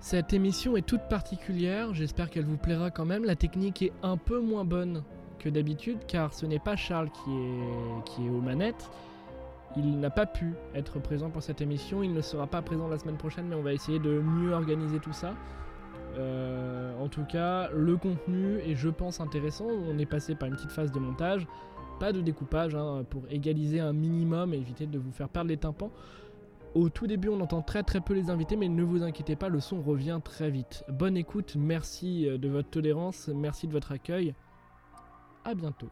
Cette émission est toute particulière, j'espère qu'elle vous plaira quand même. La technique est un peu moins bonne que d'habitude car ce n'est pas Charles qui est, qui est aux manettes. Il n'a pas pu être présent pour cette émission, il ne sera pas présent la semaine prochaine mais on va essayer de mieux organiser tout ça. Euh, en tout cas, le contenu est je pense intéressant, on est passé par une petite phase de montage, pas de découpage hein, pour égaliser un minimum et éviter de vous faire perdre les tympans. Au tout début, on entend très très peu les invités, mais ne vous inquiétez pas, le son revient très vite. Bonne écoute, merci euh, de votre tolérance, merci de votre accueil. À bientôt.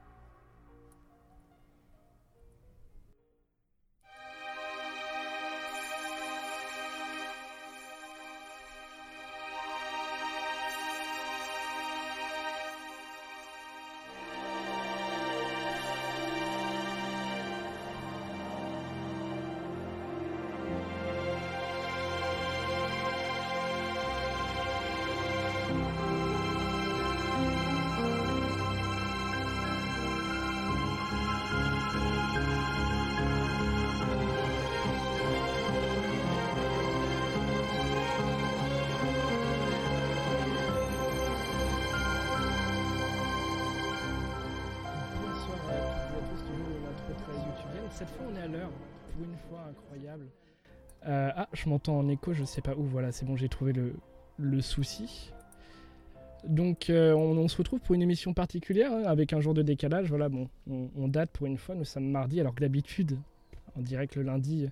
Incroyable. Euh, ah, je m'entends en écho, je sais pas où. Voilà, c'est bon, j'ai trouvé le, le, souci. Donc, euh, on, se retrouve pour une émission particulière hein, avec un jour de décalage. Voilà, bon, on, date pour une fois. Nous sommes mardi, alors que d'habitude, en direct le lundi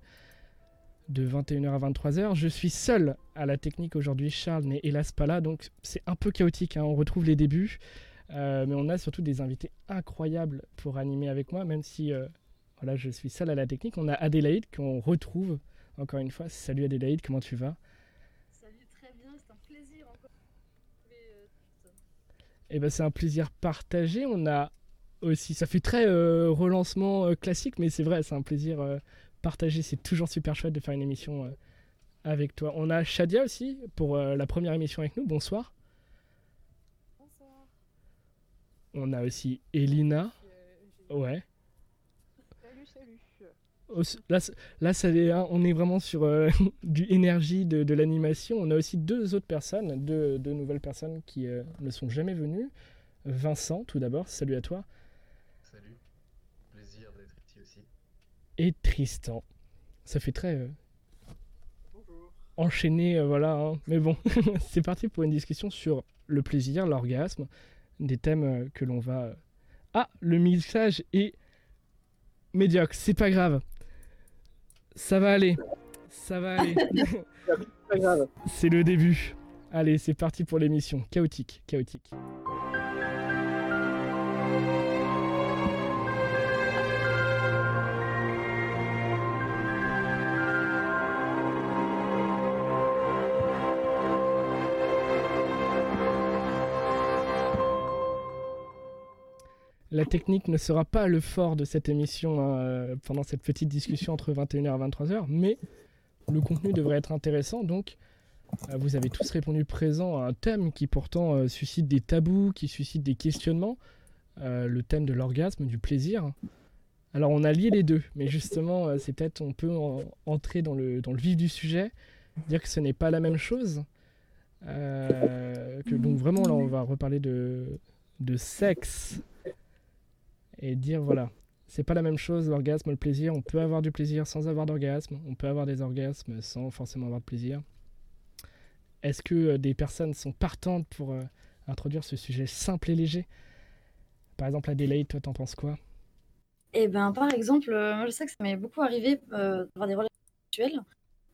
de 21h à 23h. Je suis seul à la technique aujourd'hui. Charles n'est hélas pas là, donc c'est un peu chaotique. Hein. On retrouve les débuts. Euh, mais on a surtout des invités incroyables pour animer avec moi, même si voilà, je suis seul à la technique. On a Adélaïde qu'on retrouve encore une fois. Salut Adélaïde, comment tu vas? Salut, très bien, c'est un plaisir encore. Euh, eh ben, c'est un plaisir partagé. On a aussi, ça fait très euh, relancement euh, classique, mais c'est vrai, c'est un plaisir partagé. C'est toujours super chouette de faire une émission avec toi. On a Shadia aussi pour la première émission avec nous. Bonsoir. Bonsoir. On a aussi Elina. Ouais. Là, là ça, hein, on est vraiment sur euh, du énergie de, l'animation. On a aussi deux autres personnes, deux, nouvelles personnes qui euh, ne sont jamais venues. Vincent, tout d'abord, salut à toi. Salut, plaisir d'être ici aussi. Et Tristan. Ça fait très euh, enchaîné, voilà. Hein. Mais bon, c'est parti pour une discussion sur le plaisir, l'orgasme, des thèmes que l'on va. Ah, le message est médiocre, c'est pas grave. Ça va aller. Ça va aller. c'est le début. Allez, c'est parti pour l'émission. Chaotique, chaotique. La technique ne sera pas le fort de cette émission euh, pendant cette petite discussion entre 21h et 23h, mais le contenu devrait être intéressant. Donc, euh, vous avez tous répondu présent à un thème qui pourtant euh, suscite des tabous, qui suscite des questionnements, le thème de l'orgasme, du plaisir. Alors, on a lié les deux, mais justement, c'est peut-être on peut entrer dans le, vif du sujet, dire que ce n'est pas la même chose. que, donc, vraiment, là, on va reparler de sexe et dire voilà, c'est pas la même chose l'orgasme, le plaisir. On peut avoir du plaisir sans avoir d'orgasme, on peut avoir des orgasmes sans forcément avoir de plaisir. Est-ce que euh, des personnes sont partantes pour euh, introduire ce sujet simple et léger? Par exemple, Adélaïde, toi, t'en penses quoi? Eh ben, par exemple, euh, moi je sais que ça m'est beaucoup arrivé d'avoir des relations sexuelles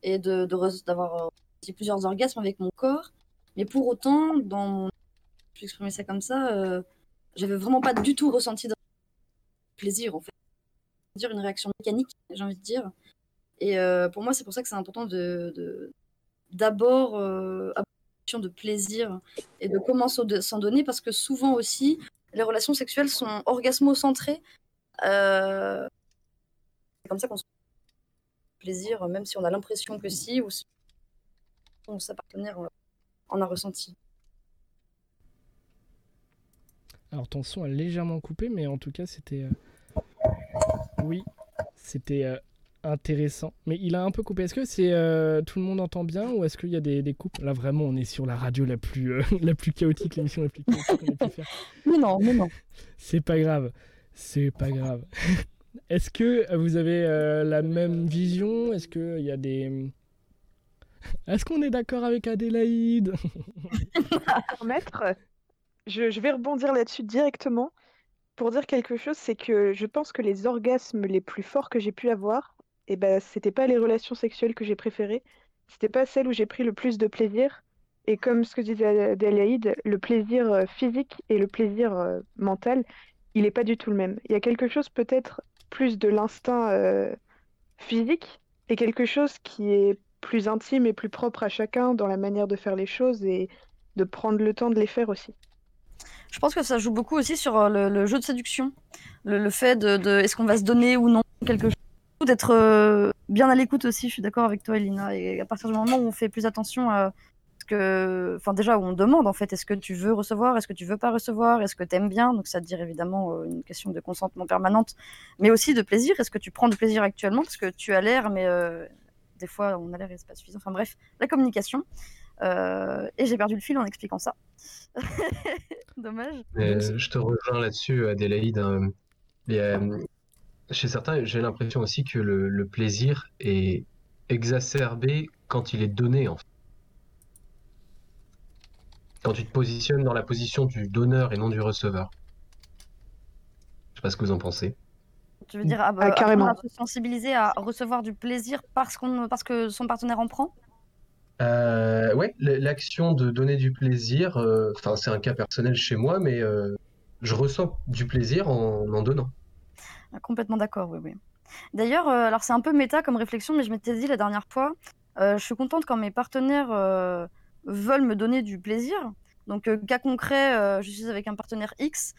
et d'avoir de, plusieurs orgasmes avec mon corps, mais pour autant, dans mon... je vais exprimer ça comme ça, j'avais vraiment pas du tout ressenti de plaisir, en fait. Dire une réaction mécanique, j'ai envie de dire. Et euh, pour moi, c'est pour ça que c'est important de d'abord euh, de plaisir et de comment s'en donner, parce que souvent aussi, les relations sexuelles sont orgasmocentrées. Euh, c'est comme ça qu'on se plaisir, même si on a l'impression que si, ou si sa partenaire en a ressenti. Alors ton son a légèrement coupé, mais en tout cas c'était... Oui, c'était euh, intéressant. Mais il a un peu coupé. Est-ce que c'est euh, tout le monde entend bien ou est-ce qu'il y a des, des coupes Là, vraiment, on est sur la radio la plus, euh, la plus chaotique, l'émission la plus chaotique qu'on ait pu faire. Mais non, mais non. C'est pas grave. C'est pas grave. Est-ce que vous avez euh, la même vision? Est-ce qu'il y a des. Est-ce qu'on est d'accord avec Adélaïde? Maître, je, je vais rebondir là-dessus directement pour dire quelque chose, c'est que je pense que les orgasmes les plus forts que j'ai pu avoir, et eh ben, c'était pas les relations sexuelles que j'ai préférées, c'était pas celles où j'ai pris le plus de plaisir. Et comme ce que disait Adélaïde, le plaisir euh, physique et le plaisir euh, mental, il n'est pas du tout le même. Il y a quelque chose peut-être plus de l'instinct euh, physique et quelque chose qui est plus intime et plus propre à chacun dans la manière de faire les choses et de prendre le temps de les faire aussi. Je pense que ça joue beaucoup aussi sur euh, le, jeu de séduction. Le, fait de, est-ce qu'on va se donner ou non quelque chose. D'être euh, bien à l'écoute aussi, je suis d'accord avec toi, Elina. Et à partir du moment où on fait plus attention à ce que. Enfin, déjà, où on demande en fait, est-ce que tu veux recevoir, est-ce que tu veux pas recevoir, est-ce que tu aimes bien? Donc, ça veut dire évidemment euh, une question de consentement permanente, mais aussi de plaisir. Est-ce que tu prends du plaisir actuellement? Parce que tu as l'air, mais des fois, on a l'air et c'est pas suffisant. Enfin, bref, la communication. Euh, et j'ai perdu le fil en expliquant ça. Dommage. je te rejoins là-dessus, Adélaïde. Hein. Euh, chez certains, j'ai l'impression aussi que le, plaisir est exacerbé quand il est donné, en fait. Quand tu te positionnes dans la position du donneur et non du receveur. Je sais pas ce que vous en pensez. Tu veux dire ah, bah, carrément. se sensibiliser à recevoir du plaisir parce, qu'on, parce que son partenaire en prend? Euh, ouais, l'action de donner du plaisir, euh, enfin c'est un cas personnel chez moi, mais euh, je ressens du plaisir en en donnant. Ah, complètement d'accord, oui, oui. D'ailleurs, alors c'est un peu méta comme réflexion, mais je m'étais dit la dernière fois, je suis contente quand mes partenaires veulent me donner du plaisir. Donc, cas concret, je suis avec un partenaire X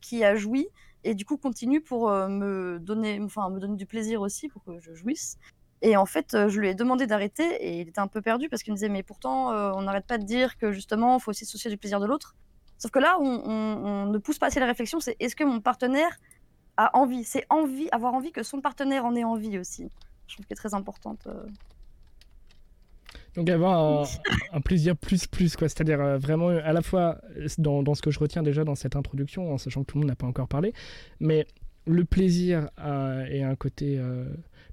qui a joui et du coup continue pour me donner, enfin me donner du plaisir aussi pour que je jouisse. Et en fait, euh, je lui ai demandé d'arrêter et il était un peu perdu parce qu'il me disait mais pourtant euh, on n'arrête pas de dire que justement il faut aussi se soucier du plaisir de l'autre. Sauf que là, on, ne pousse pas assez la réflexion, c'est est-ce que mon partenaire a envie C'est envie, avoir envie que son partenaire en ait envie aussi? Je trouve qu'elle est très importante. Euh. Donc avoir un, plaisir plus plus quoi, c'est-à-dire vraiment à la fois dans, dans, ce que je retiens déjà dans cette introduction, en sachant que tout le monde n'a pas encore parlé, mais le plaisir est un côté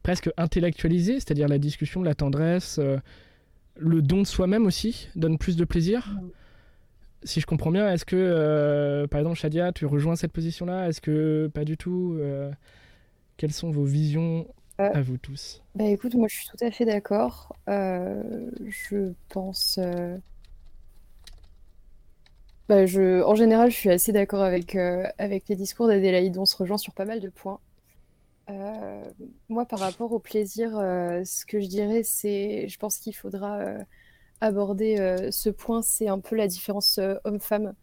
presque intellectualisé, c'est-à-dire la discussion, la tendresse, euh, le don de soi-même aussi donne plus de plaisir. Si je comprends bien, est-ce que, euh, par exemple, Shadia, tu rejoins cette position-là? Est-ce que pas du tout euh, Quelles sont vos visions à vous tous? Bah écoute, moi je suis tout à fait d'accord. je pense. Bah, je... En général, je suis assez d'accord avec, avec les discours d'Adélaïde. On se rejoint sur pas mal de points. Euh, moi, par rapport au plaisir, euh, ce que je dirais, c'est, je pense qu'il faudra euh, aborder ce point, c'est un peu la différence homme-femme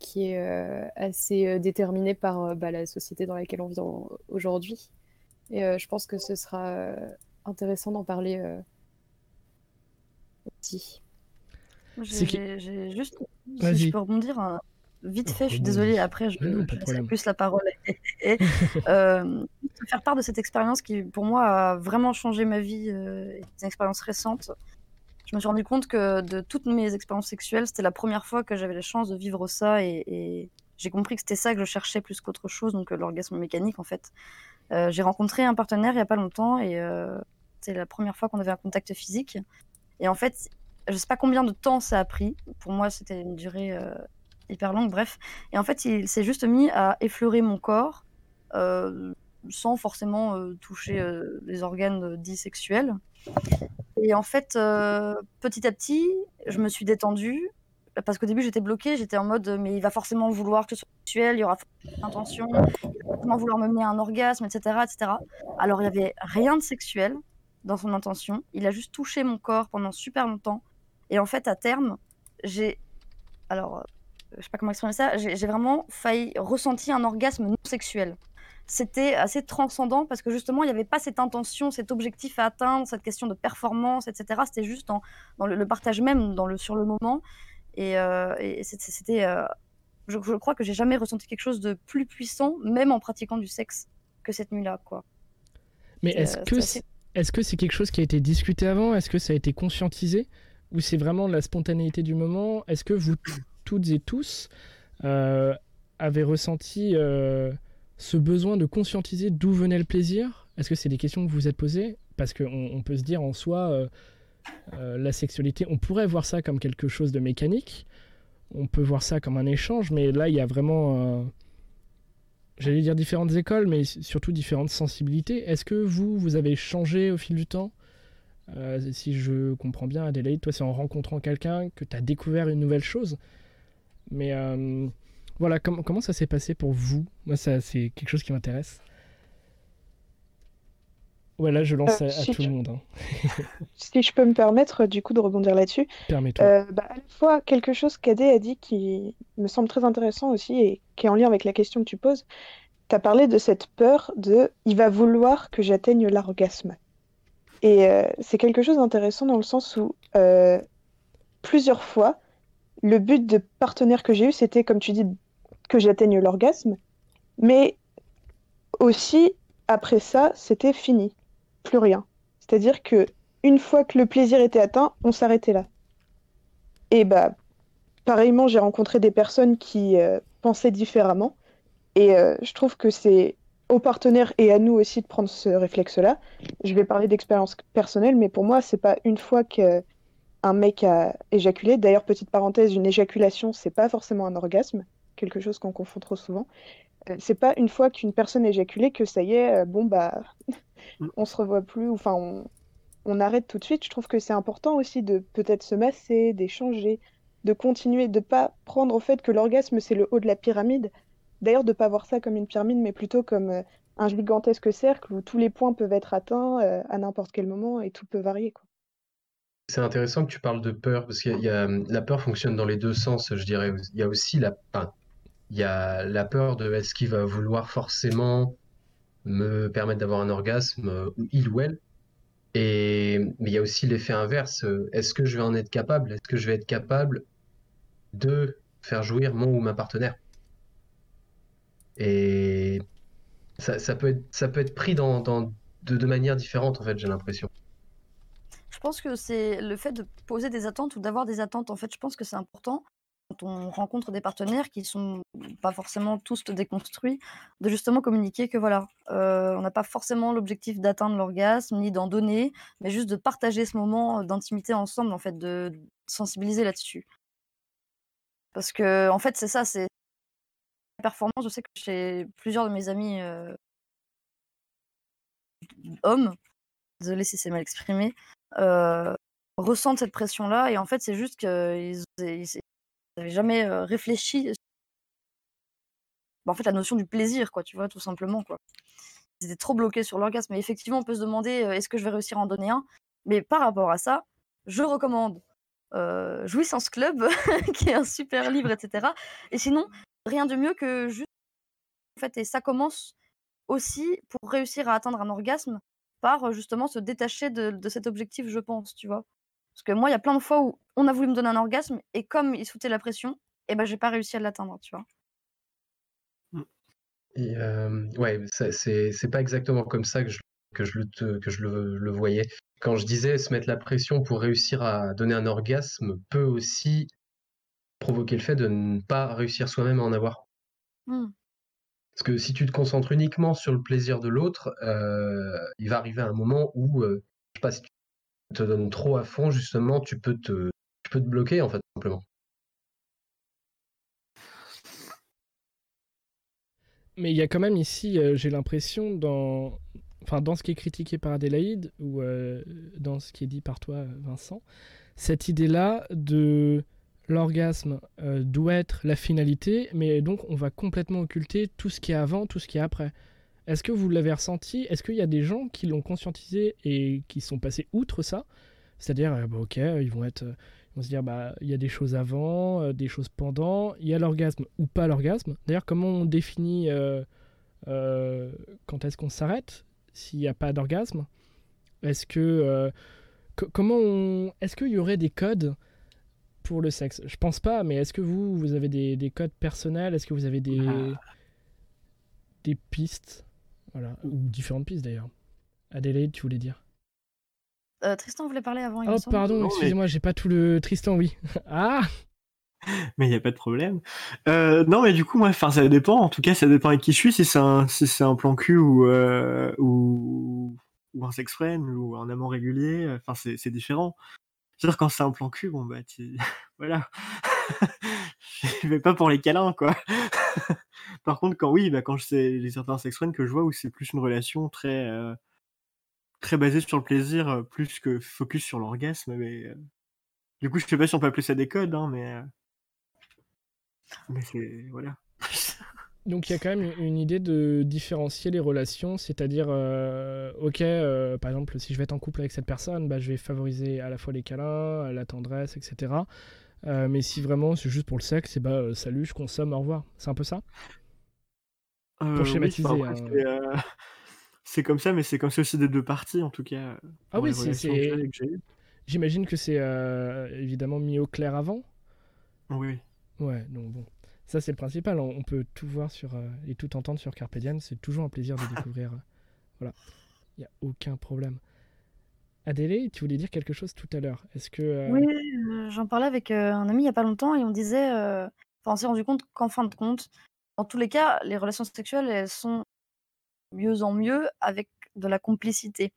qui est assez déterminée par bah, la société dans laquelle on vit aujourd'hui. Et je pense que ce sera intéressant d'en parler aussi. J'ai juste, si je peux rebondir, hein vite fait, je suis désolée, après je, je plus la parole. et, euh, faire part de cette expérience qui, pour moi, a vraiment changé ma vie, euh, une expérience récente. Je me suis rendu compte que de toutes mes expériences sexuelles, c'était la première fois que j'avais la chance de vivre ça et, j'ai compris que c'était ça que je cherchais plus qu'autre chose, donc euh, l'orgasme mécanique en fait. Euh, j'ai rencontré un partenaire il n'y a pas longtemps et c'est la première fois qu'on avait un contact physique. Et en fait, je sais pas combien de temps ça a pris. Pour moi, c'était une durée hyper longue, bref. Et en fait, il s'est juste mis à effleurer mon corps euh, sans forcément euh, toucher euh, les organes dits sexuels. Et en fait, petit à petit, je me suis détendue parce qu'au début j'étais bloquée, j'étais en mode mais il va forcément vouloir que ce soit sexuel, il y aura intention, il va forcément vouloir me mener à un orgasme, etc., etc. Alors il y avait rien de sexuel dans son intention, il a juste touché mon corps pendant super longtemps. Et en fait, à terme, j'ai alors je sais pas comment exprimer ça, j'ai vraiment failli ressenti un orgasme non sexuel. C'était assez transcendant parce que justement, il n'y avait pas cette intention, cet objectif à atteindre, cette question de performance, etc. C'était juste dans, dans le, partage même, dans le, sur le moment. Et, euh, c'était. Euh, je, je, crois que j'ai jamais ressenti quelque chose de plus puissant, même en pratiquant du sexe, que cette nuit-là, quoi. Mais C'est, est-ce euh, que c'est c'est est-ce que c'est quelque chose qui a été discuté avant? Est-ce que ça a été conscientisé? Ou c'est vraiment la spontanéité du moment? Est-ce que vous toutes et tous euh, avez ressenti euh, ce besoin de conscientiser d'où venait le plaisir Est-ce que c'est des questions que vous vous êtes posées? Parce qu'on on peut se dire en soi, euh, la sexualité, on pourrait voir ça comme quelque chose de mécanique, on peut voir ça comme un échange, mais là, il y a vraiment, j'allais dire différentes écoles, mais surtout différentes sensibilités. Est-ce que vous, vous avez changé au fil du temps? Si je comprends bien, Adélaïde, toi, c'est en rencontrant quelqu'un que tu as découvert une nouvelle chose. Mais euh, voilà, com- comment ça s'est passé pour vous? Moi, ça, c'est quelque chose qui m'intéresse. Ouais, là, je lance Euh, à, à si tout le monde. hein. Si je peux me permettre du coup de rebondir là-dessus, Permets-toi. euh, bah, à la fois quelque chose qu'Adé a dit qui me semble très intéressant aussi et qui est en lien avec la question que tu poses. Tu as parlé de cette peur de il va vouloir que j'atteigne l'orgasme. Et euh, c'est quelque chose d'intéressant dans le sens où euh, plusieurs fois, le but de partenaire que j'ai eu, c'était, comme tu dis, que j'atteigne l'orgasme, mais aussi, après ça, c'était fini. Plus rien. C'est-à-dire que une fois que le plaisir était atteint, on s'arrêtait là. Et bah, pareillement, j'ai rencontré des personnes qui euh, pensaient différemment. Et euh, je trouve que c'est aux partenaires et à nous aussi de prendre ce réflexe-là. Je vais parler d'expérience personnelle, mais pour moi, c'est pas une fois qu'un mec a éjaculé. D'ailleurs, petite parenthèse, une éjaculation, c'est pas forcément un orgasme, quelque chose qu'on confond trop souvent. Euh, c'est pas une fois qu'une personne a éjaculé que ça y est, euh, bon bah, on se revoit plus, ou enfin on, on arrête tout de suite. Je trouve que c'est important aussi de peut-être se masser, d'échanger, de continuer, de pas prendre au fait que l'orgasme c'est le haut de la pyramide. D'ailleurs, de pas voir ça comme une pyramide, mais plutôt comme euh, un gigantesque cercle où tous les points peuvent être atteints euh, à n'importe quel moment et tout peut varier, quoi. C'est intéressant que tu parles de peur, parce y a- la peur fonctionne dans les deux sens, je dirais. Il y a aussi la, il y a la peur de est-ce qu'il va vouloir forcément me permettre d'avoir un orgasme, il ou elle. Et, mais il y a aussi l'effet inverse. euh, Est-ce que je vais en être capable? Est-ce que je vais être capable de faire jouir mon ou ma partenaire? Et ça, peut être, ça peut être pris dans, de, de manière différente, en fait, j'ai l'impression. Je pense que c'est le fait de poser des attentes ou d'avoir des attentes. En fait, je pense que c'est important quand on rencontre des partenaires qui sont pas forcément tous déconstruits, de justement communiquer que voilà, euh, on n'a pas forcément l'objectif d'atteindre l'orgasme ni d'en donner, mais juste de partager ce moment d'intimité ensemble, en fait, de sensibiliser là-dessus. Parce que, en fait, c'est ça, c'est la performance. Je sais que chez plusieurs de mes amis euh, hommes, désolé si c'est mal exprimé, euh, ressentent cette pression-là. Et en fait, c'est juste qu'ils n'avaient jamais euh, réfléchi. Bah, en fait, la notion du plaisir, quoi, tu vois, tout simplement, quoi. Ils étaient trop bloqués sur l'orgasme. Mais effectivement, on peut se demander euh, est-ce que je vais réussir à en donner un? Mais par rapport à ça, je recommande euh, Jouissance Club, qui est un super livre, etc. Et sinon, rien de mieux que juste. En fait, et ça commence aussi pour réussir à atteindre un orgasme par justement se détacher de, de cet objectif, je pense, tu vois. Parce que moi, il y a plein de fois où on a voulu me donner un orgasme et comme il foutait la pression, et ben j'ai pas réussi à l'atteindre, tu vois. Et euh, ouais, c'est c'est pas exactement comme ça que je, que je, le, te- que je le, le voyais. Quand je disais se mettre la pression pour réussir à donner un orgasme peut aussi provoquer le fait de ne pas réussir soi-même à en avoir. Hmm. Parce que si tu te concentres uniquement sur le plaisir de l'autre, euh, il va arriver un moment où, euh, je sais pas, si tu te donnes trop à fond, justement, tu peux te, bloquer, en fait, simplement. Mais il y a quand même ici, euh, j'ai l'impression, dans... Enfin, dans ce qui est critiqué par Adélaïde, ou euh, dans ce qui est dit par toi, Vincent, cette idée-là de l'orgasme euh, doit être la finalité, mais donc on va complètement occulter tout ce qui est avant, tout ce qui est après. Est-ce que vous l'avez ressenti? Est-ce qu'il y a des gens qui l'ont conscientisé et qui sont passés outre ça? C'est-à-dire, euh, bah, ok, ils vont être, euh, ils vont se dire, bah, il y a des choses avant, euh, des choses pendant, il y a l'orgasme ou pas l'orgasme. D'ailleurs, comment on définit quand est-ce qu'on s'arrête? S'il n'y a pas d'orgasme? Est-ce que co- comment est-ce qu'il y aurait des codes pour le sexe Je pense pas, mais est-ce que vous, vous avez des, des codes personnels? Est-ce que vous avez des, des pistes? Voilà, ou différentes pistes d'ailleurs. Adélaïde, tu voulais dire? Euh, Tristan voulait parler avant. il Oh, pardon, mais- excusez-moi, j'ai pas tout le. Tristan, oui. Ah Mais il n'y a pas de problème. Euh, non, mais du coup, moi, enfin, ça dépend. En tout cas, ça dépend avec qui je suis. Si c'est un, si c'est un plan cul ou, euh, ou, ou un sex friend ou un amant régulier, enfin, c'est, c'est différent. C'est-à-dire, quand c'est un plan cul, bon, bah, tu... voilà. je vais pas pour les câlins, quoi. Par contre, quand oui, bah, quand c'est les certains sex que je vois où c'est plus une relation très, euh, très basée sur le plaisir, euh, plus que focus sur l'orgasme, mais, euh, du coup, je sais pas si on peut appeler ça des codes, hein, mais, euh, mais c'est, voilà. Donc il y a quand même une idée de différencier les relations, c'est-à-dire, euh, ok, euh, par exemple, si je vais être en couple avec cette personne, bah, je vais favoriser à la fois les câlins, la tendresse, etc. Euh, mais si vraiment c'est juste pour le sexe, et bah euh, salut, je consomme, au revoir. C'est un peu ça? Euh, oui, schématiser, enfin, après, hein. c'est, euh, comme ça, mais c'est comme ça aussi des deux parties, en tout cas. Ah oui, c'est-. J'imagine que c'est euh, évidemment mis au clair avant? Oui. Ouais, donc bon. Ça, c'est le principal. On on peut tout voir sur, euh, et tout entendre sur Carpe Diem. C'est toujours un plaisir de découvrir. euh, voilà. Il n'y a aucun problème. Adélé, tu voulais dire quelque chose tout à l'heure. Est-ce que. euh, Oui, j'en parlais avec euh, un ami il y a pas longtemps et on disait, euh, enfin, on s'est rendu compte qu'en fin de compte, dans tous les cas, les relations sexuelles, elles sont mieux en mieux avec de la complicité.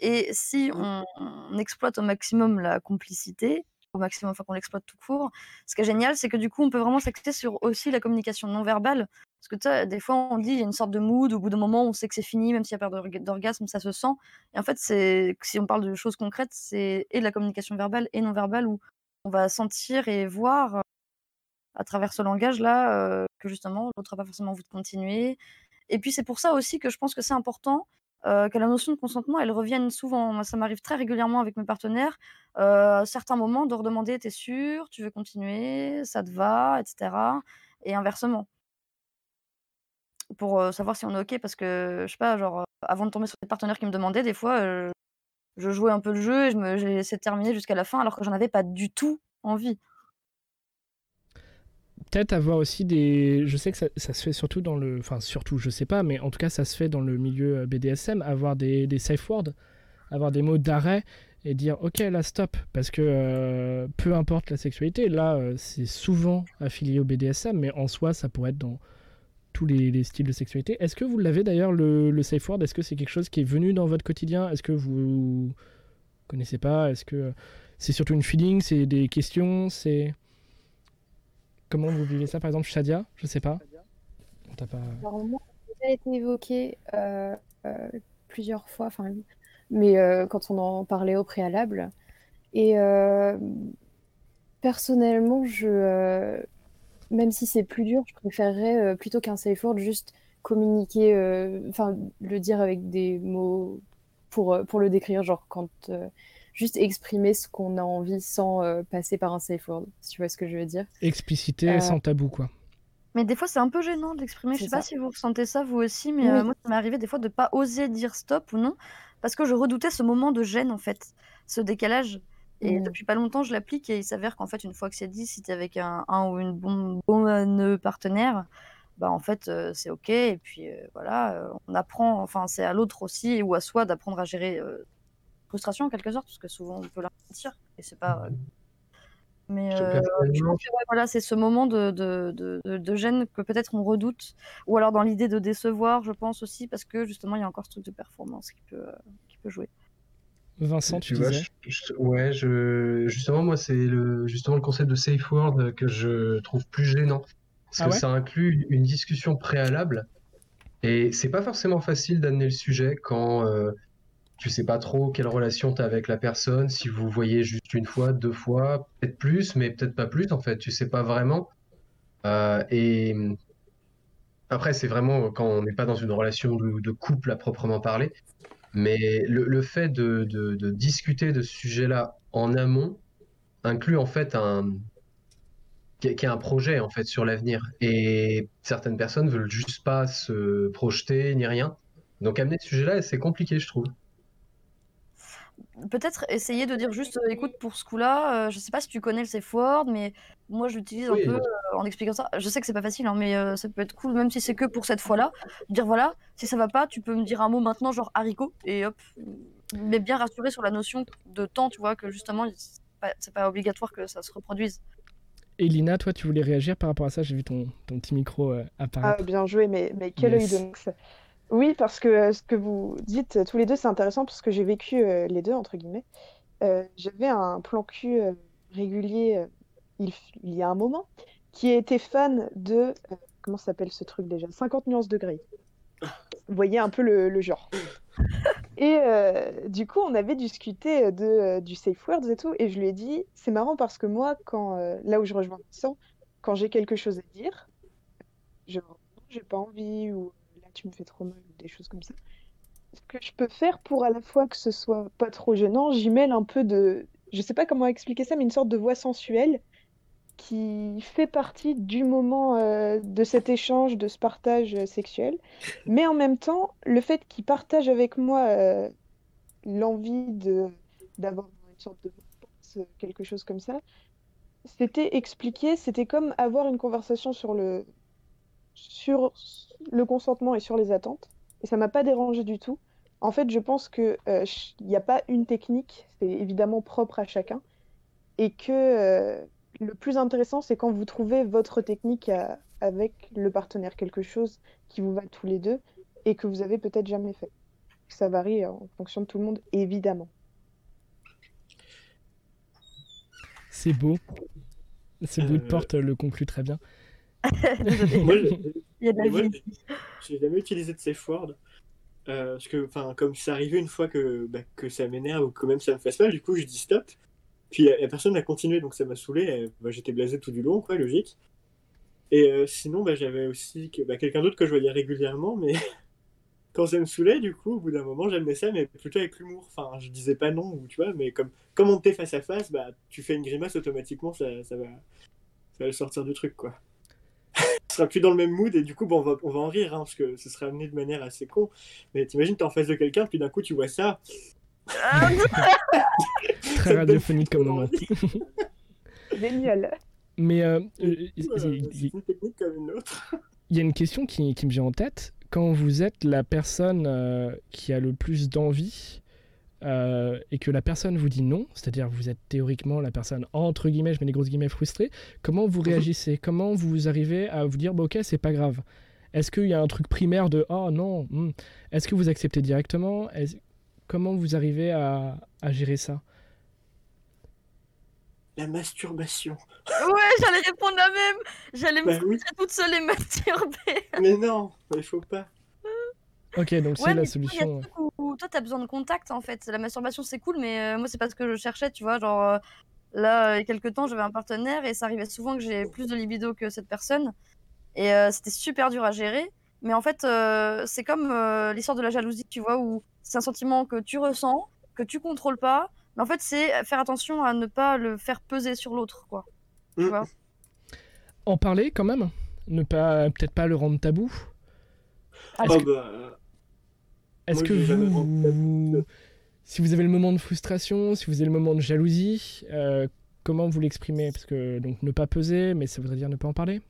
Et si on, on exploite au maximum la complicité, au maximum, enfin qu'on l'exploite tout court, ce qui est génial, c'est que du coup, on peut vraiment s'axer sur aussi la communication non verbale. Parce que des fois, on dit, il y a une sorte de mood, au bout d'un moment, on sait que c'est fini, même s'il y a pas d'orga- d'orgasme, ça se sent. Et en fait, c'est si on parle de choses concrètes, c'est et de la communication verbale et non verbale où on va sentir et voir euh, à travers ce langage-là euh, que justement l'autre n'a pas forcément envie de continuer. Et puis c'est pour ça aussi que je pense que c'est important euh, que la notion de consentement, elle revienne souvent. Moi, ça m'arrive très régulièrement avec mes partenaires, euh, à certains moments, de redemander T'es sûr? Tu veux continuer? Ça te va? Etc. Et inversement. Pour euh, savoir si on est OK, parce que, je sais pas, genre, euh, avant de tomber sur des partenaires qui me demandaient, des fois, je jouais un peu le jeu et je me, j'ai terminer jusqu'à la fin alors que j'en avais pas du tout envie. Peut-être avoir aussi des. Je sais que ça, se fait surtout dans le. Enfin, surtout, je sais pas, mais en tout cas, ça se fait dans le milieu euh, BDSM. Avoir des, des safe words, avoir des mots d'arrêt et dire ok, là, stop. Parce que euh, peu importe la sexualité, là, euh, c'est souvent affilié au BDSM, mais en soi, ça pourrait être dans tous les, les styles de sexualité. Est-ce que vous l'avez d'ailleurs, le, le safe word? Est-ce que c'est quelque chose qui est venu dans votre quotidien? Est-ce que vous connaissez pas? Est-ce que c'est surtout une feeling? C'est des questions? C'est. Comment vous vivez ça, par exemple, Shadia Je sais pas. On t'a pas. Alors, moi, ça a été évoqué euh, euh, plusieurs fois, enfin, mais euh, quand on en parlait au préalable. Et euh, personnellement, je, euh, même si c'est plus dur, je préférerais euh, plutôt qu'un safe word juste communiquer, euh, enfin, le dire avec des mots pour, pour le décrire, genre quand euh, juste exprimer ce qu'on a envie sans euh, passer par un safe word, si tu vois ce que je veux dire. Explicité Euh, sans tabou, quoi. Mais des fois, c'est un peu gênant d'exprimer. Je sais pas si vous ressentez ça vous aussi, mais Oui. euh, moi, ça m'est arrivé des fois de pas oser dire stop ou non, parce que je redoutais ce moment de gêne, en fait, ce décalage. Et Mm. depuis pas longtemps, je l'applique et il s'avère qu'en fait, une fois que c'est dit, si t'es avec un, un ou une bon, bonne partenaire, bah en fait, euh, c'est ok. Et puis euh, voilà, euh, on apprend, enfin, c'est à l'autre aussi ou à soi d'apprendre à gérer euh, frustration en quelque sorte, parce que souvent on peut la ressentir et c'est pas. euh, Mais Je- euh, je personnellement, pense que, ouais, voilà, c'est ce moment de, de, de, de- de gêne que peut-être on redoute, ou alors dans l'idée de décevoir, je pense aussi, parce que justement, il y a encore ce truc de performance qui peut, euh, qui peut jouer. Vincent, tu, Tu vois, disais? je- je- ouais, je, justement, moi, c'est le, justement le concept de safe word que je trouve plus gênant. Parce Ah que ouais? ça inclut une discussion préalable. Et c'est pas forcément facile d'amener le sujet quand euh, tu sais pas trop quelle relation tu as avec la personne, si vous voyez juste une fois, deux fois, peut-être plus, mais peut-être pas plus, en fait. Tu sais pas vraiment. Euh, et après, c'est vraiment quand on n'est pas dans une relation de, couple à proprement parler. Mais le, fait de, discuter de ce sujet-là en amont inclut en fait un, qui est un projet en fait sur l'avenir. Et certaines personnes veulent juste pas se projeter ni rien. Donc amener ce sujet-là, c'est compliqué, je trouve. Peut-être essayer de dire juste, euh, écoute, pour ce coup-là, euh, je sais pas si tu connais le safe word, mais moi je l'utilise un Oui. peu euh, en expliquant ça. Je sais que c'est pas facile, hein, mais euh, ça peut être cool, même si c'est que pour cette fois-là. Dire voilà, si ça va pas, tu peux me dire un mot maintenant, genre haricot, et hop. Mais bien rassurer sur la notion de temps, tu vois, que justement, c'est pas, pas obligatoire que ça se reproduise. Et Lina, toi, tu voulais réagir par rapport à ça? J'ai vu ton, ton petit micro euh, Ah, apparaître. bien joué, mais, mais quel Yes. œil de. Oui, parce que euh, ce que vous dites tous les deux, c'est intéressant parce que j'ai vécu euh, les deux, entre guillemets. Euh, J'avais un plan cul régulier il, il y a un moment qui était fan de. comment s'appelle ce truc déjà? 50 nuances de gris. Vous voyez un peu le, genre. Et du coup, on avait discuté de, du safe words et tout, et je lui ai dit, c'est marrant parce que moi, quand, là où je rejoins Vincent, quand j'ai quelque chose à dire, non, j'ai pas envie, ou tu me fais trop mal, des choses comme ça. Ce que je peux faire pour à la fois que ce soit pas trop gênant, j'y mêle un peu de, je sais pas comment expliquer ça, mais une sorte de voix sensuelle qui fait partie du moment euh, de cet échange, de ce partage euh, sexuel. Mais en même temps, le fait qu'il partage avec moi euh, l'envie d'avoir une sorte de quelque chose comme ça, c'était expliqué, c'était comme avoir une conversation sur le sur le consentement et sur les attentes. Et ça m'a pas dérangé du tout. En fait, je pense que euh, ch- il n'y a pas une technique, c'est évidemment propre à chacun, et que euh, le plus intéressant, c'est quand vous trouvez votre technique à- avec le partenaire, quelque chose qui vous va tous les deux et que vous avez peut-être jamais fait. Ça varie en fonction de tout le monde, évidemment. C'est beau. Ce bout de Euh. porte le conclut très bien. Désolée, Moi, je- il y a de la Mais moi, vie. j'ai jamais utilisé de safe word. Euh, parce que, enfin, comme c'est arrivé une fois que, bah, que ça m'énerve ou que même ça me fasse mal, du coup, je dis stop. Puis la personne n'a continué, donc ça m'a saoulé. bah, J'étais blasé tout du long, quoi, logique. Et euh, sinon, bah, j'avais aussi que, quelqu'un d'autre que je voyais régulièrement, mais quand ça me saoulait, du coup, au bout d'un moment, j'aimais ça, mais plutôt avec l'humour. Enfin, je disais pas non, tu vois, mais comme, comme on était face à face, bah, tu fais une grimace automatiquement, ça, ça va, ça va le sortir du truc, quoi. Ce sera plus dans le même mood, et du coup, bon, on, va, on va en rire, hein, parce que ce sera amené de manière assez con. Mais t'imagines, t'es en face de quelqu'un, puis d'un coup, tu vois ça. Très radiophonique comme moment. Génial. Mais euh, euh, il c'est une technique comme une autre. il y a une question qui, qui me vient en tête. Quand vous êtes la personne euh, qui a le plus d'envie euh, et que la personne vous dit non, c'est-à-dire vous êtes théoriquement la personne entre guillemets, je mets des grosses guillemets frustrée, comment vous réagissez? Comment vous arrivez à vous dire bah, ok c'est pas grave? Est-ce qu'il y a un truc primaire de oh non hmm. Est-ce que vous acceptez directement? Comment vous arrivez à, à gérer ça? La masturbation. Ouais, j'allais répondre la même. J'allais me Bah oui, frustrer toute seule et masturber. mais non, il faut pas. Ok donc c'est Ouais, la vois, il y a solution. où, où toi, t'as besoin de contact, en fait. La masturbation, c'est cool, mais euh, moi, c'est pas ce que je cherchais, tu vois. Genre, euh, là, euh, il y a quelques temps, j'avais un partenaire et ça arrivait souvent que j'ai plus de libido que cette personne. Et euh, c'était super dur à gérer. Mais en fait, euh, c'est comme euh, l'histoire de la jalousie, tu vois, où c'est un sentiment que tu ressens, que tu contrôles pas. Mais en fait, c'est faire attention à ne pas le faire peser sur l'autre, quoi. Tu Mm. vois? En parler quand même Ne pas peut-être pas le rendre tabou Ah, Oh, que- bah, Est-ce Moi, que j'ai vous, si vous avez le moment de frustration, si vous avez le moment de jalousie, euh, comment vous l'exprimez? Parce que donc ne pas peser, mais ça voudrait dire ne pas en parler.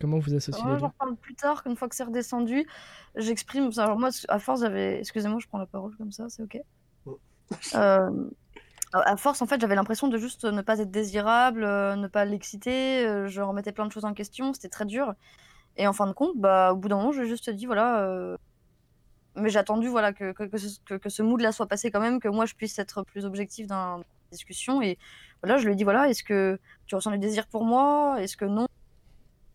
Comment vous associez deux? j'en reparle plus tard, qu'une fois que c'est redescendu, j'exprime. Alors moi, à force, j'avais. Excusez-moi, je prends la parole comme ça, c'est ok. Euh, à force, en fait, j'avais l'impression de juste ne pas être désirable, euh, ne pas l'exciter. euh, je remettais plein de choses en question, c'était très dur. Et en fin de compte, bah, au bout d'un moment, je juste dit, voilà. Mais j'ai attendu voilà, que, que, que ce, que, ce mood-là soit passé quand même, que moi, je puisse être plus objectif dans la discussion. Et voilà, je lui dit, voilà, est-ce que tu ressens du désir pour moi? Est-ce que non?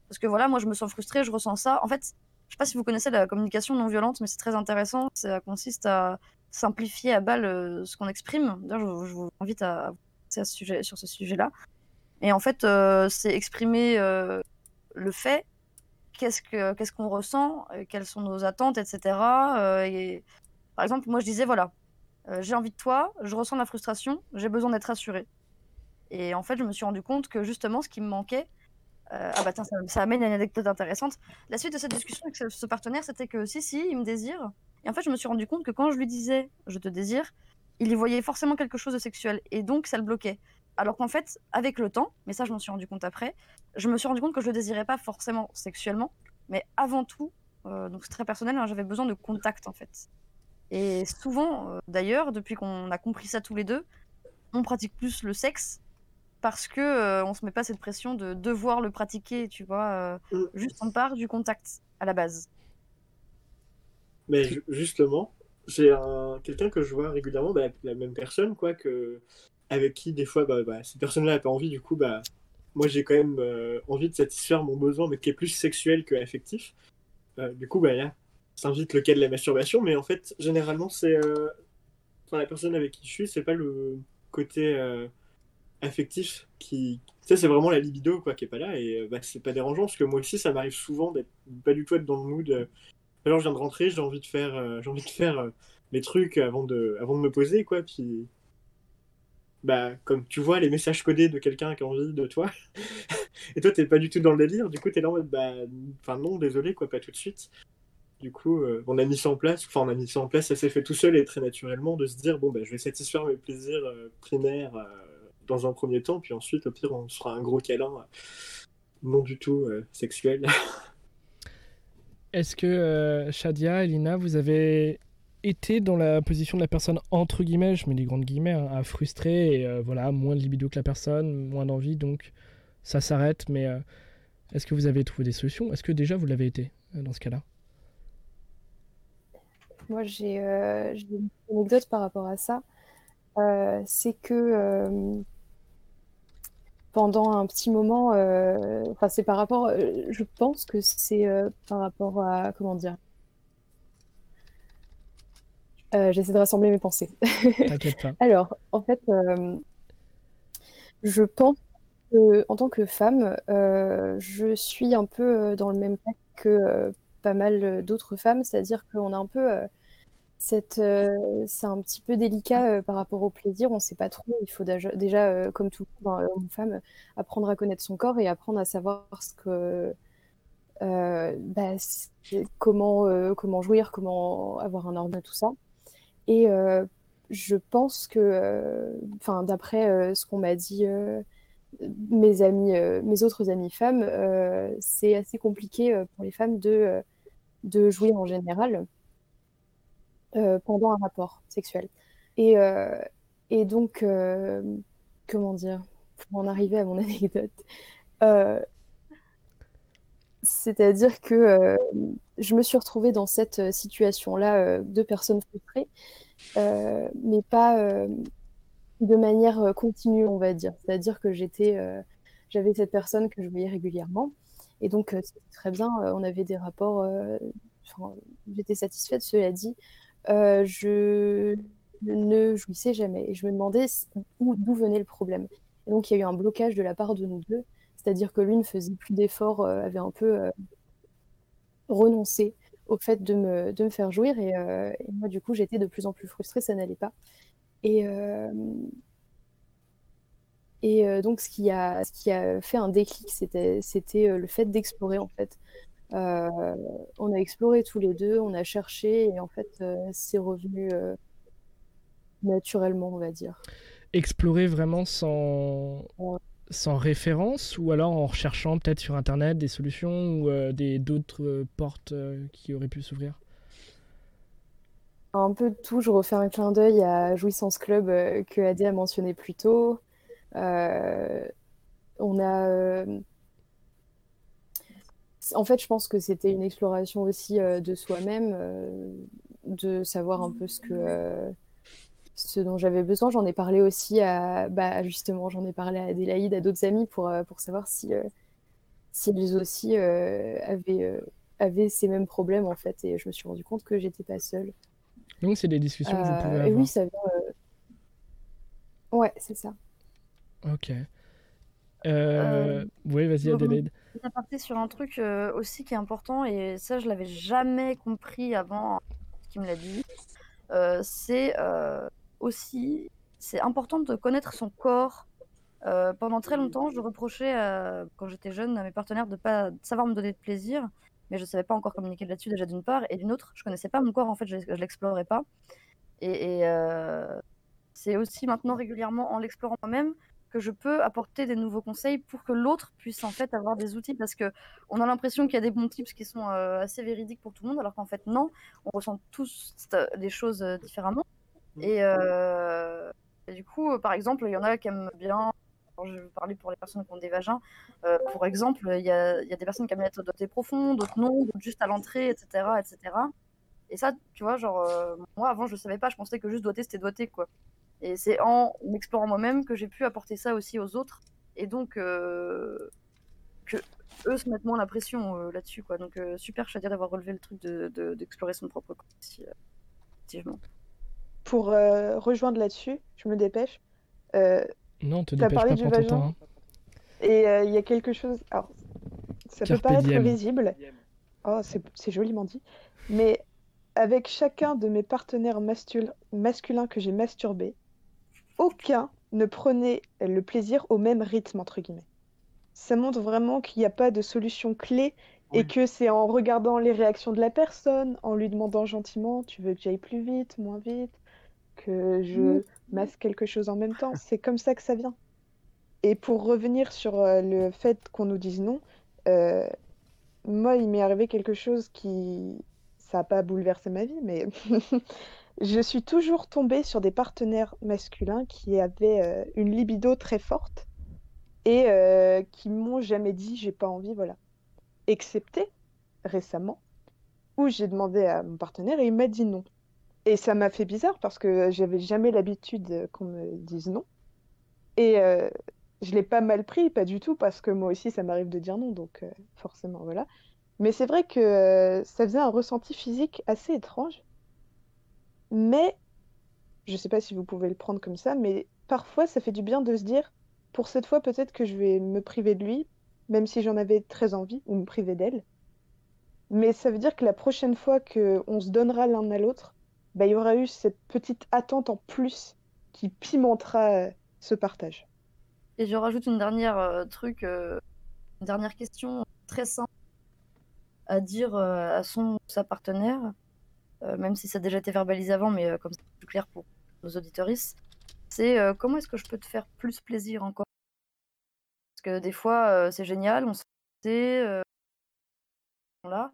Parce que voilà, moi je me sens frustrée, je ressens ça. En fait, je sais pas si vous connaissez la communication non violente, mais c'est très intéressant. Ça consiste à simplifier à balle euh, ce qu'on exprime. D'ailleurs, je, vous invite à, à à ce sujet, sur ce sujet-là. Et en fait, euh, c'est exprimer euh, le fait, qu'est-ce que qu'est-ce qu'on ressent, euh, quelles sont nos attentes, etc. Euh, par exemple, moi je disais voilà, euh, j'ai envie de toi, je ressens la frustration, j'ai besoin d'être rassurée. Et en fait, je me suis rendu compte que justement, ce qui me manquait, ah bah tiens, ça, ça amène une anecdote intéressante. La suite de cette discussion avec ce partenaire, c'était que si, si, il me désire. Et en fait, je me suis rendu compte que quand je lui disais je te désire, il y voyait forcément quelque chose de sexuel et donc ça le bloquait. Alors qu'en fait, avec le temps, mais ça je m'en suis rendu compte après, je me suis rendu compte que je le désirais pas forcément sexuellement, mais avant tout, euh, donc c'est très personnel, hein, j'avais besoin de contact en fait. Et souvent, euh, d'ailleurs, depuis qu'on a compris ça tous les deux, on pratique plus le sexe parce que euh, on se met pas cette pression de devoir le pratiquer, tu vois. euh, Mm. juste on part du contact à la base. Mais ju- justement, j'ai un... quelqu'un que je vois régulièrement, bah, la même personne, quoi, que... avec qui des fois, bah, bah, cette personne-là n'a pas envie, du coup, bah, moi j'ai quand même euh, envie de satisfaire mon besoin, mais qui est plus sexuel que affectif. Euh, du coup, bah, là, ça invite le cas de la masturbation, mais en fait, généralement, c'est. euh, la personne avec qui je suis, c'est pas le côté euh, affectif qui. Sais, c'est vraiment la libido, quoi, qui est pas là, et bah, c'est pas dérangeant, parce que moi aussi, ça m'arrive souvent d'être pas du tout être dans le mood. alors je viens de rentrer, j'ai envie de faire, j'ai envie de faire mes trucs avant de, avant de me poser, quoi. Puis, bah, comme tu vois les messages codés de quelqu'un qui a envie de toi, et toi t'es pas du tout dans le délire, du coup t'es là en mode, bah, enfin non, désolé, quoi, pas tout de suite. Du coup, euh, on a mis ça en place, enfin on a mis ça en place, ça s'est fait tout seul et très naturellement de se dire, bon, bah, je vais satisfaire mes plaisirs euh, primaires euh, dans un premier temps, puis ensuite, au pire, on se fera un gros câlin, non du tout sexuel. Est-ce que Shadia, Elina, vous avez été dans la position de la personne entre guillemets, je mets des grandes guillemets, hein, à frustrer et euh, voilà, moins de libido que la personne, moins d'envie, donc ça s'arrête. Mais euh, est-ce que vous avez trouvé des solutions? Est-ce que déjà vous l'avez été euh, dans ce cas-là? Moi, j'ai une anecdote par rapport à ça. C'est que pendant un petit moment, enfin, c'est par rapport, je pense que c'est par rapport à, comment dire, Euh, j'essaie de rassembler mes pensées. T'inquiète pas. Alors, en fait, euh, je pense que, en tant que femme, euh, je suis un peu dans le même cas que pas mal d'autres femmes, c'est-à-dire qu'on a un peu cette, c'est un petit peu délicat par rapport au plaisir, on ne sait pas trop. Il faut déjà, comme tout le monde, hein, homme ou femme, apprendre à connaître son corps et apprendre à savoir ce que, euh, bah, comment, euh, comment jouir, comment avoir un orgasme, tout ça. Et euh, je pense que, euh, enfin, d'après euh, ce qu'on m'a dit mes amis, mes autres amies femmes, c'est assez compliqué pour les femmes de, de jouir en général pendant un rapport sexuel. Et, et donc, comment dire, pour en arriver à mon anecdote, c'est-à-dire que je me suis retrouvée dans cette euh, situation-là euh, de personnes frustrées, euh, mais pas de manière continue, on va dire. C'est-à-dire que j'étais, j'avais cette personne que je voyais régulièrement, et donc c'était très bien. on avait des rapports, j'étais satisfaite. Cela dit, je ne jouissais jamais, et je me demandais d'où venait le problème. Et donc il y a eu un blocage de la part de nous deux, c'est-à-dire que lui ne faisait plus d'efforts, avait un peu renoncé au fait de me, de me faire jouir, et, euh, et moi du coup j'étais de plus en plus frustrée, ça n'allait pas. Et, euh, et euh, donc, ce qui a, ce qui a fait un déclic, c'était, c'était le fait d'explorer, en fait. On a exploré tous les deux, on a cherché, et en fait, c'est revenu naturellement, on va dire. Explorer vraiment sans, Ouais. Sans référence ou alors en recherchant peut-être sur internet des solutions ou euh, des, d'autres euh, portes euh, qui auraient pu s'ouvrir? Un peu de tout, je refais un clin d'œil à Jouissance Club que Adé a mentionné plus tôt. On a. En fait, je pense que c'était une exploration aussi de soi-même, de savoir un peu ce que. Ce dont j'avais besoin. J'en ai parlé aussi à. Bah, justement, j'en ai parlé à Adélaïde, à d'autres amis pour, euh, pour savoir si, euh, si elles aussi euh, avaient, euh, avaient ces mêmes problèmes, en fait. Et je me suis rendu compte que j'étais pas seule. Donc c'est des discussions que vous pouvez et avoir. oui, ça vient. euh, Ouais, c'est ça. Ok. Euh, Oui, vas-y Adélaïde. On a parté sur un truc euh, aussi qui est important, et ça, je l'avais jamais compris avant qui me l'a dit. Euh, c'est euh, aussi, c'est important de connaître son corps. Euh, pendant très longtemps, je reprochais, euh, quand j'étais jeune, à mes partenaires de pas savoir me donner de plaisir, mais je savais pas encore communiquer là-dessus déjà d'une part, et d'une autre, je connaissais pas mon corps en fait, je, je l'explorais pas. Et, euh, c'est aussi maintenant régulièrement en l'explorant moi-même que je peux apporter des nouveaux conseils pour que l'autre puisse en fait avoir des outils parce que on a l'impression qu'il y a des bons tips qui sont assez véridiques pour tout le monde alors qu'en fait non, on ressent tous les choses différemment et, euh, et du coup par exemple il y en a qui aiment bien je vais parler pour les personnes qui ont des vagins. Euh, pour exemple, il y a, y a, des personnes qui aiment être dotées profondes, d'autres non, d'autres juste à l'entrée, etc., etc. Et ça, tu vois, genre, euh, moi avant, je savais pas, je pensais que juste doigté, c'était doigté, quoi. Et c'est en m'explorant moi-même que j'ai pu apporter ça aussi aux autres. Et donc, euh, que eux se mettent moins la pression euh, là-dessus, quoi. Donc, euh, super, je dire d'avoir relevé le truc d'explorer de, de, son propre corps, effectivement. Pour rejoindre là-dessus, je me dépêche. non, te dépêche parlé pas du vagin. Temps, hein. Et il y a quelque chose. Alors, ça Carpe peut paraître diem. visible. Oh, c'est joliment dit. Mais avec chacun de mes partenaires masculins que j'ai masturbés, aucun ne prenait le plaisir au même rythme, entre guillemets. Ça montre vraiment qu'il n'y a pas de solution clé oui. et que c'est en regardant les réactions de la personne, en lui demandant gentiment Tu veux que j'aille plus vite, moins vite, que je masque quelque chose en même temps. C'est comme ça que ça vient. Et pour revenir sur euh, le fait qu'on nous dise non, euh, moi, il m'est arrivé quelque chose qui. Ça n'a pas bouleversé ma vie, mais je suis toujours tombée sur des partenaires masculins qui avaient euh, une libido très forte et euh, qui m'ont jamais dit j'ai pas envie, voilà. Excepté récemment, où j'ai demandé à mon partenaire et il m'a dit non. Et ça m'a fait bizarre parce que j'avais jamais l'habitude qu'on me dise non. Et euh, je l'ai pas mal pris, pas du tout, parce que moi aussi ça m'arrive de dire non, donc euh, forcément voilà. Mais c'est vrai que euh, ça faisait un ressenti physique assez étrange. Mais, je sais pas si vous pouvez le prendre comme ça, mais parfois ça fait du bien de se dire, pour cette fois peut-être que je vais me priver de lui, même si j'en avais très envie, ou me priver d'elle. Mais ça veut dire que la prochaine fois qu'on se donnera l'un à l'autre, bah, il y aura eu cette petite attente en plus qui pimentera euh, ce partage. Et je rajoute une dernière euh, truc, euh, dernière question très simple à dire à son sa partenaire, même si ça a déjà été verbalisé avant, mais comme c'est plus clair pour nos auditoristes, c'est comment est-ce que je peux te faire plus plaisir encore? Parce que des fois, c'est génial, on se fait là,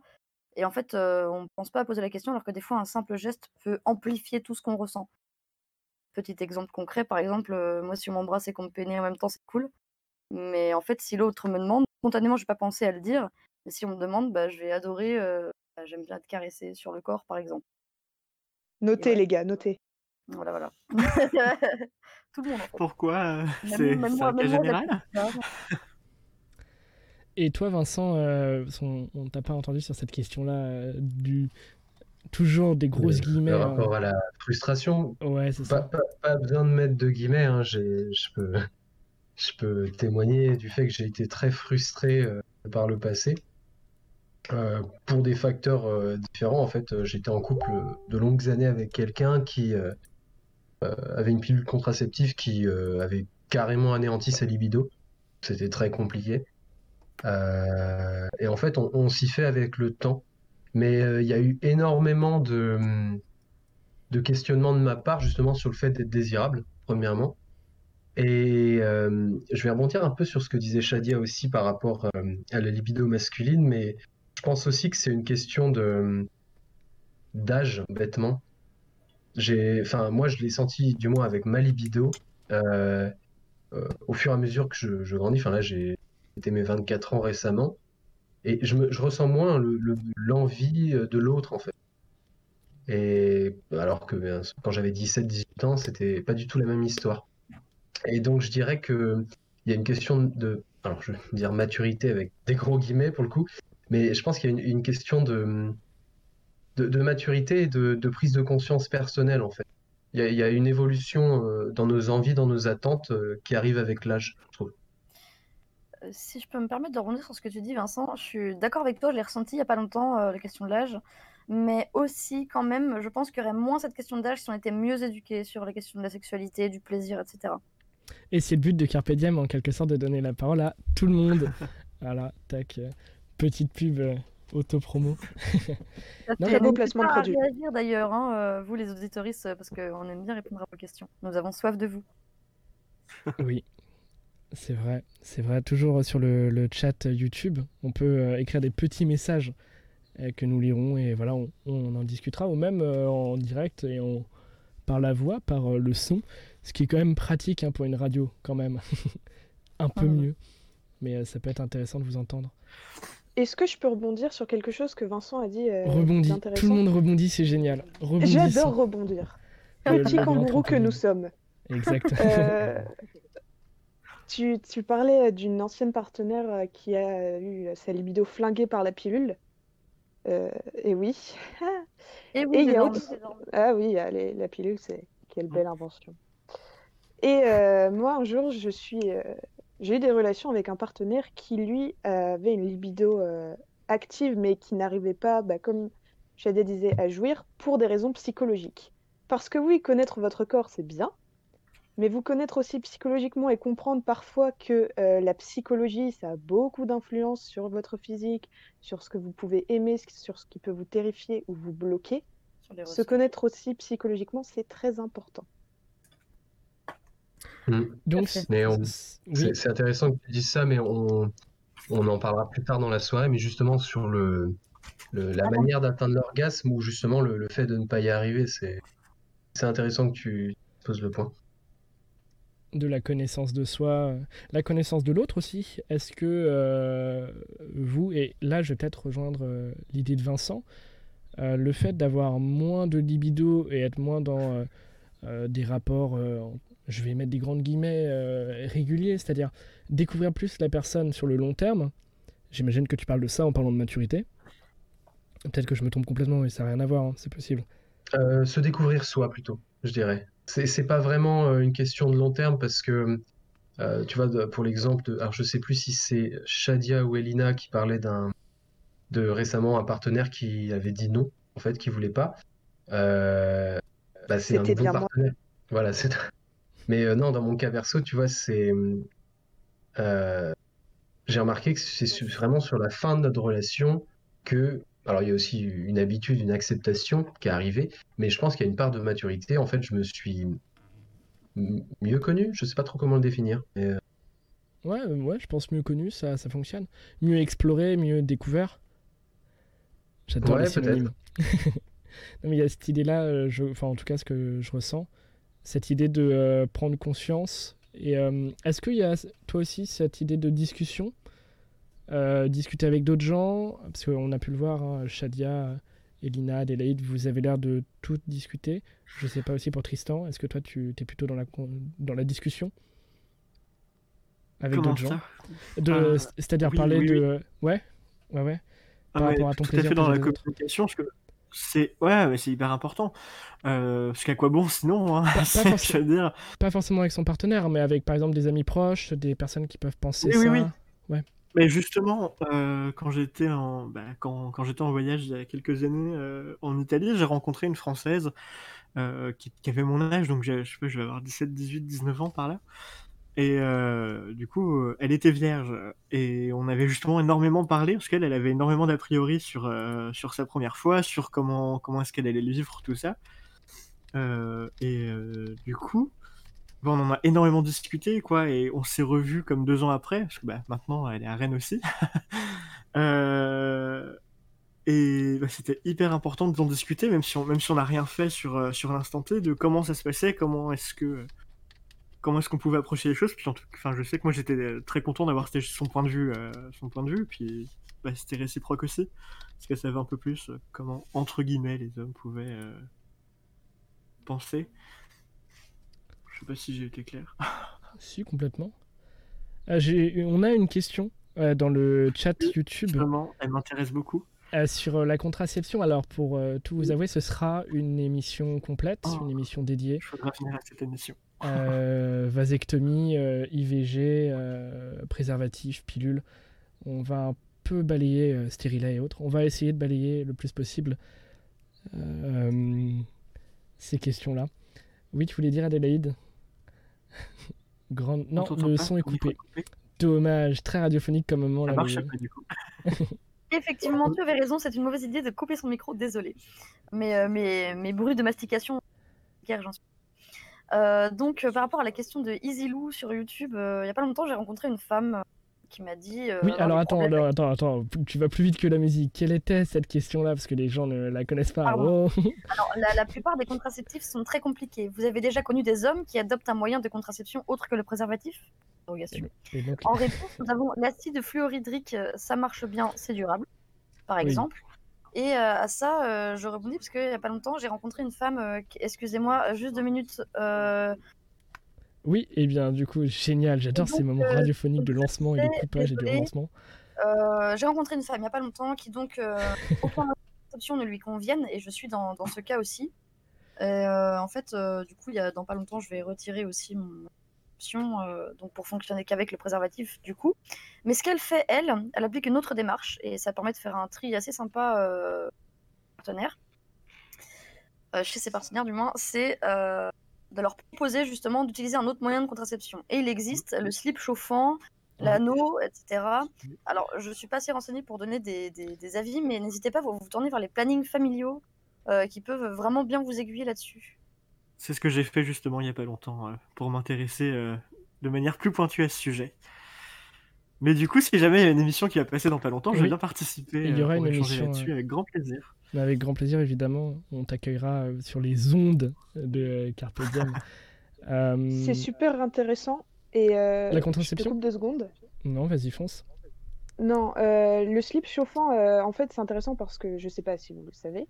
et en fait, on ne pense pas à poser la question, alors que des fois, un simple geste peut amplifier tout ce qu'on ressent. Petit exemple concret, par exemple, moi, si on m'embrasse et qu'on me pénètre en même temps, c'est cool. Mais en fait, si l'autre me demande, spontanément, je vais pas penser à le dire. Mais si on me demande, bah, je vais adorer. Euh, bah, J'aime bien te caresser sur le corps, par exemple. Notez, les gars, notez. Voilà, voilà. Tout le monde. En fait. Pourquoi C'est général? Et toi, Vincent, euh, on, on t'a pas entendu sur cette question-là euh, du toujours des grosses le, guillemets. Le rapport à la frustration. Ouais, c'est pas, ça. Pas, pas, besoin de mettre de guillemets. Hein, je peux, je peux témoigner du fait que j'ai été très frustré euh, par le passé. Pour des facteurs différents, en fait, j'étais en couple de longues années avec quelqu'un qui avait une pilule contraceptive qui avait carrément anéanti sa libido. C'était très compliqué. Et en fait, on, s'y fait avec le temps. Mais il y a eu énormément de, de questionnements de ma part, justement, sur le fait d'être désirable, premièrement. Et euh, je vais rebondir un peu sur ce que disait Shadia aussi par rapport euh, à la libido masculine, mais je pense aussi que c'est une question de d'âge, bêtement. J'ai, enfin, moi, je l'ai senti, du moins avec ma libido, euh, au fur et à mesure que je, je grandis. Enfin, là, j'ai été mes 24 ans récemment, et je, ressens moins l'envie le, de l'autre, en fait. Et alors que quand j'avais 17-18 ans, c'était pas du tout la même histoire. Et donc, je dirais qu'il y a une question de, alors je vais dire maturité avec des gros guillemets pour le coup, mais je pense qu'il y a une, question de, de, maturité et de, prise de conscience personnelle, en fait. Il y a, il y a une évolution euh, dans nos envies, dans nos attentes euh, qui arrive avec l'âge, je trouve. Si je peux me permettre de rebondir sur ce que tu dis, Vincent, je suis d'accord avec toi, je l'ai ressenti il n'y a pas longtemps, euh, la question de l'âge. Mais aussi, quand même, je pense qu'il y aurait moins cette question d'âge si on était mieux éduqués sur la question de la sexualité, du plaisir, etc. Et c'est le but de Carpe Diem, en quelque sorte, de donner la parole à tout le monde. voilà, tac, euh, petite pub euh, Auto-promo. Très beau placement de pas à produit. réagir d'ailleurs, hein, euh, vous les auditoristes, parce qu'on aime bien répondre à vos questions. Nous avons soif de vous. Oui, c'est vrai. C'est vrai. Toujours sur le, le chat YouTube, on peut euh, écrire des petits messages euh, que nous lirons et voilà, on, on en discutera ou même euh, en direct et on, par la voix, par euh, le son, ce qui est quand même pratique hein, pour une radio quand même. Un peu Ah. mieux. Mais euh, ça peut être intéressant de vous entendre. Est-ce que je peux rebondir sur quelque chose que Vincent a dit euh, Rebondis. Tout le monde rebondit, c'est génial. J'adore rebondir. Le- Petit kangourou que nous sommes. Exact. Euh, tu, tu parlais d'une ancienne partenaire euh, qui a eu sa libido flinguée par la pilule. Euh, et oui. Et Et oui, il y a désormais. Ah oui, allez, la pilule, c'est quelle belle invention. Et euh, moi, un jour, je suis, euh, j'ai eu des relations avec un partenaire qui, lui, avait une libido euh, active, mais qui n'arrivait pas, bah, comme Shadia disait, à jouir pour des raisons psychologiques. Parce que oui, connaître votre corps, c'est bien, mais vous connaître aussi psychologiquement et comprendre parfois que euh, la psychologie, ça a beaucoup d'influence sur votre physique, sur ce que vous pouvez aimer, sur ce qui peut vous terrifier ou vous bloquer. Se connaître aussi psychologiquement, c'est très important. Mm. Donc, C'est intéressant que tu dises ça, mais on, on en parlera plus tard dans la soirée, mais justement sur le, le- la Ah manière d'atteindre l'orgasme ou justement le, le fait de ne pas y arriver, c'est c'est intéressant que tu poses le point. De la connaissance de soi, euh, la connaissance de l'autre aussi. Est-ce que euh, vous, et là je vais peut-être rejoindre euh, l'idée de Vincent, le fait d'avoir moins de libido et être moins dans des rapports, je vais mettre des grandes guillemets, réguliers, c'est-à-dire découvrir plus la personne sur le long terme, j'imagine que tu parles de ça en parlant de maturité. Peut-être que je me trompe complètement et ça n'a rien à voir, hein, c'est possible. Se découvrir soi plutôt, je dirais. C'est pas vraiment euh, une question de long terme parce que euh, tu vois pour l'exemple de alors je sais plus si c'est Shadia ou Elina qui parlait d'un de récemment un partenaire qui avait dit non en fait qui voulait pas. Euh, bah, c'est un C'était nouveau bien moi. partenaire. Voilà, c'est mais euh, non dans mon cas perso tu vois c'est j'ai remarqué que c'est vraiment sur la fin de notre relation que alors il y a aussi une habitude, une acceptation qui est arrivée, mais je pense qu'il y a une part de maturité. En fait, je me suis mieux connu. Je sais pas trop comment le définir. mais, euh, Ouais, euh, ouais, je pense mieux connu, ça, ça fonctionne. Mieux exploré, mieux découvert. J'adore Ouais, les synonymes. non, mais il y a cette idée-là, euh, je... enfin en tout cas ce que je ressens, cette idée de euh, prendre conscience. Et euh, est-ce qu'il y a toi aussi cette idée de discussion? Euh, Discuter avec d'autres gens Parce qu'on a pu le voir, hein, Shadia, Elina, Adélaïde, vous avez l'air de tout discuter. Je sais pas aussi pour Tristan, est-ce que toi tu es plutôt dans la, dans la discussion avec d'autres gens? Euh, C'est-à-dire oui, parler oui, de. oui. Ouais, ouais, ouais. Ah, par rapport à ton tout à plaisir fait dans la communication, parce que c'est ouais, mais c'est hyper important. Euh, parce qu'à quoi bon sinon hein, pas c'est- forcément. Je veux dire, Pas forcément avec son partenaire, mais avec par exemple des amis proches, des personnes qui peuvent penser Oui, ça. oui, oui. Mais justement, euh, quand j'étais en, bah, quand, en voyage il y a quelques années euh, en Italie, j'ai rencontré une Française euh, qui, avait mon âge, donc je sais pas, je vais avoir 17, 18, 19 ans par là. Et du coup, elle était vierge. Et on avait justement énormément parlé, parce qu'elle elle avait énormément d'a priori sur, sur sa première fois, sur comment, comment est-ce qu'elle allait le vivre, tout ça. Et du coup, Bon, on en a énormément discuté, quoi, et on s'est revus comme deux ans après, parce que bah, maintenant elle est à Rennes aussi. Euh, Et bah, c'était hyper important d'en discuter, même si on si n'a rien fait sur, euh, sur l'instant T, de comment ça se passait, comment est-ce que comment est-ce qu'on pouvait approcher les choses. Puis en tout- enfin, je sais que moi j'étais euh, très content d'avoir son point de vue, son point de vue, puis bah, c'était réciproque aussi, parce qu'elle savait un peu plus comment entre guillemets les hommes pouvaient penser. Je sais pas si j'ai été clair. Si, complètement. Ah, on a une question euh, dans le chat YouTube Vraiment, elle m'intéresse beaucoup. euh, sur euh, la contraception. Alors, pour euh, tout vous avouer, ce sera une émission complète, Oh. une émission dédiée. Il faudra venir à cette émission. Vasectomie, IVG, préservatif, pilule. On va un peu balayer stérilet et autres. On va essayer de balayer le plus possible ces questions-là. Oui, tu voulais dire Adélaïde? Grande... Non, le pas, son est coupé. Dommage, très radiophonique comme moment. Ça là, marche après du coup. Effectivement, tu avais raison, c'est une mauvaise idée de couper son micro, désolé. Mais euh, mes, mes bruits de mastication, j'en suis. Euh, donc, euh, par rapport à la question de Easy Lou sur YouTube, euh, il n'y a pas longtemps, j'ai rencontré une femme euh, qui m'a dit. euh, Oui, alors attends, alors, attends, attends, tu vas plus vite que la musique. Quelle était cette question-là? Parce que les gens ne la connaissent pas. Pardon. Oh. Alors, la, la plupart des contraceptifs sont très compliqués. Vous avez déjà connu des hommes qui adoptent un moyen de contraception autre que le préservatif? Et donc, En réponse, nous avons l'acide fluorhydrique, euh, ça marche bien, c'est durable, par Oui. exemple. Et euh, à ça, euh, je rebondis parce qu'il n'y a pas longtemps, j'ai rencontré une femme, excusez-moi, juste deux minutes. Oui, et bien du coup, génial, j'adore ces moments euh, radiophoniques de lancement et de coupage et de désolée. relancement. euh, j'ai rencontré une femme il n'y a pas longtemps qui donc euh, aucun contraception ne lui convienne et je suis dans, dans ce cas aussi. Et, en fait, du coup, il y a, dans pas longtemps, je vais retirer aussi mon option euh, donc pour fonctionner qu'avec le préservatif du coup. Mais ce qu'elle fait, elle, elle applique une autre démarche et ça permet de faire un tri assez sympa euh, partenaire. Euh, chez ses partenaires du moins, c'est de leur proposer justement d'utiliser un autre moyen de contraception. Et il existe le slip chauffant, l'anneau, etc. Alors, je suis pas assez renseignée pour donner des, des- des avis, mais n'hésitez pas à vous vous tourner vers les plannings familiaux euh, qui peuvent vraiment bien vous aiguiller là-dessus. C'est ce que j'ai fait justement il n'y a pas longtemps euh, pour m'intéresser euh, de manière plus pointue à ce sujet. Mais du coup, si jamais il y a une émission qui va passer dans pas longtemps, je vais bien participer Il y euh, aura pour une émission, là-dessus avec grand plaisir. Mais avec grand plaisir, évidemment, on t'accueillera euh, sur les ondes de Carpe Diem. Euh, C'est super intéressant. Et euh, La je te contraception coupe deux secondes. Non, vas-y, fonce. Non, euh, le slip chauffant, euh, en fait, c'est intéressant parce que je sais pas si vous le savez,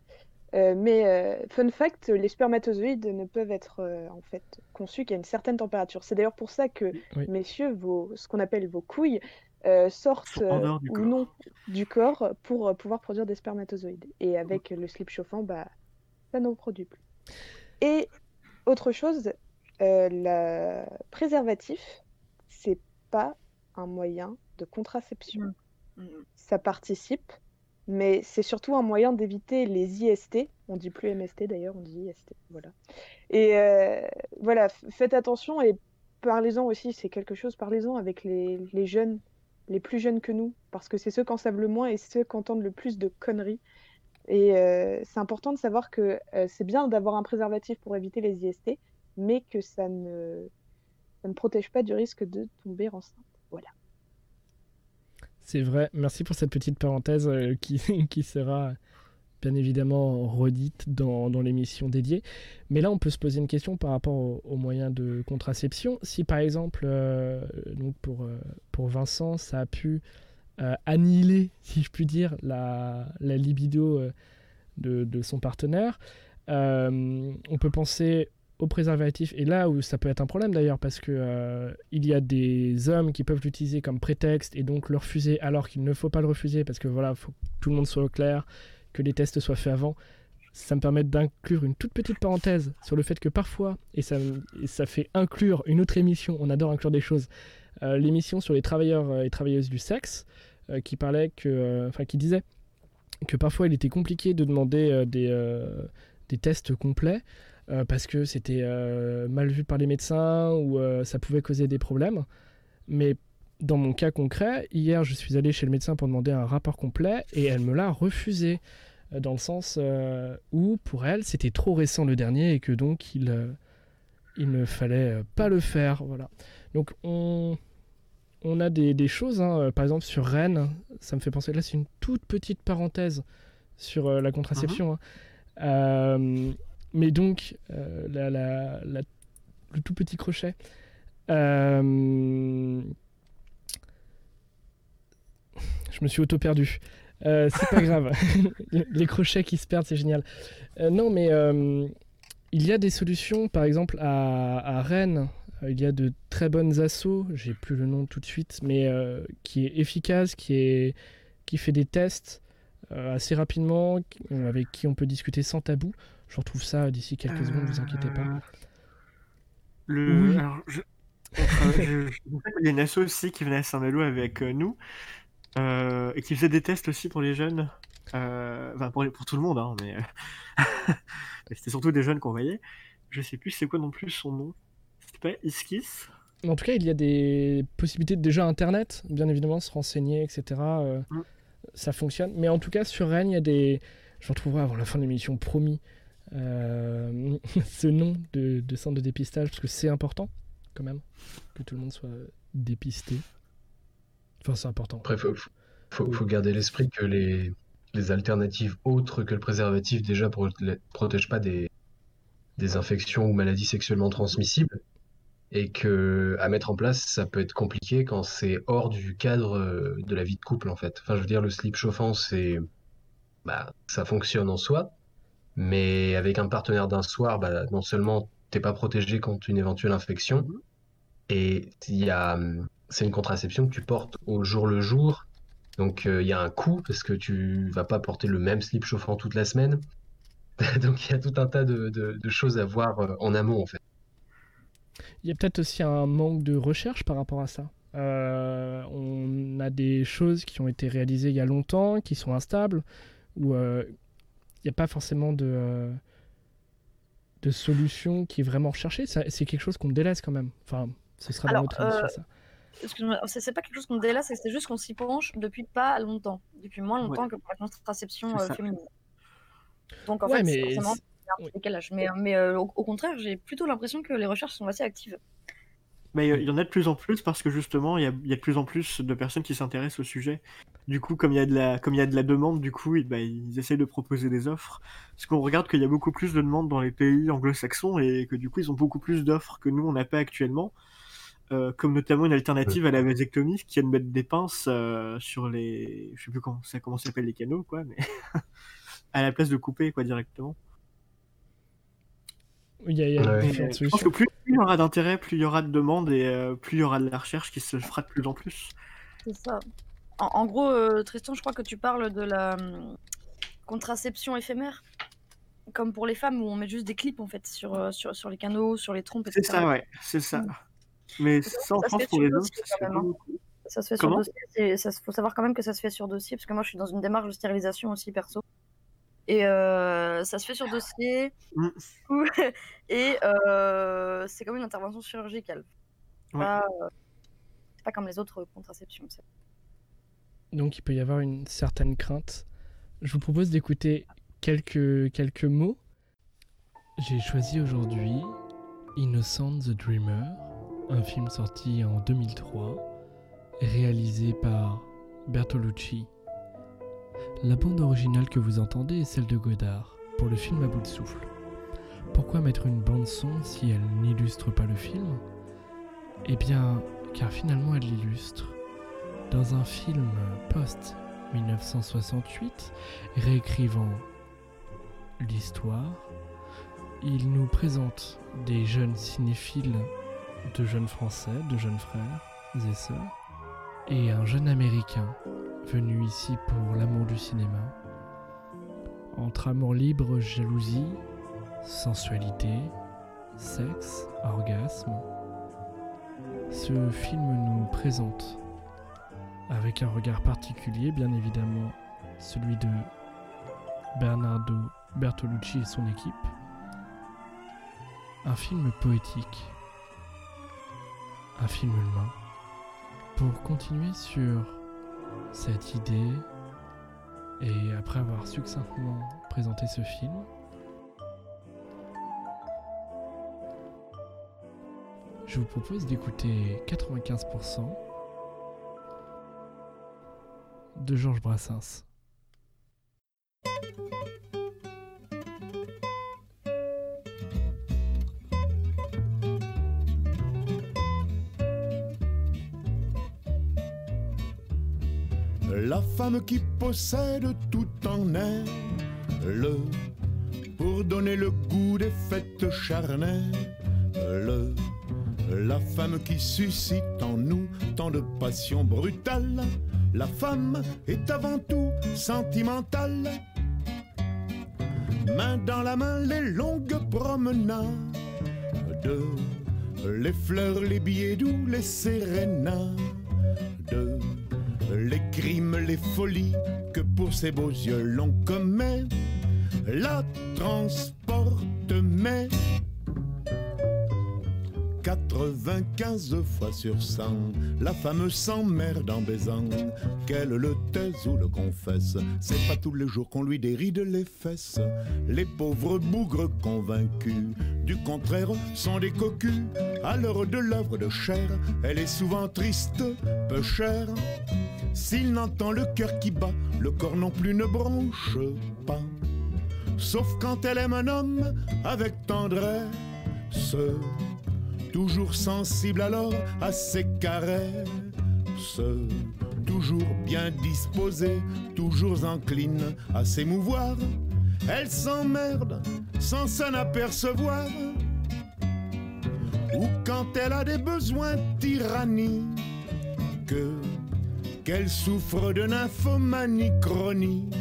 euh, mais euh, fun fact, les spermatozoïdes ne peuvent être euh, en fait conçus qu'à une certaine température. C'est d'ailleurs pour ça que, Oui. messieurs, vos, ce qu'on appelle vos couilles euh, sortent euh, ou corps. non du corps pour euh, pouvoir produire des spermatozoïdes. Et avec le slip chauffant, bah, ça n'en produit plus. Et autre chose, euh, le préservatif, c'est pas un moyen de contraception Mm. ça participe, mais c'est surtout un moyen d'éviter les IST. On dit plus MST d'ailleurs, on dit IST. Voilà. Et euh, voilà, faites attention et parlez-en aussi, c'est quelque chose, parlez-en avec les, les jeunes, les plus jeunes que nous, parce que c'est ceux qui en savent le moins et ceux qui entendent le plus de conneries. Et euh, c'est important de savoir que euh, c'est bien d'avoir un préservatif pour éviter les IST, mais que ça ne, ça ne protège pas du risque de tomber enceinte. Voilà. C'est vrai, merci pour cette petite parenthèse euh, qui, qui sera bien évidemment redite dans, dans l'émission dédiée. Mais là, on peut se poser une question par rapport au- aux moyens de contraception. Si par exemple, euh, donc pour, euh, pour Vincent, ça a pu euh, annihiler, si je puis dire, la, la libido euh, de, de son partenaire, on peut penser au préservatif, et là où ça peut être un problème d'ailleurs, parce que euh, il y a des hommes qui peuvent l'utiliser comme prétexte et donc le refuser alors qu'il ne faut pas le refuser, parce que voilà, faut que tout le monde soit au clair, que les tests soient faits avant. Ça me permet d'inclure une toute petite parenthèse sur le fait que parfois, et ça, ça fait inclure une autre émission, on adore inclure des choses, euh, l'émission sur les travailleurs euh, et travailleuses du sexe, euh, qui parlait que, enfin qui disait que parfois il était compliqué de demander des, des tests complets parce que c'était mal vu par les médecins ou ça pouvait causer des problèmes. Mais dans mon cas concret, hier je suis allé chez le médecin pour demander un rapport complet et elle me l'a refusé euh, dans le sens euh, où pour elle c'était trop récent le dernier et que donc il, euh, il ne fallait pas le faire. Voilà. Donc on, on a des, des choses, hein, par exemple sur Rennes, ça me fait penser, là c'est une toute petite parenthèse sur la contraception. hein. Euh, mais donc, euh, la- la- la- le tout petit crochet. euh, je me suis auto-perdu. Euh, c'est pas grave. Les crochets qui se perdent, c'est génial. Euh, non, mais euh, il y a des solutions. Par exemple, à, à Rennes, il y a de très bonnes assos. J'ai plus le nom tout de suite, mais euh, qui est efficace, qui, est, qui fait des tests euh, assez rapidement, avec qui on peut discuter sans tabou. Je retrouve ça d'ici quelques secondes, vous inquiétez pas. Le... Oui. Alors, je... on tra- je- je- en fait, Il y a une asso aussi qui venait à Saint-Malo avec euh, nous euh, et qui faisait des tests aussi pour les jeunes. Euh, Enfin, pour, les- pour tout le monde, hein, mais euh, mais c'était surtout des jeunes qu'on voyait. Je sais plus c'est quoi non plus son nom. C'était pas Iskis? En tout cas, il y a des possibilités de déjà Internet, bien évidemment, se renseigner, etc. Mm. ça fonctionne. Mais en tout cas, sur Rennes, il y a des. Je retrouverai avant la fin de l'émission, promis, ce nom de, de centre de dépistage, parce que c'est important, quand même, que tout le monde soit dépisté. Enfin, c'est important. Après, faut, faut, faut garder l'esprit que les, les alternatives autres que le préservatif déjà ne protègent pas des, des infections ou maladies sexuellement transmissibles et que à mettre en place, ça peut être compliqué quand c'est hors du cadre euh, de la vie de couple en fait. Enfin, je veux dire, le slip chauffant, c'est bah, ça fonctionne en soi, mais avec un partenaire d'un soir, bah, non seulement t'es pas protégé contre une éventuelle infection, et il y a, c'est une contraception que tu portes au jour le jour, donc euh, il y a un coût parce que tu vas pas porter le même slip chauffant toute la semaine. Donc il y a tout un tas de, de, de choses à voir euh, en amont en fait. Il y a peut-être aussi un manque de recherche par rapport à ça. Euh, on a des choses qui ont été réalisées il y a longtemps, qui sont instables, où euh, il n'y a pas forcément de, euh, de solution qui est vraiment recherchée. C'est quelque chose qu'on délaisse quand même. Enfin, ce sera dans Alors, notre émission, euh, ça. Excuse-moi, c'est pas quelque chose qu'on délaisse, c'est juste qu'on s'y penche depuis pas longtemps. Depuis moins longtemps que pour la contraception euh, féminine. Donc en Ouais, fait, mais c'est forcément un décalage. Mais, mais euh, au, au contraire, j'ai plutôt l'impression que les recherches sont assez actives. Mais euh, il y en a de plus en plus parce que justement, il y a, il y a de plus en plus de personnes qui s'intéressent au sujet. Du coup, comme il y a de la, comme il y a de la demande, du coup, ils, bah, ils essayent de proposer des offres. Parce qu'on regarde qu'il y a beaucoup plus de demandes dans les pays anglo-saxons et que du coup, ils ont beaucoup plus d'offres que nous, on n'a pas actuellement. Euh, comme notamment une alternative à la vasectomie, qui est de mettre des pinces euh, sur les, je sais plus comment ça, comment s'appelle les canaux, quoi, mais à la place de couper, quoi, directement. Il y a, il y a Ouais. Je pense que plus il y aura d'intérêt, plus il y aura de demandes et euh, plus il y aura de la recherche qui se fera de plus en plus. C'est ça. En, en gros, euh, Tristan, je crois que tu parles de la hum, contraception éphémère. Comme pour les femmes où on met juste des clips en fait sur, sur, sur les canaux, sur les trompes, C'est etc. ça, ouais, c'est ça. Mais France, fait pour les dossier, ça se fait quand pas même, beaucoup. Ça se fait Comment? sur dossier. Il faut savoir quand même que ça se fait sur dossier, parce que moi je suis dans une démarche de stérilisation aussi perso. Et euh, ça se fait sur dossier. Mm. Et euh, c'est comme une intervention chirurgicale. Ouais. Pas, euh, c'est pas comme les autres contraceptions. Donc il peut y avoir une certaine crainte. Je vous propose d'écouter quelques, quelques mots. J'ai choisi aujourd'hui Innocent the Dreamer, un film sorti en 2003, réalisé par Bertolucci. La bande originale que vous entendez est celle de Godard pour le film À bout de souffle. Pourquoi mettre une bande son si elle n'illustre pas le film? Eh bien, car finalement elle l'illustre. Dans un film post-1968, réécrivant l'histoire, il nous présente des jeunes cinéphiles, de jeunes Français, de jeunes frères et sœurs, et un jeune Américain venu ici pour l'amour du cinéma. Entre amour libre, jalousie, sensualité, sexe, orgasme, ce film nous présente avec un regard particulier, bien évidemment, celui de Bernardo Bertolucci et son équipe. Un film poétique, un film humain. Pour continuer sur cette idée, et après avoir succinctement présenté ce film, je vous propose d'écouter 95% de Georges Brassens. La femme qui possède tout en elle, pour donner le goût des fêtes charnelles, la femme qui suscite en nous tant de passion brutale, la femme est avant tout sentimentale. Main dans la main, les longues promenades, les fleurs, les billets doux, les sérénades les crime, les folies que pour ses beaux yeux l'on commet, la transporte mais 95 fois sur 100, la femme s'emmerde en baisant, qu'elle le taise ou le confesse. C'est pas tous les jours qu'on lui déride les fesses. Les pauvres bougres convaincus, du contraire, sont des cocus. À l'heure de l'œuvre de chair, elle est souvent triste, peu chère. S'il n'entend le cœur qui bat, le corps non plus ne bronche pas. Sauf quand elle aime un homme avec tendresse, toujours sensible alors à ses caresses, toujours bien disposée, toujours incline à s'émouvoir. Elle s'emmerde sans s'en apercevoir. Ou quand elle a des besoins tyranniques qu'elle souffre de nymphomanie chronique.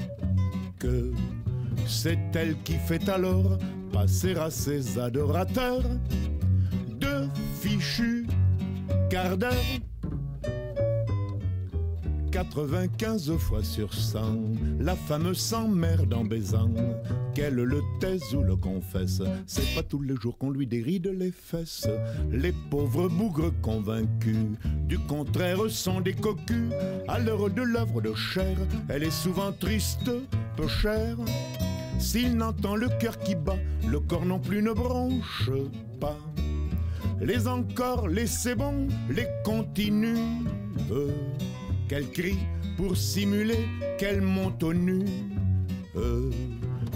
C'est elle qui fait alors passer à ses adorateurs de fichus quarts d'heure 95 fois sur 100, la femme s'emmerde en baisant. Qu'elle le taise ou le confesse, c'est pas tous les jours qu'on lui déride les fesses. Les pauvres bougres convaincus, du contraire sont des cocus. À l'heure de l'œuvre de chair, elle est souvent triste, peu chère. S'il n'entend le cœur qui bat, le corps non plus ne bronche pas. Les encore, les c'est bon, les continue qu'elle crie pour simuler qu'elle monte au nu. Euh,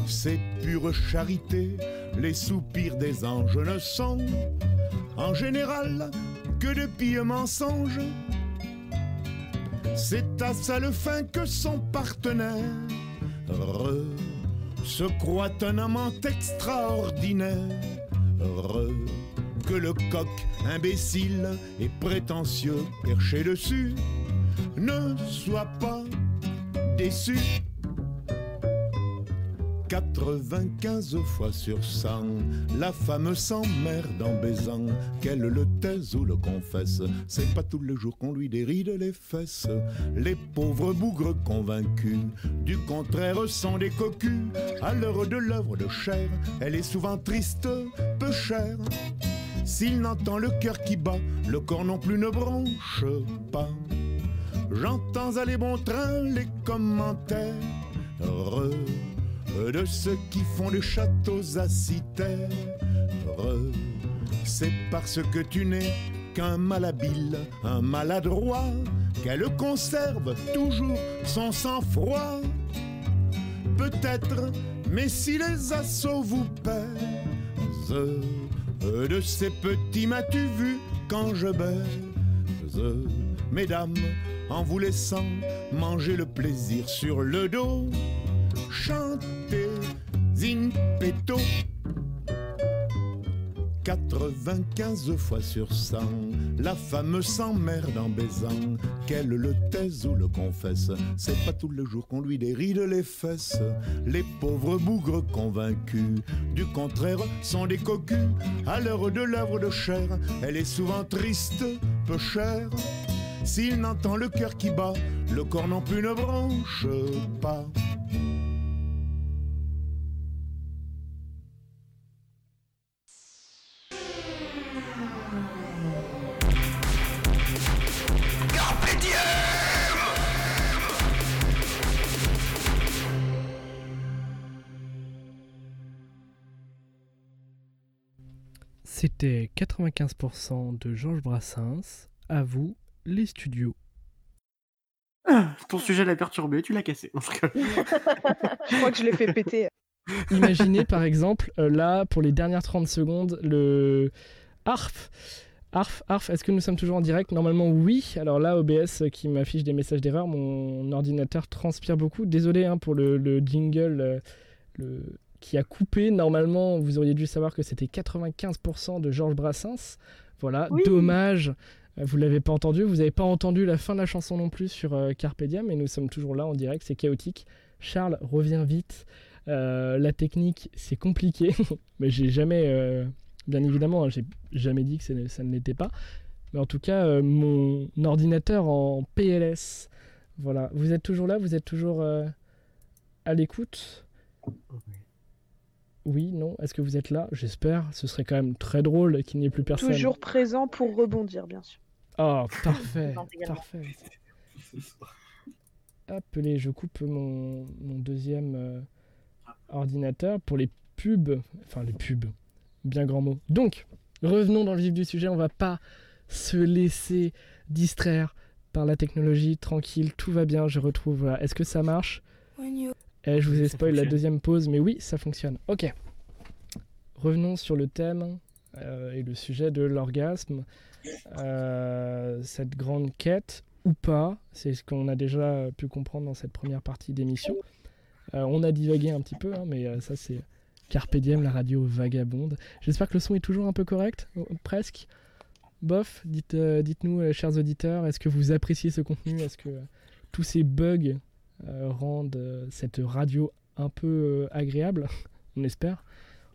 c'est pure charité, les soupirs des anges ne sont en général que de pieux mensonges. C'est à sale fin que son partenaire se croit un amant extraordinaire, que le coq imbécile et prétentieux perché dessus ne sois pas déçu. 95 fois sur 100, la femme s'emmerde en baisant, qu'elle le taise ou le confesse, c'est pas tous les jours qu'on lui déride les fesses. Les pauvres bougres convaincus, du contraire sont des cocus, à l'heure de l'œuvre de chair, elle est souvent triste, peu chère. S'il n'entend le cœur qui bat, le corps non plus ne bronche pas. J'entends aller bon train les commentaires de ceux qui font des châteaux à citerres. C'est parce que tu n'es qu'un malhabile, un maladroit, qu'elle conserve toujours son sang-froid. Peut-être, mais si les assauts vous pèsent, de ces petits m'as-tu vu quand je baise mesdames, en vous laissant manger le plaisir sur le dos. Chantez in petto. 95 fois sur 100, la femme s'emmerde en baisant, qu'elle le taise ou le confesse. C'est pas tout le jour qu'on lui déride les fesses. Les pauvres bougres convaincus, du contraire, sont des cocus. À l'heure de l'œuvre de chair, elle est souvent triste, peu chère. S'il n'entend le cœur qui bat, le corps non plus ne branche pas. C'était 95% de Georges Brassens. À vous, les studios. Ah, ton sujet l'a perturbé, tu l'as cassé. je crois que je l'ai fait péter. Imaginez par exemple, euh, là, pour les dernières 30 secondes, le ARP. ARF, ARF, est-ce que nous sommes toujours en direct? Normalement oui. Alors là, OBS euh, qui m'affiche des messages d'erreur, mon ordinateur transpire beaucoup. Désolé hein, pour le, jingle euh, qui a coupé. Normalement, vous auriez dû savoir que c'était 95% de Georges Brassens. Voilà, dommage. Euh, vous l'avez pas entendu, vous n'avez pas entendu la fin de la chanson non plus sur euh, Carpe Diem, mais nous sommes toujours là en direct, c'est chaotique. Charles revient vite. Euh, la technique, c'est compliqué, mais j'ai jamais, euh, bien évidemment, hein, j'ai jamais dit que ça ne, l'était pas. Mais en tout cas, mon ordinateur en PLS. Voilà, vous êtes toujours là, vous êtes toujours à l'écoute? Oui, non Est-ce que vous êtes là? J'espère. Ce serait quand même très drôle qu'il n'y ait plus personne. Toujours présent pour rebondir, bien sûr. Oh, parfait. Parfait. Hop, allez, je coupe mon, mon deuxième euh, ordinateur pour les pubs. Enfin, les pubs. Bien grand mot. Donc, revenons dans le vif du sujet. On va pas se laisser distraire par la technologie. Tranquille, tout va bien. Je retrouve. voilà. Est-ce que ça marche? Je vous ai spoil la deuxième pause, mais oui, ça fonctionne. Ok. Revenons sur le thème euh, et le sujet de l'orgasme. Euh, cette grande quête ou pas, c'est ce qu'on a déjà pu comprendre dans cette première partie d'émission. Euh, on a divagué un petit peu, hein, mais ça c'est Carpe Diem, la radio vagabonde. J'espère que le son est toujours un peu correct, presque. Bof, dites, dites-nous, chers auditeurs, est-ce que vous appréciez ce contenu? Est-ce que tous ces bugs rendent euh, cette radio un peu euh, agréable On espère.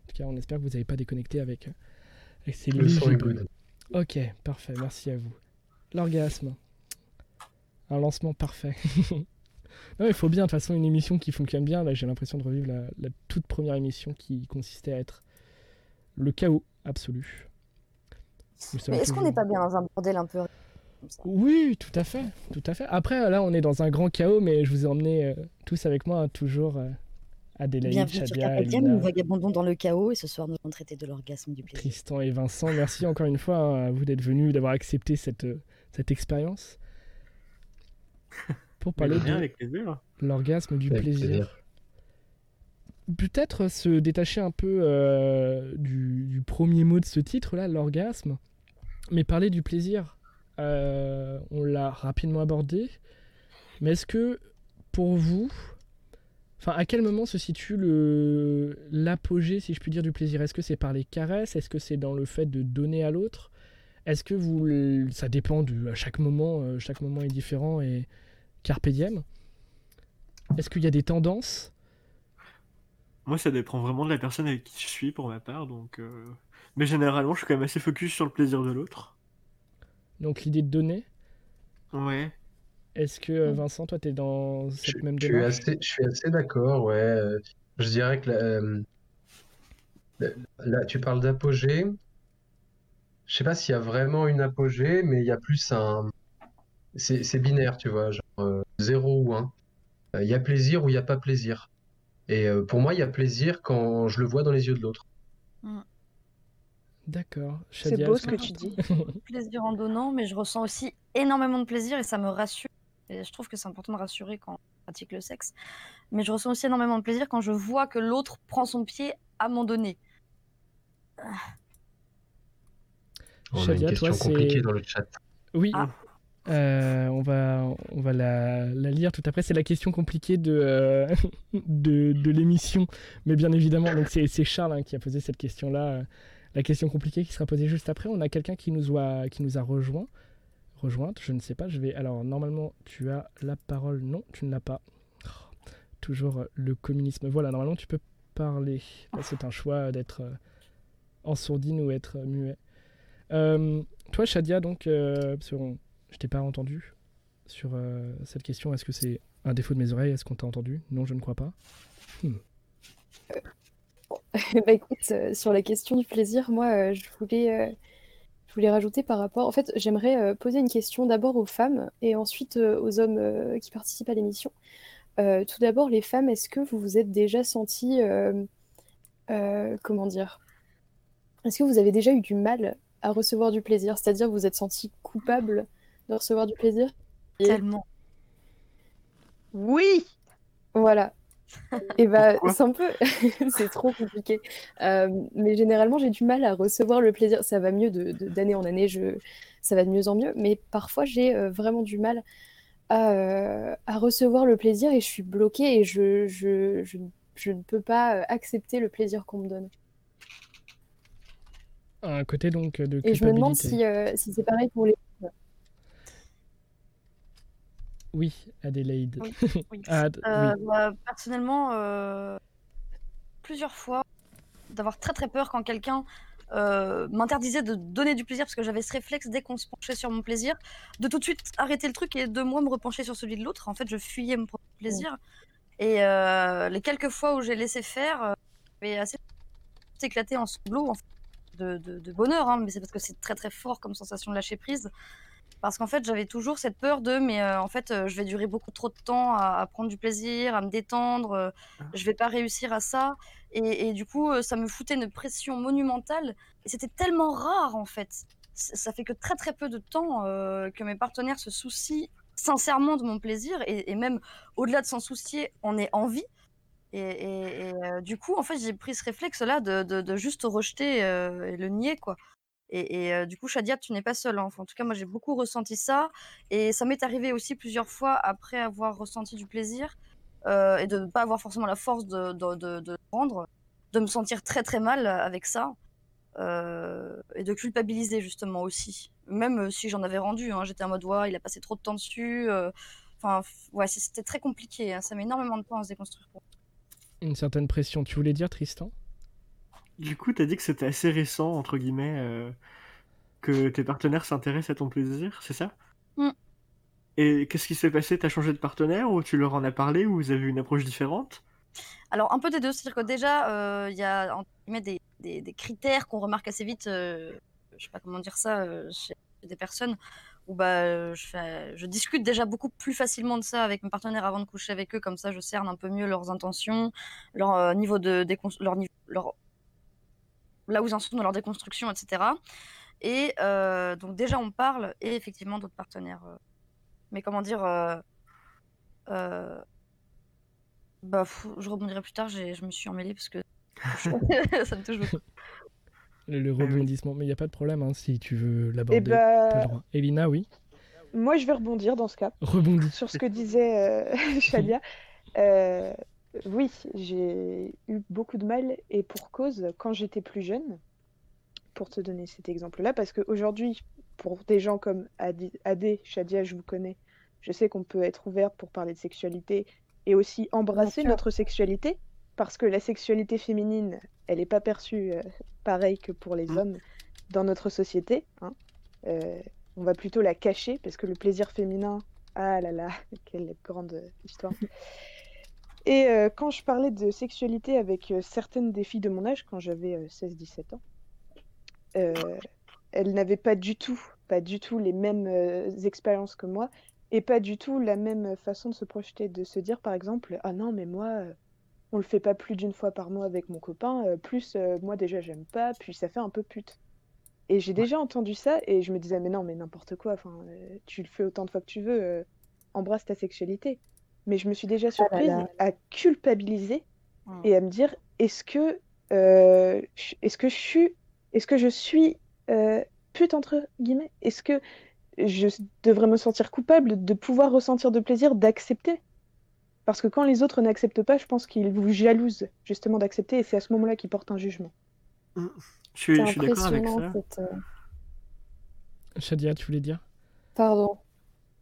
En tout cas, on espère que vous n'avez pas déconnecté avec, euh, avec ces Le son est. Ok, parfait, merci à vous. L'orgasme. Un lancement parfait. non, il faut bien, de toute façon, une émission qui fonctionne bien. Là, j'ai l'impression de revivre la, la toute première émission qui consistait à être le chaos absolu. Mais est-ce qu'on n'est pas bien dans un bordel un peu comme ça Oui, tout à fait, tout à fait. Après, là, on est dans un grand chaos, mais je vous ai emmenés euh, tous avec moi, hein, toujours euh, Adélaïde, Bienvenue sur Elina, nous vagabondons dans le chaos et ce soir nous allons traiter de l'orgasme du plaisir. Tristan et Vincent. Merci encore une fois hein, à vous d'être venus, d'avoir accepté cette, euh, cette expérience. Pour parler de l'orgasme du Avec plaisir. plaisir. Peut-être se détacher un peu euh, du, du premier mot de ce titre-là, l'orgasme, mais parler du plaisir. Euh, on l'a rapidement abordé, mais est-ce que pour vous, enfin, à quel moment se situe le l'apogée, si je puis dire, du plaisir? Est-ce que c'est par les caresses? Est-ce que c'est dans le fait de donner à l'autre? Est-ce que vous, ça dépend de à chaque moment, euh, chaque moment est différent et carpe diem. Est-ce qu'il y a des tendances? Moi, ça dépend vraiment de la personne avec qui je suis pour ma part, donc. euh, Mais généralement, je suis quand même assez focus sur le plaisir de l'autre. Donc l'idée de donner, Ouais. est-ce que euh, Vincent, toi, tu es dans Je, cette même je suis démarche assez, je suis assez d'accord, ouais. Euh, Je dirais que la- euh, là, tu parles d'apogée. Je sais pas s'il y a vraiment une apogée, mais il y a plus un. C'est c'est binaire, tu vois, genre euh, 0 ou 1. Euh, Il y a plaisir ou il n'y a pas plaisir. Et euh, pour moi, il y a plaisir quand je le vois dans les yeux de l'autre. D'accord. C'est Shadia, beau ce que tu dis. plaisir en donnant, mais je ressens aussi énormément de plaisir et ça me rassure. Et je trouve que c'est important de rassurer quand on pratique le sexe. Mais je ressens aussi énormément de plaisir quand je vois que l'autre prend son pied à m'en donner. On a une Shadia, question toi, c'est- compliquée dans le chat. Oui. Ah. Euh, on va, on va la, la lire tout après. C'est la question compliquée de, euh, de, de l'émission. Mais bien évidemment, donc c'est c'est Charles hein, qui a posé cette question-là. La question compliquée qui sera posée juste après. On a quelqu'un qui nous a, rejoint. Rejointe, je ne sais pas. Je vais. Alors, normalement, tu as la parole. Non, tu ne l'as pas. Oh, toujours euh, le communisme. Voilà, normalement, tu peux parler. Là, C'est un choix d'être euh, en sourdine ou être euh, muet. Toi, Shadia, donc, euh, je t'ai pas entendu sur cette question. Est-ce que c'est un défaut de mes oreilles? Est-ce qu'on t'a entendu? Non, je ne crois pas. Bah écoute, euh, sur la question du plaisir, moi, euh, je voulais, euh, je voulais rajouter par rapport. En fait, j'aimerais euh, poser une question d'abord aux femmes et ensuite euh, aux hommes euh, qui participent à l'émission. Euh, tout d'abord, les femmes, est-ce que vous vous êtes déjà senties, euh, euh, comment dire, est-ce que vous avez déjà eu du mal à recevoir du plaisir? C'est-à-dire, vous vous êtes sentie coupable de recevoir du plaisir? Et- Tellement. Oui Voilà. Et bah, Pourquoi? c'est un peu. c'est trop compliqué. Euh, mais généralement, j'ai du mal à recevoir le plaisir. Ça va mieux de, de- d'année en année, je... ça va de mieux en mieux. Mais parfois, j'ai euh, vraiment du mal à, euh, à recevoir le plaisir et je suis bloquée et je, je, je, je ne peux pas accepter le plaisir qu'on me donne. Un côté donc de Et je me demande si, euh, si c'est pareil pour les. Oui, Adélaïde. Oui, oui. D- Euh, oui. bah, personnellement, euh, plusieurs fois, d'avoir très très peur quand quelqu'un euh, m'interdisait de donner du plaisir parce que j'avais ce réflexe dès qu'on se penchait sur mon plaisir, de tout de suite arrêter le truc et de moi me repencher sur celui de l'autre. En fait, je fuyais mon propre plaisir. Et euh, les quelques fois où j'ai laissé faire, j'avais assez éclater en sanglots en fait, de, de- de bonheur, hein, mais c'est parce que c'est très très fort comme sensation de lâcher prise. Parce qu'en fait, j'avais toujours cette peur de, mais euh, en fait, euh, je vais durer beaucoup trop de temps à, à prendre du plaisir, à me détendre, euh, je vais pas réussir à ça. Et, et du coup, ça me foutait une pression monumentale. Et c'était tellement rare, en fait. C- Ça fait que très très peu de temps que mes partenaires se soucient sincèrement de mon plaisir, et, et même au-delà de s'en soucier, on est envie. Et, et- et, euh, du coup, en fait, j'ai pris ce réflexe-là de, de- de juste rejeter euh, et le nier, quoi. Et, du coup, Shadia, tu n'es pas seule. hein. Enfin, en tout cas, moi, j'ai beaucoup ressenti ça. Et ça m'est arrivé aussi plusieurs fois après avoir ressenti du plaisir et de ne pas avoir forcément la force de, de, de, rendre, de me sentir très très mal avec ça. et de culpabiliser justement aussi. Même si j'en avais rendu, hein, j'étais en mode, ouais, il a passé trop de temps dessus. Enfin, ouais, c'était très compliqué. hein. Ça met énormément de temps à se déconstruire. Une certaine pression. Tu voulais dire, Tristan? Du coup, t'as dit que c'était assez récent, entre guillemets, euh, que tes partenaires s'intéressent à ton plaisir, c'est ça? Mm. Et qu'est-ce qui s'est passé? T'as changé de partenaire ou tu leur en as parlé ou vous avez eu une approche différente? Alors, un peu des deux. C'est-à-dire que déjà, euh, il y a entre guillemets, des, des, des critères qu'on remarque assez vite, euh, je sais pas comment dire ça, euh, chez des personnes où bah, je, fais, je discute déjà beaucoup plus facilement de ça avec mes partenaires avant de coucher avec eux. Comme ça, je cerne un peu mieux leurs intentions, leur euh, niveau de leur là où ils en sont dans leur déconstruction, etc. Et euh, donc déjà, on parle et effectivement d'autres partenaires. euh. Mais comment dire euh, euh, bah, je rebondirai plus tard, j'ai- je me suis emmêlée parce que ça me touche beaucoup. Le, rebondissement. Mais il n'y a pas de problème hein, si tu veux l'aborder. Bah, droit. Elina, oui. moi, je vais rebondir dans ce cas Rebondis. sur ce que disait euh, Shadia. Euh, oui, j'ai eu beaucoup de mal et pour cause quand j'étais plus jeune, pour te donner cet exemple-là, parce qu'aujourd'hui, pour des gens comme Adi- Adé, Shadia, je vous connais, je sais qu'on peut être ouverte pour parler de sexualité et aussi embrasser notre sexualité, parce que la sexualité féminine, elle n'est pas perçue euh, pareil que pour les Mm. hommes dans notre société. hein. Euh, on va plutôt la cacher, parce que le plaisir féminin, ah là là, quelle grande histoire. Et euh, quand je parlais de sexualité avec euh, certaines des filles de mon âge, quand j'avais euh, 16-17 ans, euh, elles n'avaient pas du tout, pas du tout les mêmes expériences que moi, et pas du tout la même façon de se projeter, de se dire par exemple, ah non, mais moi, on le fait pas plus d'une fois par mois avec mon copain, plus moi déjà j'aime pas, puis ça fait un peu pute. Et j'ai déjà entendu ça et je me disais, mais non, mais n'importe quoi, tu le fais autant de fois que tu veux, embrasse ta sexualité. Mais je me suis déjà surprise là. à culpabiliser Mm. et à me dire, est-ce que, euh, je- est-ce que je suis, est-ce que je suis euh, pute entre guillemets? Est-ce que je devrais me sentir coupable de pouvoir ressentir de plaisir, d'accepter? Parce que quand les autres n'acceptent pas, je pense qu'ils vous jalousent justement d'accepter et c'est à ce moment-là qu'ils portent un jugement. Je suis, C'est je suis d'accord avec impressionnant ça. cette. euh, Shadia, tu voulais dire? Pardon.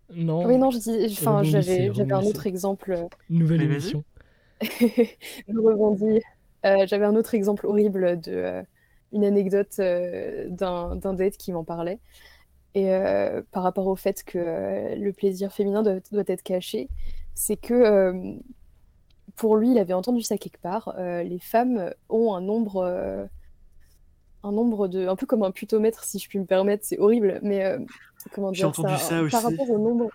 Non. Oui, non, je dis. Enfin, Rebondissez, j'avais j'avais un autre exemple. euh, Nouvelle émission. je rebondis. Euh, j'avais un autre exemple horrible de euh, une anecdote euh, d'un d'un date qui m'en parlait. Et euh, par rapport au fait que euh, le plaisir féminin doit, doit être caché, c'est que euh, pour lui, il avait entendu ça quelque part. euh, les femmes ont un nombre, euh, un nombre de, un peu comme un putomètre, si je puis me permettre. C'est horrible, mais euh, comment J'ai dire entendu ça aussi. Par rapport au nombre,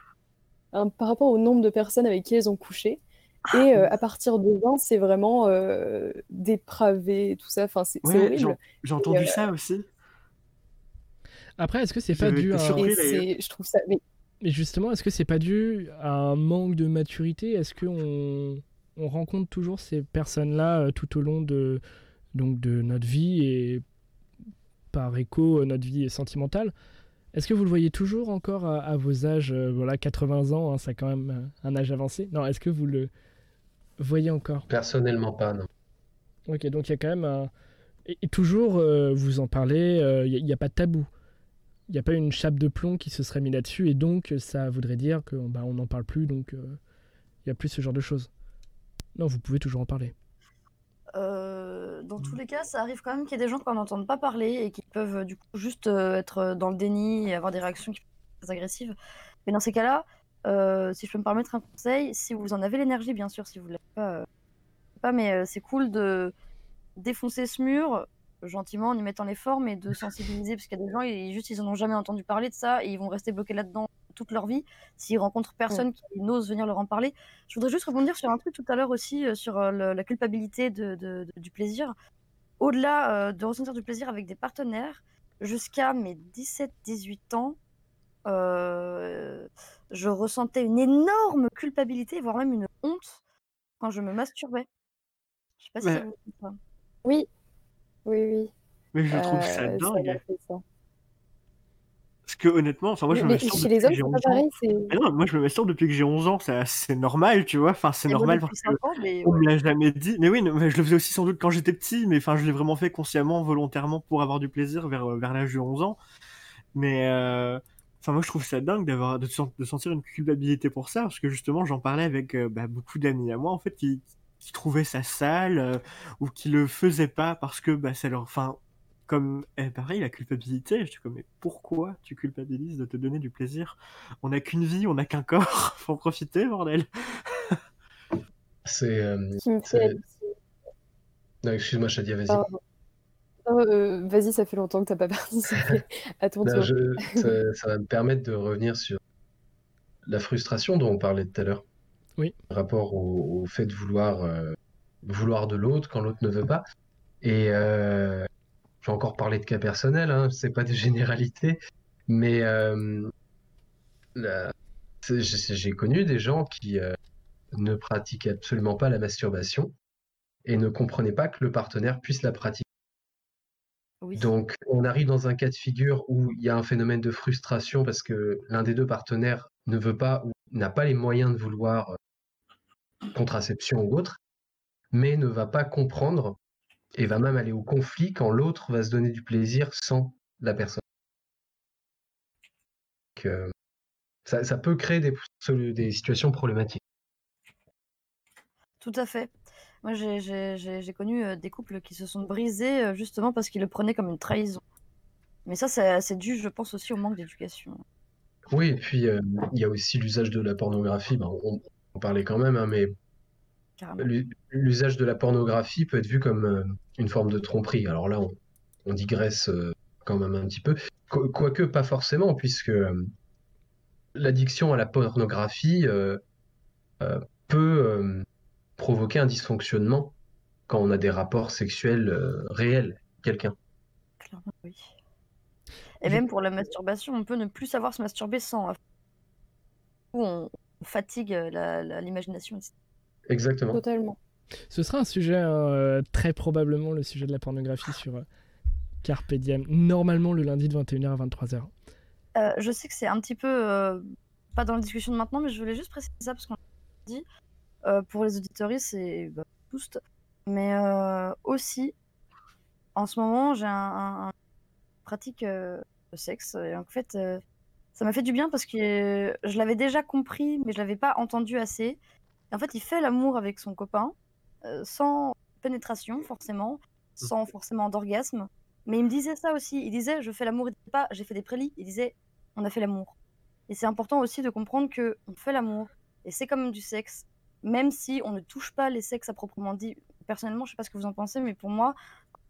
par rapport au nombre de personnes avec qui elles ont couché. Et euh, à partir de 20, c'est vraiment euh, dépravé, tout ça. Enfin, c'est Ouais, horrible. j'ai entendu euh, ça aussi. Après, est-ce que c'est pas dû à... je trouve ça. Mais Mais justement, est-ce que c'est pas dû à un manque de maturité? Est-ce qu'on on rencontre toujours ces personnes-là euh, tout au long de, donc de notre vie et par écho notre vie sentimentale? Est-ce que vous le voyez toujours encore à, à vos âges, euh, voilà, 80 ans, hein, c'est quand même euh, un âge avancé? Non, est-ce que vous le voyez encore? Personnellement pas, non. Ok, donc il y a quand même un... Et, et toujours, euh, vous en parlez, euh, il n'y a, pas de tabou. Il n'y a pas une chape de plomb qui se serait mis là-dessus, et donc ça voudrait dire qu'on bah, on n'en parle plus, donc euh, il n'y a plus ce genre de choses. Non, vous pouvez toujours en parler. Euh, dans tous les cas, ça arrive quand même qu'il y ait des gens qui n'en entendent pas parler et qui peuvent euh, du coup juste euh, être dans le déni et avoir des réactions qui être très agressives. Mais dans ces cas-là, euh, si je peux me permettre un conseil, si vous en avez l'énergie, bien sûr, si vous ne l'avez pas, euh, pas, mais c'est cool de défoncer ce mur gentiment en y mettant les formes et de sensibiliser parce qu'il y a des gens ils juste ils en ont jamais entendu parler de ça et ils vont rester bloqués là-dedans toute leur vie s'ils rencontrent personne qui n'ose venir leur en parler. Je voudrais juste rebondir sur un truc tout à l'heure aussi euh, sur euh, le- la culpabilité de, de- de- du plaisir. Au-delà euh, de ressentir du plaisir avec des partenaires, jusqu'à mes 17-18 ans, euh, je ressentais une énorme culpabilité, voire même une honte quand je me masturbais. Je sais pas si ça vous dit ça. Oui, oui, oui. Mais je trouve ça dingue. ça. Parce que honnêtement, enfin moi je me Mais masturbe chez les hommes, c'est 11 pas pareil. Non, moi je me masturbe depuis que j'ai 11 ans, c'est normal, tu vois. Enfin, c'est normal parce que 5 ans, mais on ouais. me l'a jamais dit. Mais oui, mais je le faisais aussi sans doute quand j'étais petit, mais enfin je l'ai vraiment fait consciemment, volontairement pour avoir du plaisir vers, vers l'âge de 11 ans. Mais euh, enfin moi je trouve ça dingue d'avoir de, sen- de sentir une culpabilité pour ça parce que justement j'en parlais avec euh, bah, beaucoup d'amis à moi en fait qui, qui trouvaient ça sale euh, ou qui le faisaient pas parce que bah ça leur enfin comme eh, pareil la culpabilité je dis comme mais pourquoi tu culpabilises de te donner du plaisir? On n'a qu'une vie on n'a qu'un corps faut en profiter bordel C'est. euh, non, excuse-moi, Shadia, vas-y. Euh, vas-y, ça fait longtemps que t'as pas participé. À ton tour. je- ça, ça va me permettre de revenir sur la frustration dont on parlait tout à l'heure. Oui. Par rapport au, au fait de vouloir, euh, vouloir de l'autre quand l'autre ne veut pas. Et euh, je vais encore parler de cas personnels, hein, c'est pas des généralités, mais euh, j'ai j'ai connu des gens qui euh, ne pratiquaient absolument pas la masturbation et ne comprenaient pas que le partenaire puisse la pratiquer. Oui. Donc, on arrive dans un cas de figure où il y a un phénomène de frustration parce que l'un des deux partenaires ne veut pas ou n'a pas les moyens de vouloir euh, contraception ou autre, mais ne va pas comprendre et va même aller au conflit quand l'autre va se donner du plaisir sans la personne. Donc, euh, ça, ça peut créer des, des situations problématiques. Tout à fait. Moi, j'ai- connu euh, des couples qui se sont brisés euh, justement parce qu'ils le prenaient comme une trahison. Mais ça, c'est dû, je pense, aussi au manque d'éducation. Oui, et puis euh, il y a aussi l'usage de la pornographie. Ben, on, on en parlait quand même, hein, mais l'usage de la pornographie peut être vu comme euh, une forme de tromperie. Alors là, on, on digresse euh, quand même un petit peu. Qu- Quoique pas forcément, puisque euh, l'addiction à la pornographie euh, euh, peut euh, provoquer un dysfonctionnement quand on a des rapports sexuels réels avec quelqu'un. Clairement, oui. Et même pour la masturbation, on peut ne plus savoir se masturber sans. Ou on, fatigue la- la- l'imagination. etc. Exactement. Totalement. Ce sera un sujet, euh, très probablement le sujet de la pornographie sur euh, Carpe Diem, normalement le lundi de 21h à 23h. Euh, je sais que c'est un petit peu euh, pas dans la discussion de maintenant, mais je voulais juste préciser ça parce qu'on l'a dit euh, pour les auditoristes et bah, tous, mais euh, aussi en ce moment j'ai un, un- un- pratique euh, le sexe et en fait euh, ça m'a fait du bien parce que euh, je l'avais déjà compris mais je l'avais pas entendu assez. Et en fait, il fait l'amour avec son copain euh, sans pénétration forcément, sans forcément d'orgasme. Mais il me disait ça aussi. Il disait, je fais l'amour, il disait pas, j'ai fait des prélis. Il disait, on a fait l'amour. Et c'est important aussi de comprendre que on fait l'amour et c'est comme du sexe, même si on ne touche pas les sexes à proprement dit. Personnellement, je sais pas ce que vous en pensez, mais pour moi,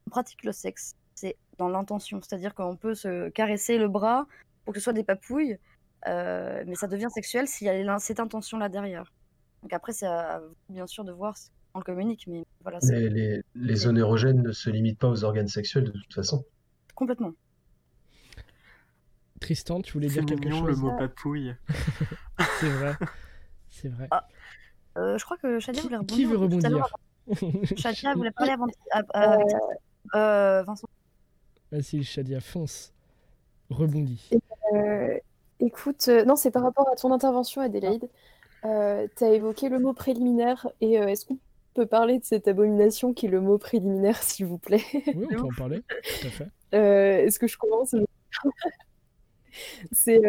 on pratique le sexe, c'est dans l'intention, c'est-à-dire qu'on peut se caresser le bras pour que ce soit des papouilles, euh, mais ça devient sexuel s'il y a cette intention-là derrière. Donc après, c'est à vous, bien sûr de voir ce qu'on le communique, mais voilà, c'est Les, les, les zones érogènes ne se limitent pas aux organes sexuels de toute façon. complètement. Tristan, tu voulais c'est dire quelque mignon le chose mot papouille C'est vrai. C'est vrai. Ah, Euh, je crois que Shadia voulait rebondir. Qui veut rebondir. Shadia voulait parler avant avec euh, Vincent. Vas-y, Shadia, fonce. Rebondis. Euh, écoute, euh, non, c'est par rapport à ton intervention, Adélaïde. Euh, tu as évoqué le mot préliminaire et euh, est-ce qu'on peut parler de cette abomination qui est le mot préliminaire, s'il vous plaît? Oui, on peut en parler, tout à fait. Euh, Est-ce que je commence? C'est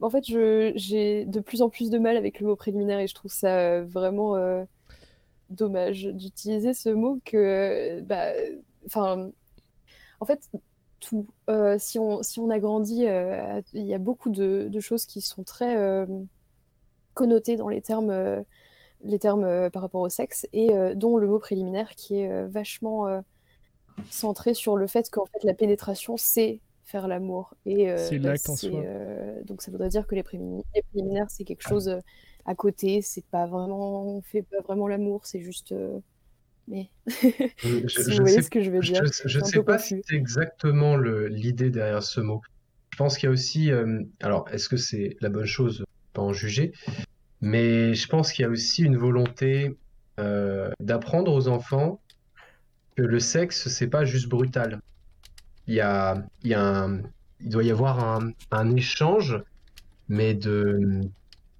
en fait, je- j'ai de plus en plus de mal avec le mot préliminaire et je trouve ça vraiment dommage d'utiliser ce mot que, bah, enfin, en fait, tout. Si on si on a grandi, il y a beaucoup de, de choses qui sont très connotées dans les termes euh, les termes euh, par rapport au sexe et euh, dont le mot préliminaire qui est euh, vachement euh, centré sur le fait qu'en fait la pénétration c'est faire l'amour et euh, C'est bah, l'acte en soi. euh, donc ça voudrait dire que les, prélim- les préliminaires c'est quelque chose euh, à côté, c'est pas vraiment on fait pas vraiment l'amour, c'est juste euh, mais Je, si je vous voyez sais, ce que je veux dire. je un sais pas confus. si c'est exactement le- l'idée derrière ce mot. Je pense qu'il y a aussi, euh, alors est-ce que c'est la bonne chose, pas en juger, mais je pense qu'il y a aussi une volonté euh, d'apprendre aux enfants que le sexe, c'est pas juste brutal. Il y a, il y a un- il doit y avoir un, un échange, mais de,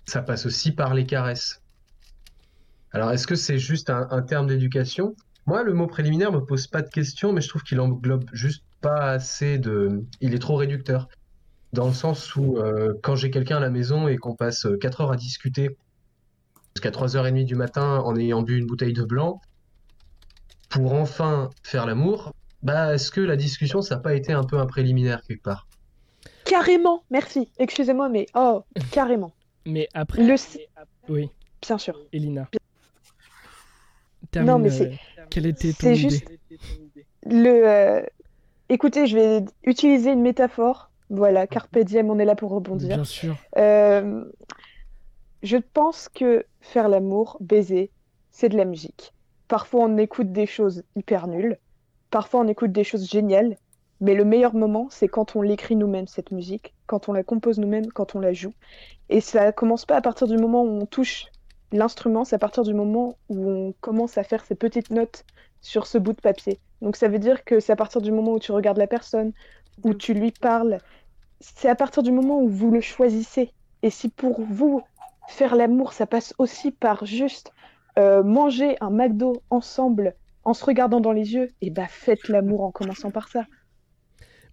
ça passe aussi par les caresses. Alors, est-ce que c'est juste un, un terme d'éducation? Moi, le mot préliminaire me pose pas de questions, mais je trouve qu'il englobe juste pas assez de. Il est trop réducteur. Dans le sens où, euh, quand j'ai quelqu'un à la maison et qu'on passe 4 heures à discuter jusqu'à 3h30 du matin en ayant bu une bouteille de blanc, pour enfin faire l'amour, bah, est-ce que la discussion, ça n'a pas été un peu un préliminaire quelque part? Carrément, merci. Excusez-moi, mais oh, carrément. Mais après, Le... oui, Bien sûr. Elina. Non, mais c'est- euh, quelle était ton C'est idée? juste le. euh, Écoutez, je vais utiliser une métaphore. Voilà, carpe diem, on est là pour rebondir. Bien sûr. Euh, je pense que faire l'amour, baiser, c'est de la musique. Parfois, on écoute des choses hyper nulles. Parfois, on écoute des choses géniales. Mais le meilleur moment, c'est quand on l'écrit nous-mêmes, cette musique, quand on la compose nous-mêmes, quand on la joue. Et ça commence pas à partir du moment où on touche l'instrument, c'est à partir du moment où on commence à faire ces petites notes sur ce bout de papier. Donc ça veut dire que c'est à partir du moment où tu regardes la personne, où tu lui parles, c'est à partir du moment où vous le choisissez. Et si pour vous, faire l'amour, ça passe aussi par juste euh, manger un McDo ensemble en se regardant dans les yeux, et bah faites l'amour en commençant par ça.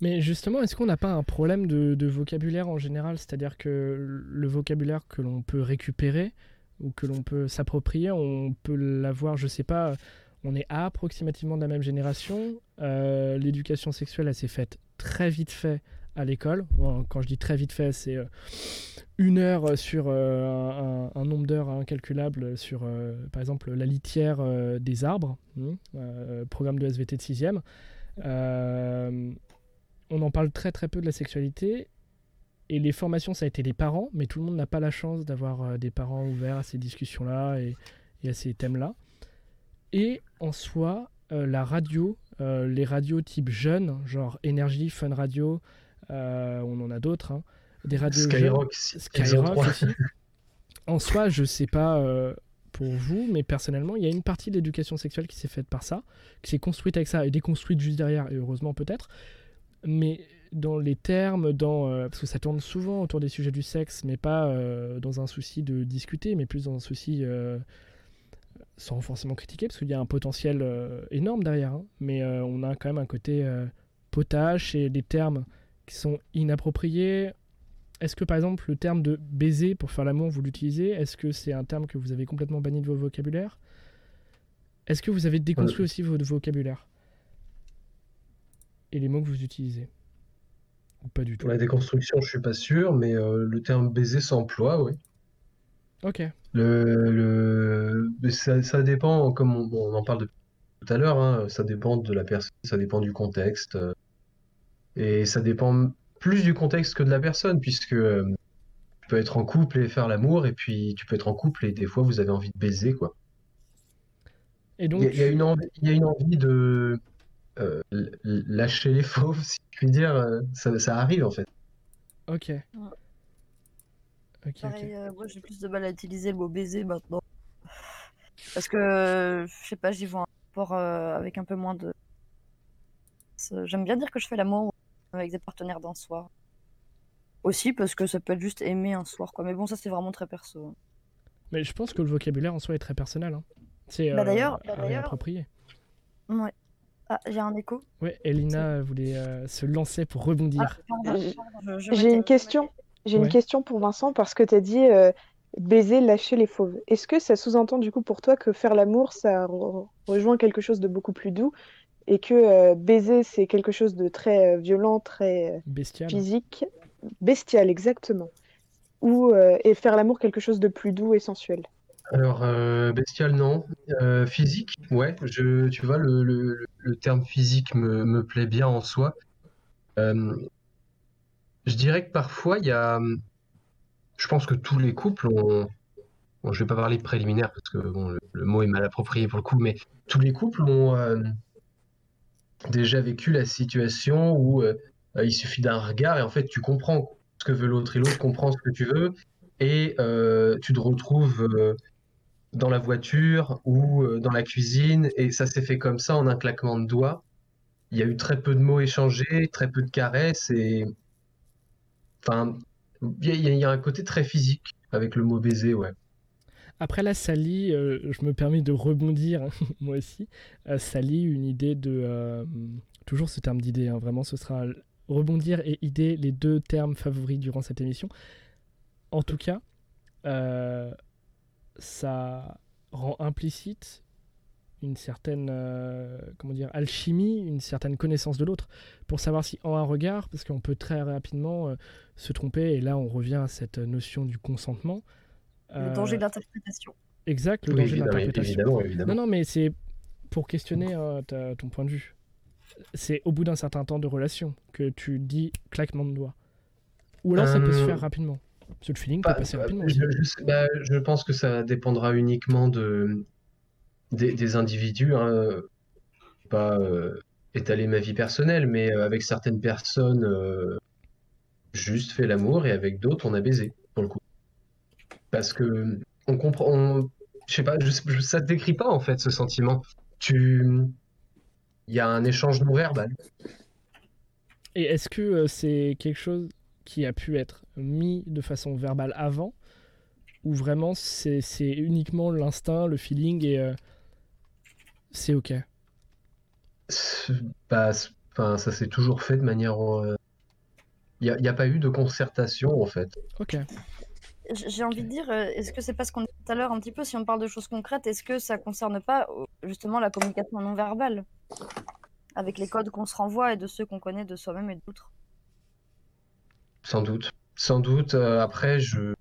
Mais justement, est-ce qu'on n'a pas un problème de, de vocabulaire en général? C'est-à-dire que le vocabulaire que l'on peut récupérer ou que l'on peut s'approprier, on peut l'avoir, je sais pas, on est approximativement de la même génération. Euh, L'éducation sexuelle, elle s'est faite très vite fait à l'école. Quand je dis très vite fait, c'est euh, une heure sur euh, un, nombre d'heures incalculable sur, euh, par exemple, la litière euh, des arbres, hein, euh, programme de SVT de 6e. Euh, on en parle très très peu de la sexualité. Et les formations, ça a été les parents, mais tout le monde n'a pas la chance d'avoir euh, des parents ouverts à ces discussions-là et, et à ces thèmes-là. Et en soi, euh, la radio, euh, les radios type jeunes, genre Énergie, Fun Radio, euh, on en a d'autres, hein, des radios Skyrock, Skyrock saison 3. aussi. En soi, je sais pas euh, pour vous, mais personnellement, il y a une partie de l'éducation sexuelle qui s'est faite par ça, qui s'est construite avec ça et déconstruite juste derrière, et heureusement peut-être. Mais dans les termes, dans, euh, parce que ça tourne souvent autour des sujets du sexe, mais pas euh, dans un souci de discuter, mais plus dans un souci euh, sans forcément critiquer, parce qu'il y a un potentiel euh, énorme derrière. hein. mais euh, on a quand même un côté euh, potache et des termes qui sont inappropriés. Est-ce que par exemple le terme de baiser pour faire l'amour, vous l'utilisez? Est-ce que c'est un terme que vous avez complètement banni de vos vocabulaires? Est-ce que vous avez déconstruit aussi votre vocabulaire? Et les mots que vous utilisez? Ou pas du tout? Pour la déconstruction, je suis pas sûr, mais euh, le terme baiser s'emploie, oui. Ok. Le, le... Ça, ça dépend, comme on, en parle depuis tout à l'heure, hein, ça dépend de la personne, ça dépend du contexte. Et ça dépend plus du contexte que de la personne, puisque euh, tu peux être en couple et faire l'amour, et puis tu peux être en couple et des fois vous avez envie de baiser, quoi. Et Il donc, y a, il y a une envie, il y a une envie de euh, lâcher les fauves, si je puis dire. euh, Ça, ça arrive en fait. ok. Pareil, euh, moi j'ai plus de mal à utiliser le mot baiser maintenant. Parce que, je sais pas, j'y vois un rapport euh, avec un peu moins de. J'aime bien dire que je fais l'amour avec des partenaires d'un soir. Aussi parce que ça peut être juste aimer un soir, quoi. Mais bon, ça c'est vraiment très perso. Mais je pense que le vocabulaire en soi est très personnel. hein. C'est Bah euh, d'ailleurs- bah à d'ailleurs- réapproprier. Ouais. Ah, j'ai un écho. Ouais, Elina voulait euh, se lancer pour rebondir. Euh, je J'ai une question. J'ai Ouais. une question pour Vincent parce que tu as dit euh, baiser, lâcher les fauves. Est-ce que ça sous-entend du coup pour toi que faire l'amour, ça re- rejoint quelque chose de beaucoup plus doux et que euh, baiser, c'est quelque chose de très euh, violent, très euh, Bestial. physique, bestial exactement, ou euh, et faire l'amour quelque chose de plus doux et sensuel. Alors, euh, bestial, non. Euh, physique, ouais. Je, tu vois, le, le- le terme physique me, me plaît bien en soi. Euh, je dirais que parfois, il y a. Je pense que tous les couples ont. Bon, je vais pas parler de préliminaire parce que bon, le, le mot est mal approprié pour le coup, mais tous les couples ont euh, déjà vécu la situation où euh, il suffit d'un regard et en fait, tu comprends ce que veut l'autre et l'autre comprend ce que tu veux et euh, tu te retrouves. euh, dans la voiture ou euh, dans la cuisine, et ça s'est fait comme ça en un claquement de doigts. Il y a eu très peu de mots échangés, très peu de caresses, et enfin, il y, y a un côté très physique avec le mot baiser, ouais. Après là, Sally, euh, je me permets de rebondir, moi aussi. Euh, Sally, une idée de... euh, toujours ce terme d'idée, hein, vraiment, ce sera rebondir et idée, les deux termes favoris durant cette émission. En tout cas, ça rend implicite une certaine comment dire alchimie, une certaine connaissance de l'autre pour savoir si en un regard, parce qu'on peut très rapidement se tromper et là on revient à cette notion du consentement. Le Euh, danger d'interprétation. Exact, le Oui, danger évidemment, évidemment. Non, non, mais c'est pour questionner euh, ta- ton point de vue. C'est au bout d'un certain temps de relation que tu dis claquement de doigts. Ou alors ça peut se Euh, faire rapidement. Parce que le feeling peut Bah, passer bah, rapidement je, je bah, je pense que ça dépendra uniquement de, des, des individus. Hein. Pas euh, étaler ma vie personnelle, mais euh, avec certaines personnes, euh, juste fait l'amour et avec d'autres, on a baisé. Parce que on comprend, on- je sais pas, je, je- ça te décrit pas en fait ce sentiment. Tu, il y a un échange non verbal. Et est-ce que euh, c'est quelque chose qui a pu être mis de façon verbale avant? Ou vraiment c'est uniquement l'instinct, le feeling et euh, c'est ok? Bah, enfin, ça s'est toujours fait de manière. euh, Il n'y a, a pas eu de concertation en fait. Ok. J'ai envie de dire, euh, est-ce que c'est pas ce qu'on dit tout à l'heure un petit peu, si on parle de choses concrètes, est-ce que ça concerne pas justement la communication non verbale? Avec les codes qu'on se renvoie et de ceux qu'on connaît de soi-même et d'autres? Sans doute. Sans doute. euh, après, je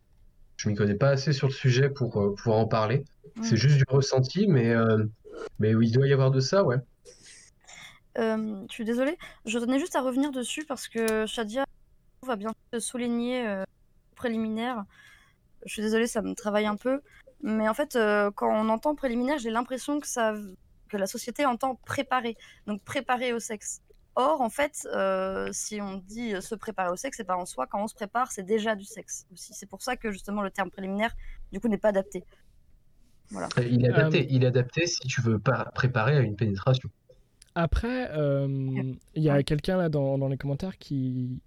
je m'y connais pas assez sur le sujet pour euh, pouvoir en parler. C'est Mm. juste du ressenti, mais euh, mais oui, il doit y avoir de ça, ouais. Je suis désolée, je tenais juste à revenir dessus parce que Shadia va bien souligner euh, préliminaire. Je suis désolée, ça me travaille un peu, mais en fait, euh, quand on entend préliminaire, j'ai l'impression que ça, que la société entend préparer, donc préparer au sexe. Or, en fait, euh, si on dit euh, se préparer au sexe, c'est pas en soi. Quand on se prépare, c'est déjà du sexe aussi. C'est pour ça que justement le terme préliminaire, du coup, n'est pas adapté. Voilà. Il est adapté. Euh, Il est adapté si tu veux pas préparer à une pénétration. Après, euh, il y a quelqu'un là dans, dans les commentaires qui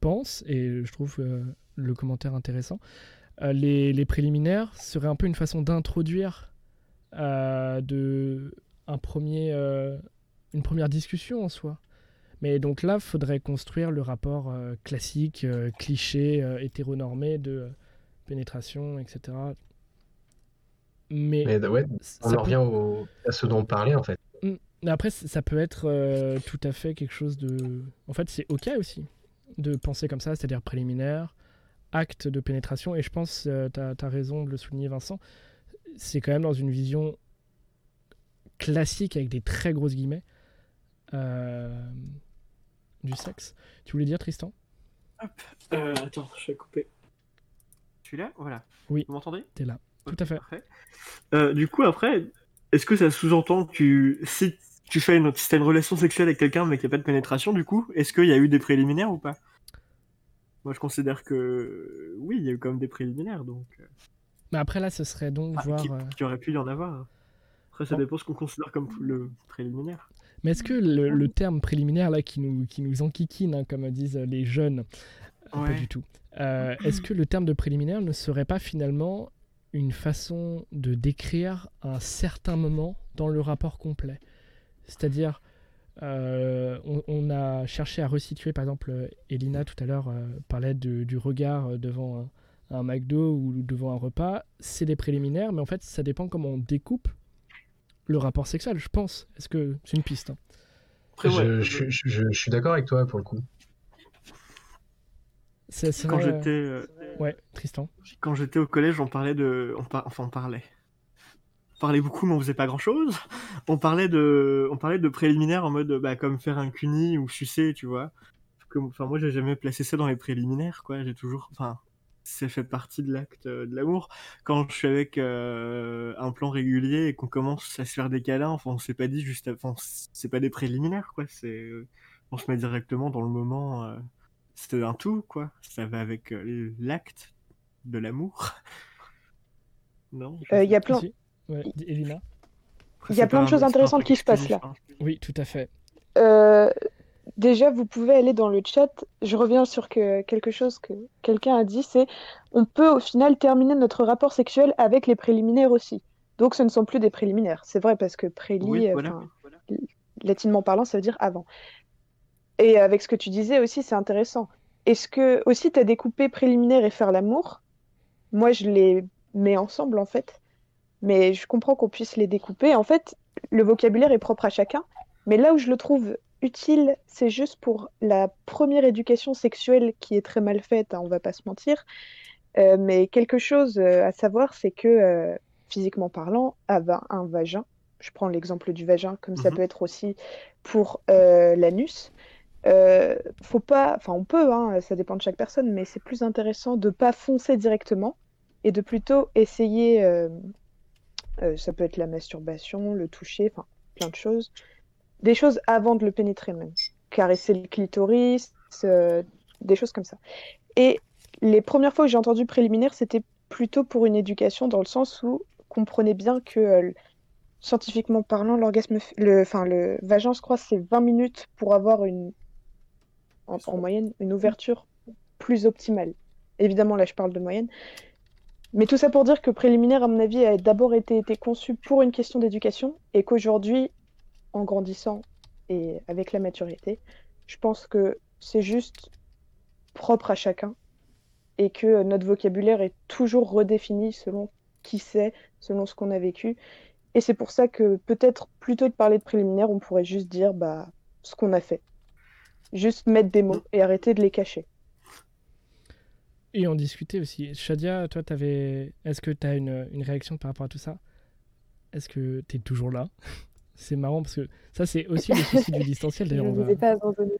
pense, et je trouve euh, le commentaire intéressant, euh, les, les préliminaires seraient un peu une façon d'introduire euh, de un premier, euh, une première discussion en soi. Mais donc là, il faudrait construire le rapport euh, classique, euh, cliché, euh, hétéronormé de euh, pénétration, etc. Mais, Mais ouais, on peut- revient au- à ce dont on parlait en fait. mais après, ça peut être euh, tout à fait quelque chose de. En fait, c'est ok aussi de penser comme ça, c'est-à-dire préliminaire, acte de pénétration. Et je pense, euh, tu as, raison de le souligner, Vincent, c'est quand même dans une vision classique avec des très grosses guillemets euh, du sexe. Tu voulais dire, Tristan? Euh, attends, je vais couper. Celui-là Voilà. Oui. Vous m'entendez? T'es là. Tout à fait. Euh, du coup, après, est-ce que ça sous-entend que tu- si tu fais une, si t'as une relation sexuelle avec quelqu'un mais qu'il n'y a pas de pénétration, du coup, est-ce qu'il y a eu des préliminaires ou pas? Moi, je considère que oui, il y a eu quand même des préliminaires, donc euh, Mais après, là, ce serait donc enfin, voir. qui, euh, qui aurait pu y en avoir. Après, ça Bon. dépend ce qu'on considère comme le préliminaire. Mais est-ce que le, le terme préliminaire là qui nous, qui nous enquiquine, hein, comme disent les jeunes, euh, pas Ouais. du tout, euh, est-ce que le terme de préliminaire ne serait pas finalement une façon de décrire un certain moment dans le rapport complet? C'est-à-dire, euh, on, on a cherché à resituer, par exemple, euh, Elina tout à l'heure euh, parlait de- du regard devant un, un McDo ou devant un repas, c'est des préliminaires, mais en fait ça dépend comment on découpe le rapport sexuel, je pense. Est-ce que c'est une piste hein? Après, ouais, Je, je- je- je- je suis d'accord avec toi pour le coup. C'est- c'est quand vrai, j'étais euh, Ouais, Tristan. quand j'étais au collège, on parlait de, on par- enfin on parlait. Parlait beaucoup, mais on faisait pas grand chose. On parlait de, on parlait de préliminaires en mode, bah, comme faire un cuni ou sucer, tu vois. Enfin, moi, j'ai jamais placé ça dans les préliminaires, quoi. J'ai toujours, enfin, ça fait partie de l'acte euh, de l'amour. Quand je suis avec euh, un plan régulier et qu'on commence à se faire des câlins, enfin, on s'est pas dit juste, enfin, c'est pas des préliminaires, quoi. C'est, on se met directement dans le moment. Euh, c'est un tout, quoi. Ça va avec l'acte de l'amour. non. Il y a plein. Ouais, Elina. Il y a plein de choses intéressantes qui se passent là. Oui, tout à fait. Euh, déjà, vous pouvez aller dans le chat. Je reviens sur que, quelque chose que quelqu'un a dit, c'est on peut au final terminer notre rapport sexuel avec les préliminaires aussi. Donc ce ne sont plus des préliminaires. C'est vrai parce que préli, latinement parlant, ça veut dire avant. Et avec ce que tu disais aussi, c'est intéressant. Est-ce que aussi tu as découpé préliminaire et faire l'amour? Moi, je les mets ensemble en fait mais je comprends qu'on puisse les découper. En fait, le vocabulaire est propre à chacun, mais là où je le trouve utile, c'est juste pour la première éducation sexuelle qui est très mal faite, hein, on va pas se mentir. Euh, mais quelque chose euh, à savoir, c'est que euh, physiquement parlant, avoir un vagin, je prends l'exemple du vagin, comme ça mhm. peut être aussi pour l'anus. faut pas, enfin on peut, hein, ça dépend de chaque personne, mais c'est plus intéressant de pas foncer directement et de plutôt essayer euh, ça peut être la masturbation, le toucher, enfin plein de choses. Des choses avant de le pénétrer même. Caresser le clitoris, euh, des choses comme ça. Et les premières fois que j'ai entendu préliminaire, c'était plutôt pour une éducation dans le sens où comprenez bien que euh, scientifiquement parlant, l'orgasme, le, enfin le vagin, je crois, c'est 20 minutes pour avoir une, en, moyenne, une ouverture plus optimale. Évidemment, là, je parle de moyenne, mais tout ça pour dire que préliminaire, à mon avis, a d'abord été, été conçu pour une question d'éducation et qu'aujourd'hui, en grandissant et avec la maturité, je pense que c'est juste propre à chacun et que notre vocabulaire est toujours redéfini selon qui c'est, selon ce qu'on a vécu. Et c'est pour ça que peut-être plutôt que de parler de préliminaire, on pourrait juste dire bah, ce qu'on a fait. Juste mettre des mots et arrêter de les cacher. Et on discutait aussi. Shadia, toi, avais... est-ce que tu as une, une, réaction par rapport à tout ça? Est-ce que tu es toujours là? C'est marrant parce que ça, c'est aussi le souci du distanciel. D'ailleurs, Je ne va... pas abandonné.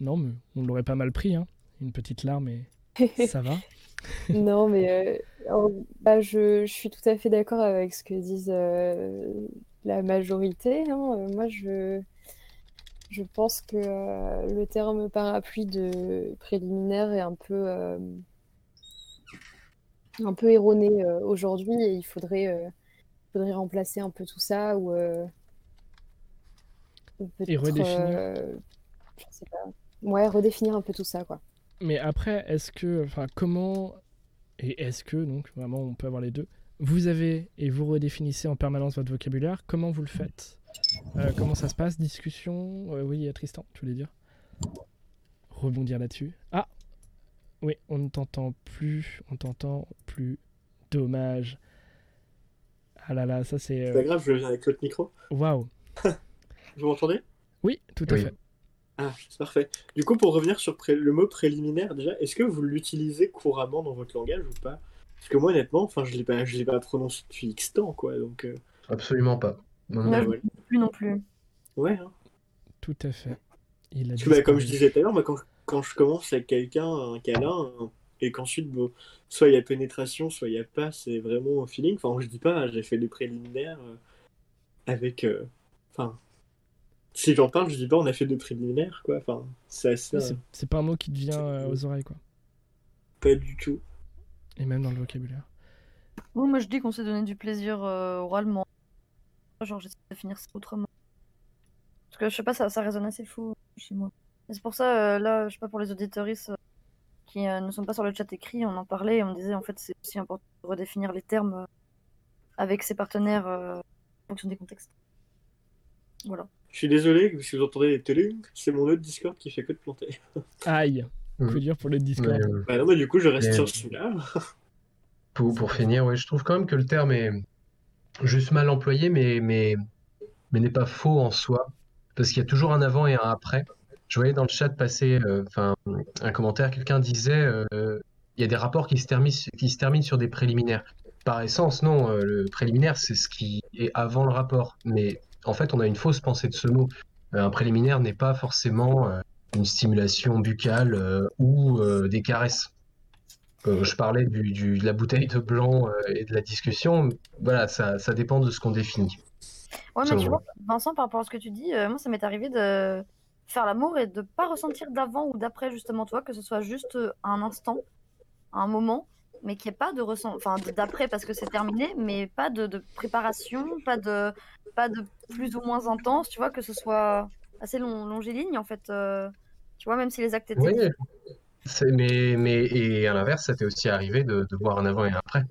Non, mais on l'aurait pas mal pris. Hein. Une petite larme et ça va. non, mais euh, bah, je, je, suis tout à fait d'accord avec ce que disent euh, la majorité. Hein. Euh, moi, je, je pense que le terme parapluie de préliminaire est un peu un peu erroné euh, aujourd'hui et il faudrait, euh, faudrait remplacer un peu tout ça ou, euh, et redéfinir. je sais pas. Ouais, redéfinir un peu tout ça quoi. Mais après, est-ce que, enfin, comment et est-ce que donc vraiment on peut avoir les deux Vous avez et vous redéfinissez en permanence votre vocabulaire. Comment vous le faites? Comment ça se passe? Discussion? Oui, Tristan, tu voulais dire? Rebondir là-dessus. Ah, oui, on ne t'entend plus, on t'entend plus. Dommage. Ah là là, ça c'est. C'est pas grave, je viens avec l'autre micro. Waouh. vous m'entendez? Oui, tout à fait. Ah, c'est parfait. Du coup, pour revenir sur le mot préliminaire, déjà, est-ce que vous l'utilisez couramment dans votre langage ou pas? Parce que moi, honnêtement, enfin, je l'ai pas, je l'ai pas prononcé depuis X temps, quoi. Donc. Euh. Absolument pas. Non, non, plus non plus. Ouais. Hein. Tout à fait. Il a bah, comme je disais tout à l'heure, moi, quand, quand je commence avec quelqu'un, un câlin, et qu'ensuite, soit il y a pénétration, soit il n'y a pas, c'est vraiment au feeling. Enfin, je dis pas, j'ai fait des préliminaires euh, avec. Euh, enfin. si j'en parle, je dis pas on a fait des préliminaires, quoi. Enfin, c'est C'est pas un mot qui te vient euh, aux oreilles, quoi. Pas du tout. Et même dans le vocabulaire. moi je dis qu'on s'est donné du plaisir oralement. Genre, j'essaie de finir ça autrement. Parce que je sais pas, ça, ça résonne assez fou chez moi c'est pour ça, euh, là, je sais pas, pour les auditoristes euh, qui euh, ne sont pas sur le chat écrit, on en parlait et on disait en fait c'est aussi important de redéfinir les termes avec ses partenaires en fonction des contextes. Voilà. Je suis désolé si vous entendez les télé, c'est mon autre Discord qui fait que de planter. Aïe, faut mm. dire pour le Discord. Bah non, mais du coup, je reste sur celui-là. pour, pour finir, ouais, je trouve quand même que le terme est juste mal employé, mais, mais, mais n'est pas faux en soi. Parce qu'il y a toujours un avant et un après. Je voyais dans le chat passer euh, un commentaire, quelqu'un disait euh, il y a des rapports qui se, terminent, qui se terminent sur des préliminaires. par essence, non. euh, le préliminaire, c'est ce qui est avant le rapport. Mais en fait, on a une fausse pensée de ce mot. Un préliminaire n'est pas forcément une stimulation buccale ou des caresses. Euh, je parlais du, du- de la bouteille de blanc euh, et de la discussion. Voilà, ça, ça dépend de ce qu'on définit. Ouais, mais tu vois, Vincent, par rapport à ce que tu dis, euh, moi, ça m'est arrivé de faire l'amour et de pas ressentir d'avant ou d'après, justement, toi, que ce soit juste euh, un instant, un moment, mais qu'il n'y ait pas de ressent, enfin, d'après parce que c'est terminé, mais pas de, de préparation, pas de, pas de plus ou moins intense, tu vois, que ce soit assez long, longiligne, en fait. euh, tu vois, même si les actes étaient Oui, mais, mais et à l'inverse, ça t'est aussi arrivé de, de voir un avant et un après.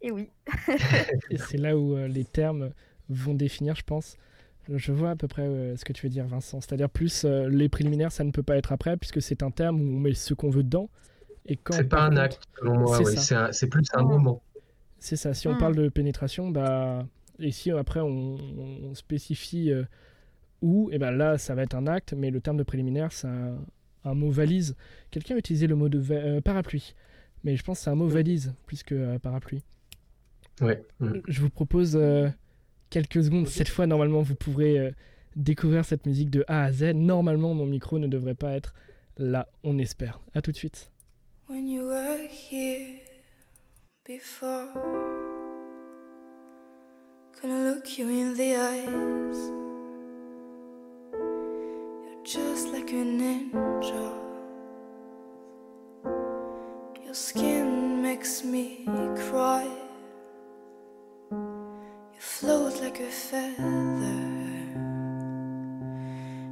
Et oui. Et c'est là où euh, les termes vont définir, je pense. Je vois à peu près euh, ce que tu veux dire, Vincent. C'est-à-dire plus euh, les préliminaires, ça ne peut pas être après, puisque c'est un terme où on met ce qu'on veut dedans. Et quand C'est pas un acte, selon moi. c'est oui, ça. C'est un- c'est plus un moment. C'est ça. Si on Hmm. parle de pénétration, bah, et si après on, on spécifie euh, où, et ben là, ça va être un acte, mais le terme de préliminaire, c'est un, un mot valise. Quelqu'un a utilisé le mot de va- euh, parapluie, mais je pense que c'est un mot valise plus que euh, parapluie. Ouais. mm. Je vous propose euh, quelques secondes. Cette fois, normalement, vous pourrez euh, découvrir cette musique de A à Z. Normalement, mon micro ne devrait pas être là, on espère. À tout de suite. When you were here before, gonna look you in the eyes. You're just like an angel. Your skin makes me cry. Float like a feather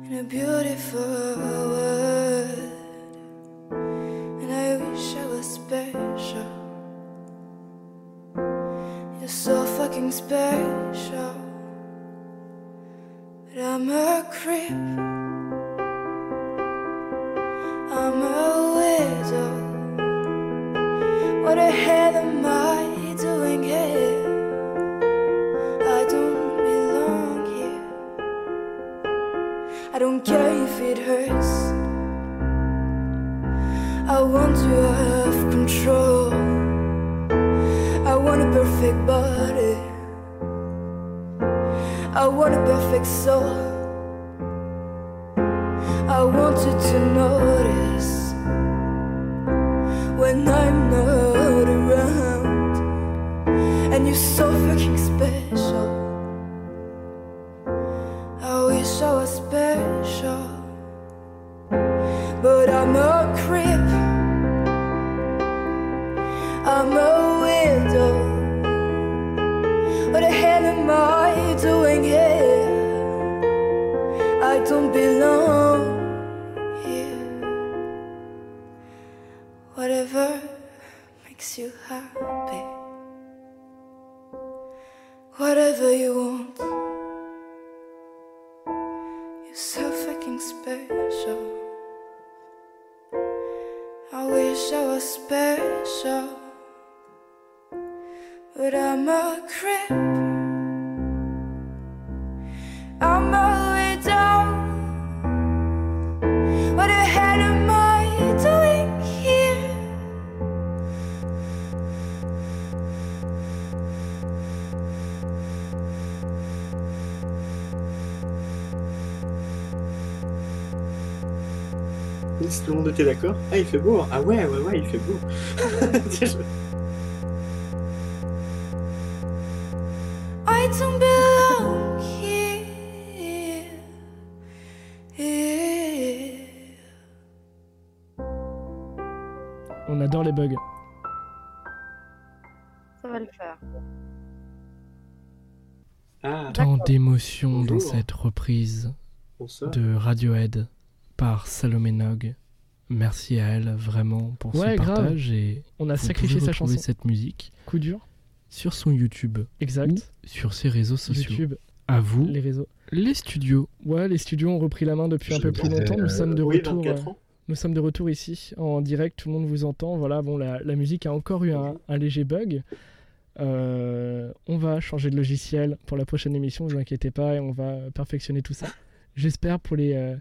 in a beautiful world. And I wish I was special. You're so fucking special. But I'm a creep. I'm a widow. What a hell want to have control. I want a perfect body. I want a perfect soul. I want you to notice when I'm not around. And you're so fucking special. What the hell am I doing here? Tout le monde était d'accord? Ah, il fait beau. hein? Ah ouais, ouais, ouais, il fait beau. Tant d'émotions dans cette reprise bonsoir. de Radiohead par Salomé Nog. Merci à elle vraiment pour Ouais, ce grave. partage et on a sacrifié sa chanson. cette musique Coup dur. sur son YouTube Exact. ou sur ses réseaux sociaux. YouTube, À vous, les réseaux. les studios. Ouais, les studios ont repris la main depuis un peu plus longtemps. Nous euh, sommes de Oui, retour. 24 euh, ans. Nous sommes de retour ici en direct, tout le monde vous entend. Voilà, bon, la, la musique a encore eu un, un léger bug. Euh, on va changer de logiciel pour la prochaine émission, vous inquiétez pas, et on va perfectionner tout ça. J'espère pour les, euh,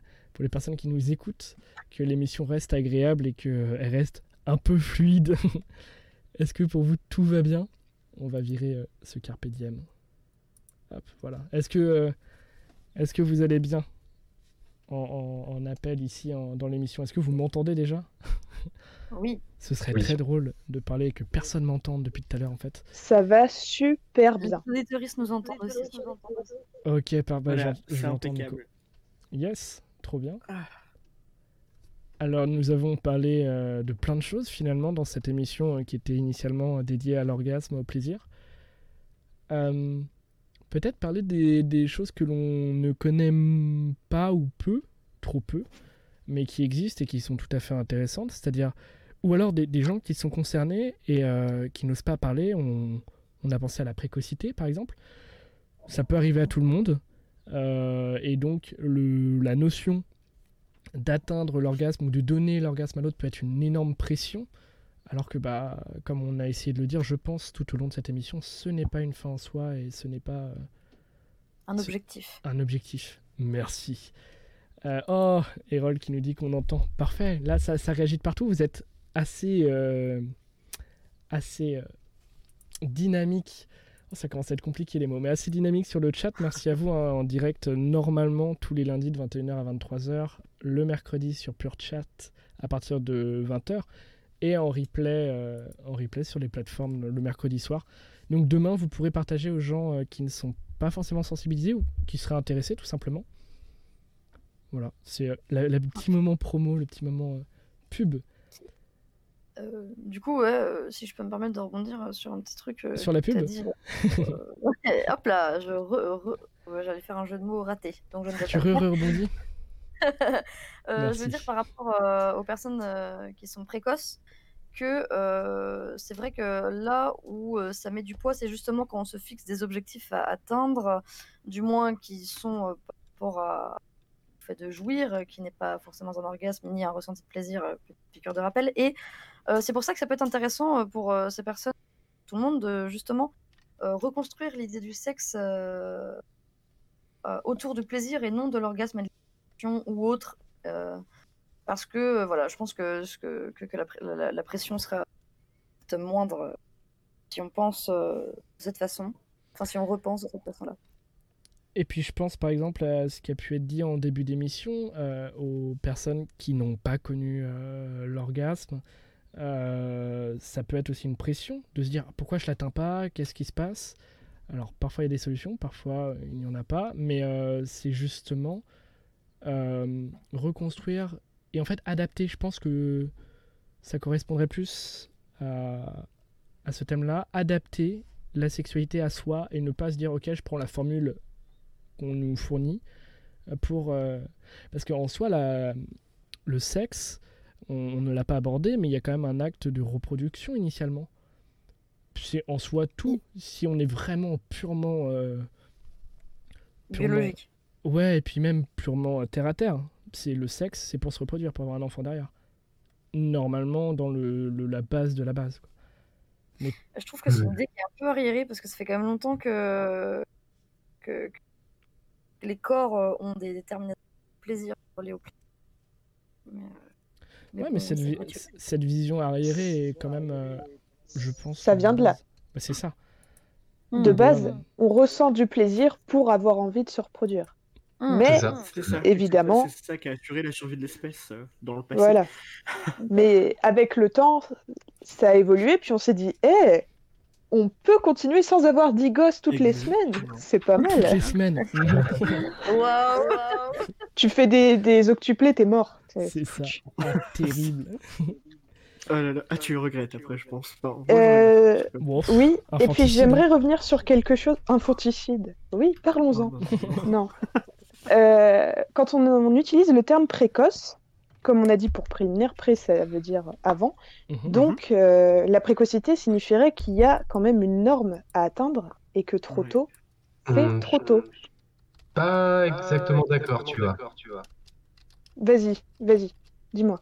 personnes qui nous écoutent que l'émission reste agréable et qu'elle reste un peu fluide. Est-ce que pour vous tout va bien? On va virer euh, ce carpe diem. Hop, voilà. Est-ce que, vous allez bien? En, appel ici dans l'émission Est-ce que vous m'entendez déjà? Oui. Ce serait Oui. très drôle de parler et que personne m'entende depuis tout à l'heure en fait. Ça va super Les bien. auditeurs nous entendent aussi. Ok, par bah, Voilà, je- impeccable. Yes, trop bien. Ah. Alors nous avons parlé euh, de plein de choses finalement dans cette émission euh, qui était initialement euh, dédiée à l'orgasme, au plaisir. Euh, Peut-être parler des, des choses que l'on ne connaît m- pas ou peu, trop peu, mais qui existent et qui sont tout à fait intéressantes. C'est-à-dire, ou alors des, des gens qui sont concernés et euh, qui n'osent pas parler. On, on a pensé à la précocité par exemple. Ça peut arriver à tout le monde. Euh, et donc le, la notion d'atteindre l'orgasme ou de donner l'orgasme à l'autre peut être une énorme pression. Alors que, bah, comme on a essayé de le dire, je pense tout au long de cette émission, ce n'est pas une fin en soi et ce n'est pas euh, Un objectif. un objectif. Merci. Euh, oh, Erol qui nous dit qu'on entend. Parfait. Là, ça, réagit de partout. Vous êtes assez, euh, assez euh, dynamique. Oh, ça commence à être compliqué les mots, mais assez dynamique sur le chat. Merci à vous hein, en direct normalement tous les lundis de 21h à 23h, le mercredi sur Pure Chat à partir de 20h et en replay, en replay sur les plateformes le mercredi soir. Donc demain, vous pourrez partager aux gens qui ne sont pas forcément sensibilisés ou qui seraient intéressés tout simplement. Voilà, c'est euh, le petit moment promo, le petit moment euh, pub Euh, du coup, ouais, euh, si je peux me permettre de rebondir sur un petit truc. euh, Sur la pub dit, ouais, Hop là, je ouais, j'allais faire un jeu de mots raté. Donc je ne Tu Euh, je veux dire par rapport aux personnes qui sont précoces que c'est vrai que là où ça met du poids, c'est justement quand on se fixe des objectifs à atteindre, du moins qui sont par rapport à de jouir, euh, qui n'est pas forcément un orgasme ni un ressenti de plaisir, euh, piqûre de rappel. Et euh, c'est pour ça que ça peut être intéressant pour ces personnes, tout le monde, de justement reconstruire l'idée du sexe autour du plaisir et non de l'orgasme ou autre. parce que voilà, je pense que, que, la, pr- la- la pression sera moindre si on pense de cette façon, enfin si on repense de cette façon-là. Et puis je pense par exemple à ce qui a pu être dit en début d'émission euh, aux personnes qui n'ont pas connu euh, l'orgasme. Euh, ça peut être aussi une pression de se dire pourquoi je l'atteins pas, qu'est-ce qui se passe? Alors parfois il y a des solutions, parfois il n'y en a pas, mais c'est justement reconstruire et en fait adapter. Je pense que ça correspondrait plus à, à ce thème-là, adapter la sexualité à soi et ne pas se dire ok je prends la formule qu'on nous fournit euh, pour euh, parce qu'en soi la, le sexe on, on ne l'a pas abordé mais il y a quand même un acte de reproduction initialement. C'est en soi tout si on est vraiment purement euh, purement- Biologique. ouais et puis même purement euh, terre à terre c'est le sexe c'est pour se reproduire pour avoir un enfant derrière. Normalement dans le, le- la base de la base quoi. Je trouve que c'est une idée qui est un peu arriérée parce que ça fait quand même longtemps que, que, que les corps euh, ont des déterminations de plaisir au plaisir. Mais, euh, ouais bon, mais cette, vi- vision arriérée est quand même euh, je pense Ça vient de là. Bah, c'est ça De Hmm. base, Ouais. on ressent du plaisir pour avoir envie de se reproduire. Hmm. Mais ça. Ça. Évidemment. C'est ça qui a assuré la survie de l'espèce euh, dans le passé. voilà. Mais avec le temps, ça a évolué, puis on s'est dit, hé, on peut continuer sans avoir 10 gosses toutes les semaines. C'est pas toutes mal. les semaines waouh. Tu fais des, des octuplés, t'es mort. C'est- ça Ah, terrible Oh là là. Ah, tu le regrettes après, je pense. Enfin, Euh, regrette. Oui, et puis j'aimerais revenir sur quelque chose. Infanticide. Oui, parlons-en. Oh, non, non. Non. Euh, quand on, on utilise le terme précoce, comme on a dit pour prévenir, pré ça veut dire avant, mhm. donc euh, la précocité signifierait qu'il y a quand même une norme à atteindre et que trop tôt, c'est Hmm, trop tôt. Pas exactement d'accord, tu vois. Vas-y, vas-y, dis-moi.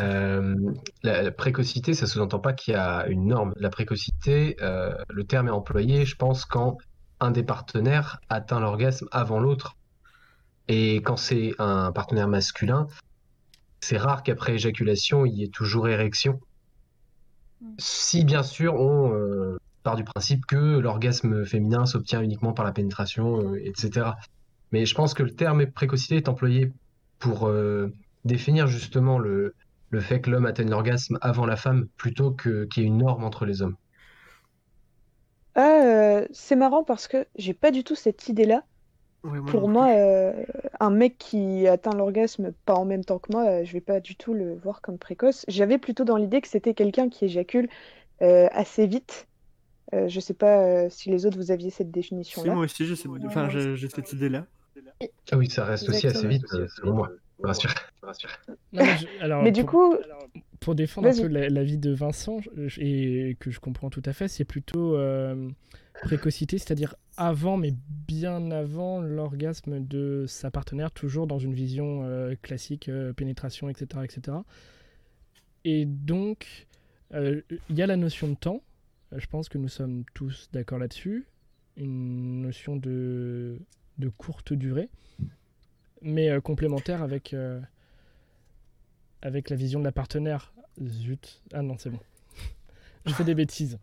Euh, la, la précocité, ça sous-entend pas qu'il y a une norme. La précocité, euh, le terme est employé, je pense, quand un des partenaires atteint l'orgasme avant l'autre. Et quand c'est un partenaire masculin, c'est rare qu'après éjaculation, il y ait toujours érection. si bien sûr on euh, part du principe que l'orgasme féminin s'obtient uniquement par la pénétration, euh, etc. Mais je pense que le terme précocité est employé pour euh, définir justement le, le fait que l'homme atteigne l'orgasme avant la femme plutôt que qu'il y ait une norme entre les hommes. Ah, euh, c'est marrant parce que j'ai pas du tout cette idée-là. Ouais, moi Pour moi, euh, un mec qui atteint l'orgasme pas en même temps que moi, euh, je vais pas du tout le voir comme précoce. J'avais plutôt dans l'idée que c'était quelqu'un qui éjacule euh, assez vite. Euh, je sais pas euh, si les autres vous aviez cette Si, définition-là. moi aussi, j'ai cette, enfin, cette idée-là. Ah oui, ça reste aussi assez vite, selon moi. Je rassure. rassure. Non, mais je- alors, Mais du pour- coup, pour défendre un la- l'avis de Vincent, je- et que je comprends tout à fait, c'est plutôt euh, précocité, c'est-à-dire avant, mais bien avant l'orgasme de sa partenaire, toujours dans une vision euh, classique, euh, pénétration, etc., etc. Et donc, euh, il y a la notion de temps. Je pense que nous sommes tous d'accord là-dessus. Une notion de, de courte durée, mais complémentaire avec, avec la vision de la partenaire. Zut. Ah non, c'est bon. Je fais des bêtises.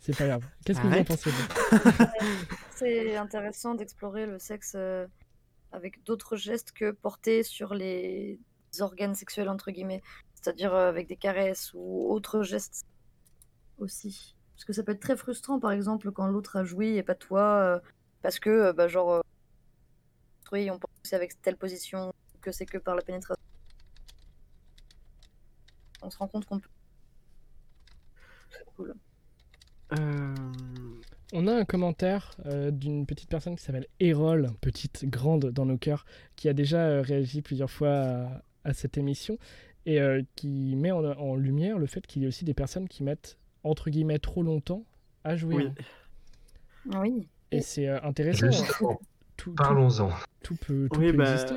C'est pas grave. Qu'est-ce que vous en pensez C'est intéressant d'explorer le sexe euh, avec d'autres gestes que portés sur les organes sexuels, entre guillemets. C'est-à-dire euh, avec des caresses ou autres gestes aussi. Parce que ça peut être très frustrant, par exemple, quand l'autre a joui et pas toi, euh, parce que, bah, genre, oui, on pense que c'est avec telle position, que c'est que par la pénétration. On se rend compte qu'on peut. C'est cool. Euh, On a un commentaire euh, d'une petite personne qui s'appelle Erol, petite, grande dans nos cœurs, qui a déjà euh, réagi plusieurs fois à, à cette émission et euh, qui met en, en lumière le fait qu'il y a aussi des personnes qui mettent entre guillemets trop longtemps à jouer. oui. Oui. Et c'est euh, intéressant. Tout, parlons-en. tout peut, tout Oui, peut bah, exister.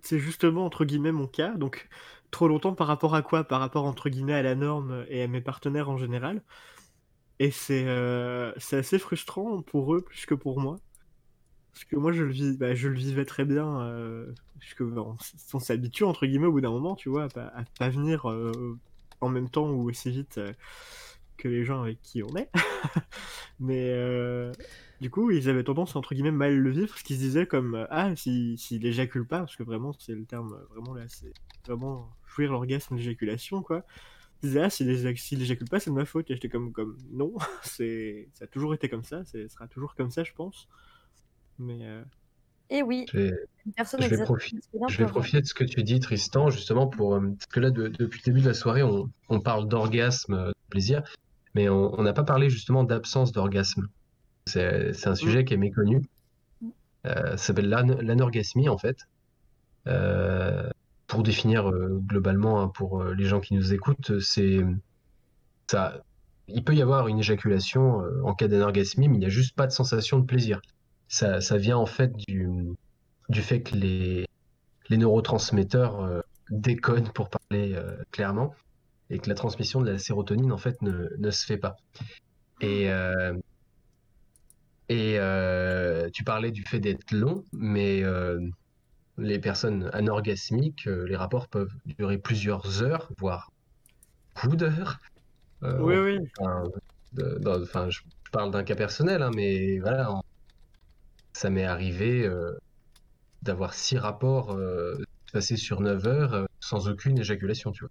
C'est justement entre guillemets mon cas. Donc, trop longtemps par rapport à quoi? Par rapport entre guillemets à la norme et à mes partenaires en général. Et c'est euh, assez frustrant pour eux plus que pour moi. Parce que moi, je le, vis, bah, je le vivais très bien. Euh, puisque bah, on, s'habitue entre guillemets au bout d'un moment, tu vois, à pas, pas venir euh, en même temps ou aussi vite euh, que les gens avec qui on est. Mais du coup, ils avaient tendance entre guillemets mal le vivre, parce qu'ils se disaient comme ah si s'il éjacule pas, parce que vraiment c'est le terme vraiment là, c'est vraiment jouir l'orgasme d'éjaculation quoi. Ah s'il éjac- s'il éjacule pas c'est de ma faute et j'étais comme comme non c'est ça a toujours été comme ça, c'est sera toujours comme ça je pense. Mais euh, Et oui, Je vais, je vais je vais profiter de ce que tu dis, Tristan, justement pour. euh, Parce que là, de- depuis le début de la soirée, on, on parle d'orgasme, euh, de plaisir, mais on n'a pas parlé justement d'absence d'orgasme. C'est c'est un sujet qui est méconnu. Euh, ça s'appelle l'an- l'anorgasmie, en fait. Euh, pour définir euh, globalement, hein, pour euh, les gens qui nous écoutent, c'est ça. Il peut y avoir une éjaculation euh, en cas d'anorgasmie, mais il n'y a juste pas de sensation de plaisir. Ça, ça vient en fait du, du fait que les, les neurotransmetteurs euh, déconnent, pour parler euh, clairement, et que la transmission de la sérotonine en fait ne, ne se fait pas. Et, euh, et euh, tu parlais du fait d'être long, mais euh, les personnes anorgasmiques, euh, les rapports peuvent durer plusieurs heures, voire beaucoup d'heures. Euh, oui oui. Enfin, de- dans- enfin, je parle d'un cas personnel, hein, mais voilà, en- ça m'est arrivé euh, d'avoir six rapports euh, passés sur 9 heures euh, sans aucune éjaculation, tu vois,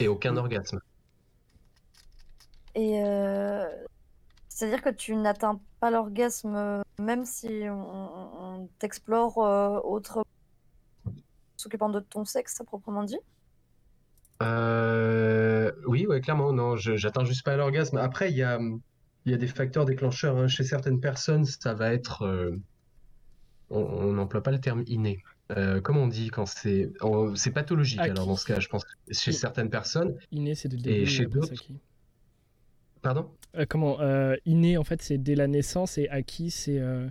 et aucun orgasme. Et euh, c'est-à-dire que tu n'atteins pas l'orgasme même si on, on- on t'explore euh, autre s'occupant de ton sexe à proprement dit. Euh, oui, ouais, clairement, non, j'atteins juste pas l'orgasme. Après, il y a, il y a des facteurs déclencheurs. hein. Chez certaines personnes, ça va être, euh, on n'emploie pas le terme inné. Euh, comment on dit quand c'est, c'est pathologique. Acquis. Alors dans ce cas, je pense, chez certaines personnes, Inné, c'est dès le Et début. chez d'autres pardon? Euh, comment euh, Inné, en fait, c'est dès la naissance et acquis, c'est euh,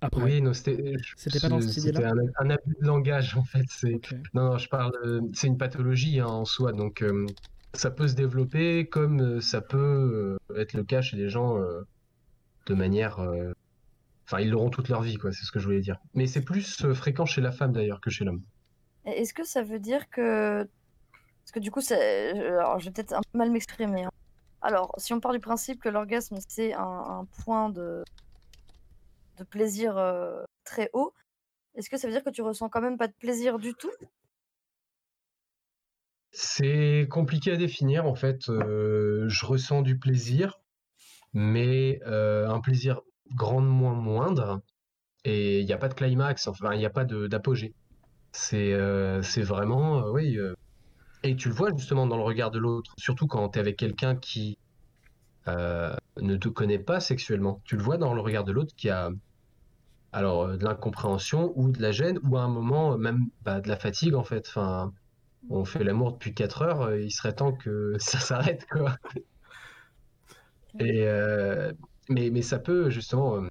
après. Oui, non, c'était, C'était pas dans cette c'était idée-là un, un abus de langage en fait. C'est, non, non, je parle, euh, c'est une pathologie hein, en soi, donc euh, ça peut se développer comme euh, ça peut euh, être le cas chez des gens euh, de manière, euh, enfin, ils l'auront toute leur vie, quoi. C'est ce que je voulais dire. Mais c'est plus euh, fréquent chez la femme d'ailleurs que chez l'homme. Est-ce que ça veut dire que parce que du coup, c'est- euh, alors je vais peut-être un peu mal m'exprimer, hein. Alors, si on part du principe que l'orgasme, c'est un, un point de, de plaisir très haut, est-ce que ça veut dire que tu ressens quand même pas de plaisir du tout? C'est compliqué à définir en fait. je ressens du plaisir, mais un plaisir grandement moindre. Et il n'y a pas de climax, enfin il n'y a pas d'apogée. C'est c'est vraiment, oui. et tu le vois justement dans le regard de l'autre, surtout quand tu es avec quelqu'un qui ne te connaît pas sexuellement. Tu le vois dans le regard de l'autre qui a alors euh, de l'incompréhension ou de la gêne ou à un moment euh, même bah, de la fatigue en fait. Enfin, on fait l'amour depuis 4 heures, euh, il serait temps que ça s'arrête quoi. Et mais, mais ça peut justement,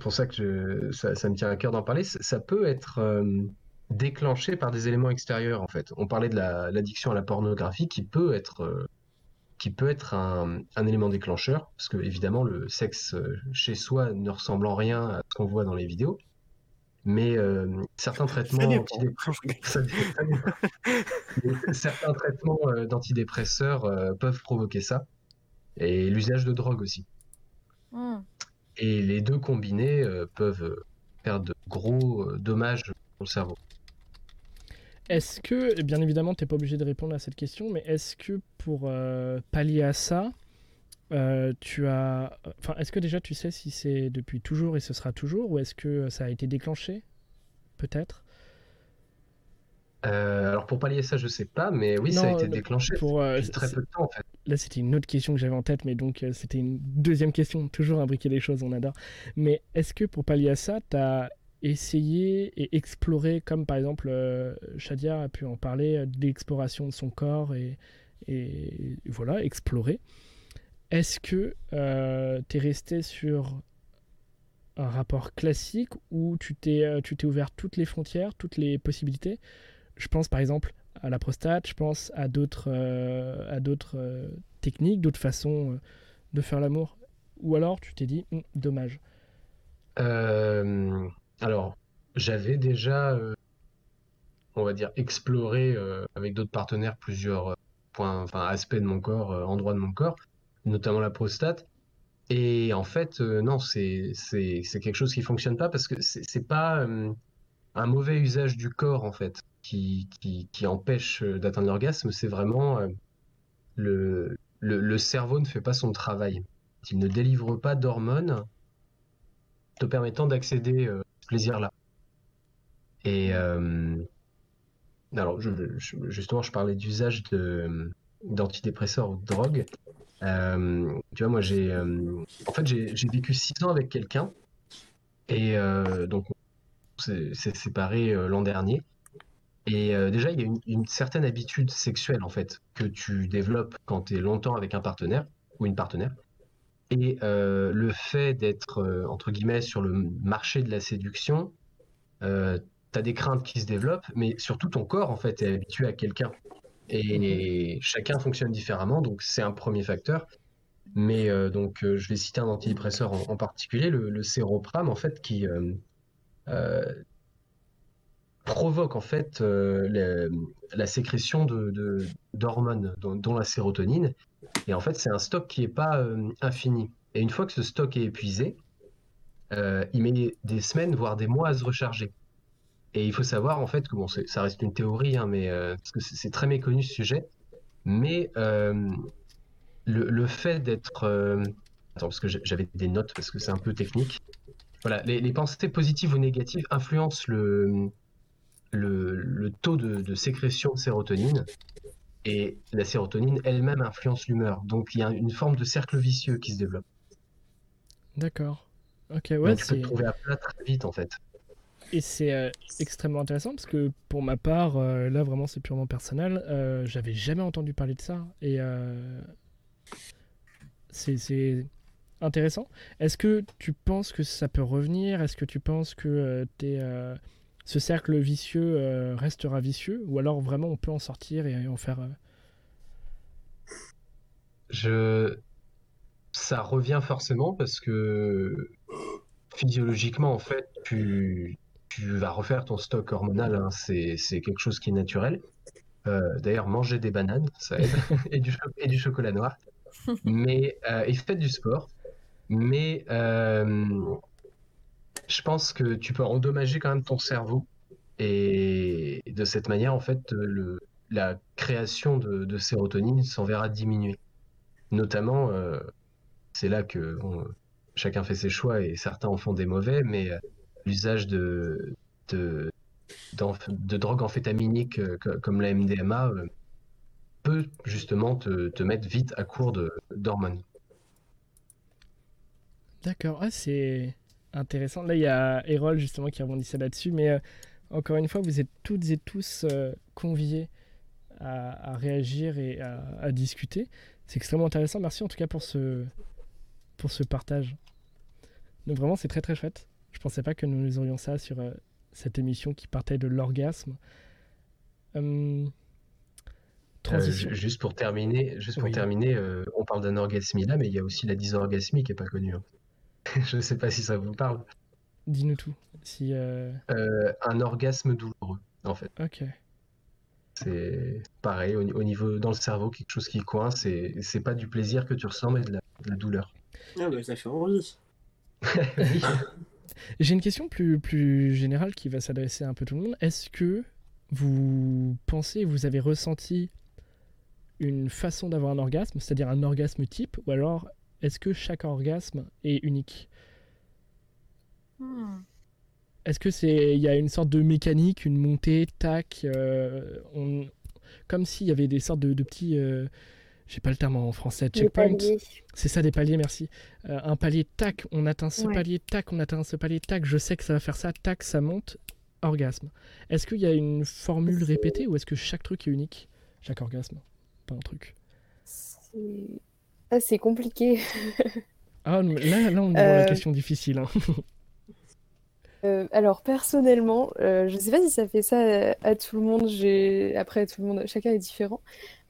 pour ça que ça, me tient à cœur d'en parler, ça, peut être déclenché par des éléments extérieurs en fait. On parlait de la- l'addiction à la pornographie qui peut être, qui peut être un, un élément déclencheur, parce que évidemment le sexe euh, chez soi ne ressemble en rien à ce qu'on voit dans les vidéos. Mais euh, certains traitements antidépresseurs, certains traitements euh, d'antidépresseurs euh, peuvent provoquer ça, et l'usage de drogue aussi. Hmm. Et les deux combinés euh, peuvent faire de gros euh, dommages au cerveau. Est-ce que, bien évidemment, tu n'es pas obligé de répondre à cette question, mais est-ce que pour euh, pallier à ça, euh, tu as. Enfin, est-ce que déjà tu sais si c'est depuis toujours et ce sera toujours, ou est-ce que ça a été déclenché Peut-être? Euh, alors pour pallier ça, je sais pas, mais oui, ça a été déclenché pour, euh, très peu de temps en fait. Là, c'était une autre question que j'avais en tête, mais donc euh, c'était une deuxième question. Toujours imbriquer les choses, on adore. Mais est-ce que pour pallier à ça, tu as essayé et exploré, comme par exemple euh, Shadia a pu en parler, euh, l'exploration de son corps et, voilà, explorer. Est-ce que tu es resté sur un rapport classique où tu t'es euh, tu t'es ouvert toutes les frontières, toutes les possibilités? Je pense par exemple à la prostate, je pense à d'autres euh, euh, techniques, d'autres façons euh, de faire l'amour. Ou alors tu t'es dit, Hum, dommage. Euh, alors, j'avais déjà, euh, on va dire, exploré euh, avec d'autres partenaires plusieurs euh, points, enfin aspects de mon corps, endroits de mon corps, notamment la prostate. Et en fait, non, c'est quelque chose qui fonctionne pas parce que c'est pas un mauvais usage du corps en fait qui qui empêche d'atteindre l'orgasme. C'est vraiment le, le le cerveau ne fait pas son travail. Il ne délivre pas d'hormones te permettant d'accéder plaisir-là. Et euh, alors, je- je- justement, je parlais d'usage de d'antidépresseurs ou de drogue. Euh, tu vois, moi, j'ai euh, en fait, j'ai vécu six ans avec quelqu'un et donc on s'est séparés l'an dernier. Et euh, déjà, il y a une, une certaine habitude sexuelle en fait que tu développes quand tu es longtemps avec un partenaire ou une partenaire. Et euh, le fait d'être, euh, entre guillemets, sur le marché de la séduction, euh, tu as des craintes qui se développent, mais surtout ton corps, en fait, est habitué à quelqu'un. Et chacun fonctionne différemment, donc c'est un premier facteur. Mais euh, donc, je vais citer un antidépresseur en, en particulier, le, le séroprame, en fait, qui provoque, en fait, la, la sécrétion d'hormones, dont la sérotonine. Et en fait, c'est un stock qui n'est pas euh, infini. Et une fois que ce stock est épuisé, euh, il met des semaines, voire des mois à se recharger. Et il faut savoir, en fait, que bon, ça reste une théorie, hein, mais, euh, parce que c'est très méconnu ce sujet, mais le, fait d'être... Attends, parce que j'avais des notes, parce que c'est un peu technique. Voilà, les, pensées positives ou négatives influencent le, le, le taux de sécrétion de sérotonine. Et la sérotonine elle-même influence l'humeur. Donc il y a une forme de cercle vicieux qui se développe. D'accord. Ok, ouais, Donc tu peux te trouver à plat très vite en fait. Et c'est euh, extrêmement intéressant parce que pour ma part, euh, là vraiment c'est purement personnel, euh, j'avais jamais entendu parler de ça. Et c'est intéressant. Est-ce que tu penses que ça peut revenir? Est-ce que tu penses que t'es, ce cercle vicieux euh, restera vicieux Ou alors vraiment on peut en sortir et en faire... euh, Je... Ça revient forcément parce que physiologiquement, en fait, tu, tu vas refaire ton stock hormonal. hein. C'est, c'est quelque chose qui est naturel. Euh, d'ailleurs, manger des bananes, ça aide. Et du, cho- et du chocolat noir. mais euh, et faites du sport. Mais euh, je pense que tu peux endommager quand même ton cerveau et de cette manière, en fait, le, la création de, sérotonine s'en verra diminuer. Notamment, euh, c'est là que chacun fait ses choix et certains en font des mauvais, mais euh, l'usage de, de, de drogues amphétaminiques euh, co- comme la MDMA euh, peut justement te, te mettre vite à court d'hormones. D'accord, ah, c'est intéressant. Là, il y a Erol justement qui rebondissait là-dessus, mais euh, encore une fois, vous êtes toutes et tous euh, conviés à, à réagir et à, à discuter. C'est extrêmement intéressant. Merci en tout cas pour ce, pour ce partage. Donc vraiment, c'est très très chouette. Je pensais pas que nous aurions ça sur euh, cette émission qui partait de l'orgasme. Hum, Euh, transition. juste pour terminer, juste pour Oui. terminer on parle d'un orgasmie là, mais il y a aussi la dysorgasmie qui est pas connue. hein. Je ne sais pas si ça vous parle. Dis-nous tout. Si, euh, Euh, un orgasme douloureux, en fait. Ok. C'est pareil, au, au niveau dans le cerveau, quelque chose qui coince, et c'est pas du plaisir que tu ressens, mais de la, de la douleur. Ah bah ça fait envie. Oui. J'ai une question plus, plus générale qui va s'adresser à un peu tout le monde. Est-ce que vous pensez, vous avez ressenti une façon d'avoir un orgasme, c'est-à-dire un orgasme type, ou alors est-ce que chaque orgasme est unique Hmm. Est-ce que c'est, il y a une sorte de mécanique, une montée, tac, euh, on- comme s'il y avait des sortes de, de petits, euh, j'ai pas le terme en français, paliers. C'est ça des paliers, merci. Euh, un palier, tac, on atteint ce Ouais. palier, tac, on atteint ce palier, tac, je sais que ça va faire ça, tac, ça monte, orgasme. Est-ce qu'il y a une formule répétée ou est-ce que chaque truc est unique? Chaque orgasme Pas un truc. C'est ah, c'est compliqué. Ah, là, là on est dans la Euh, question difficile. hein. Euh, alors personnellement, euh, je sais pas si ça fait ça à, à tout le monde. J'ai après tout le monde, chacun est différent.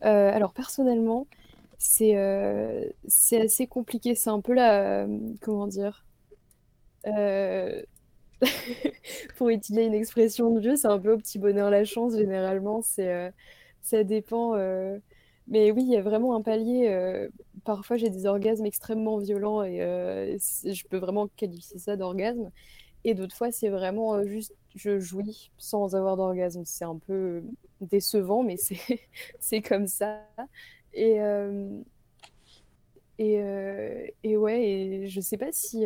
Euh, alors personnellement, c'est c'est assez compliqué. C'est un peu la comment dire pour utiliser une expression de vieux, c'est un peu au petit bonheur la chance. Généralement, c'est ça dépend. Mais oui, il y a vraiment un palier. euh, Parfois, j'ai des orgasmes extrêmement violents et euh, je peux vraiment qualifier ça d'orgasme. Et d'autres fois, c'est vraiment euh, juste, je jouis sans avoir d'orgasme. C'est un peu décevant, mais c'est comme ça. Et, et, et ouais, et je sais pas si.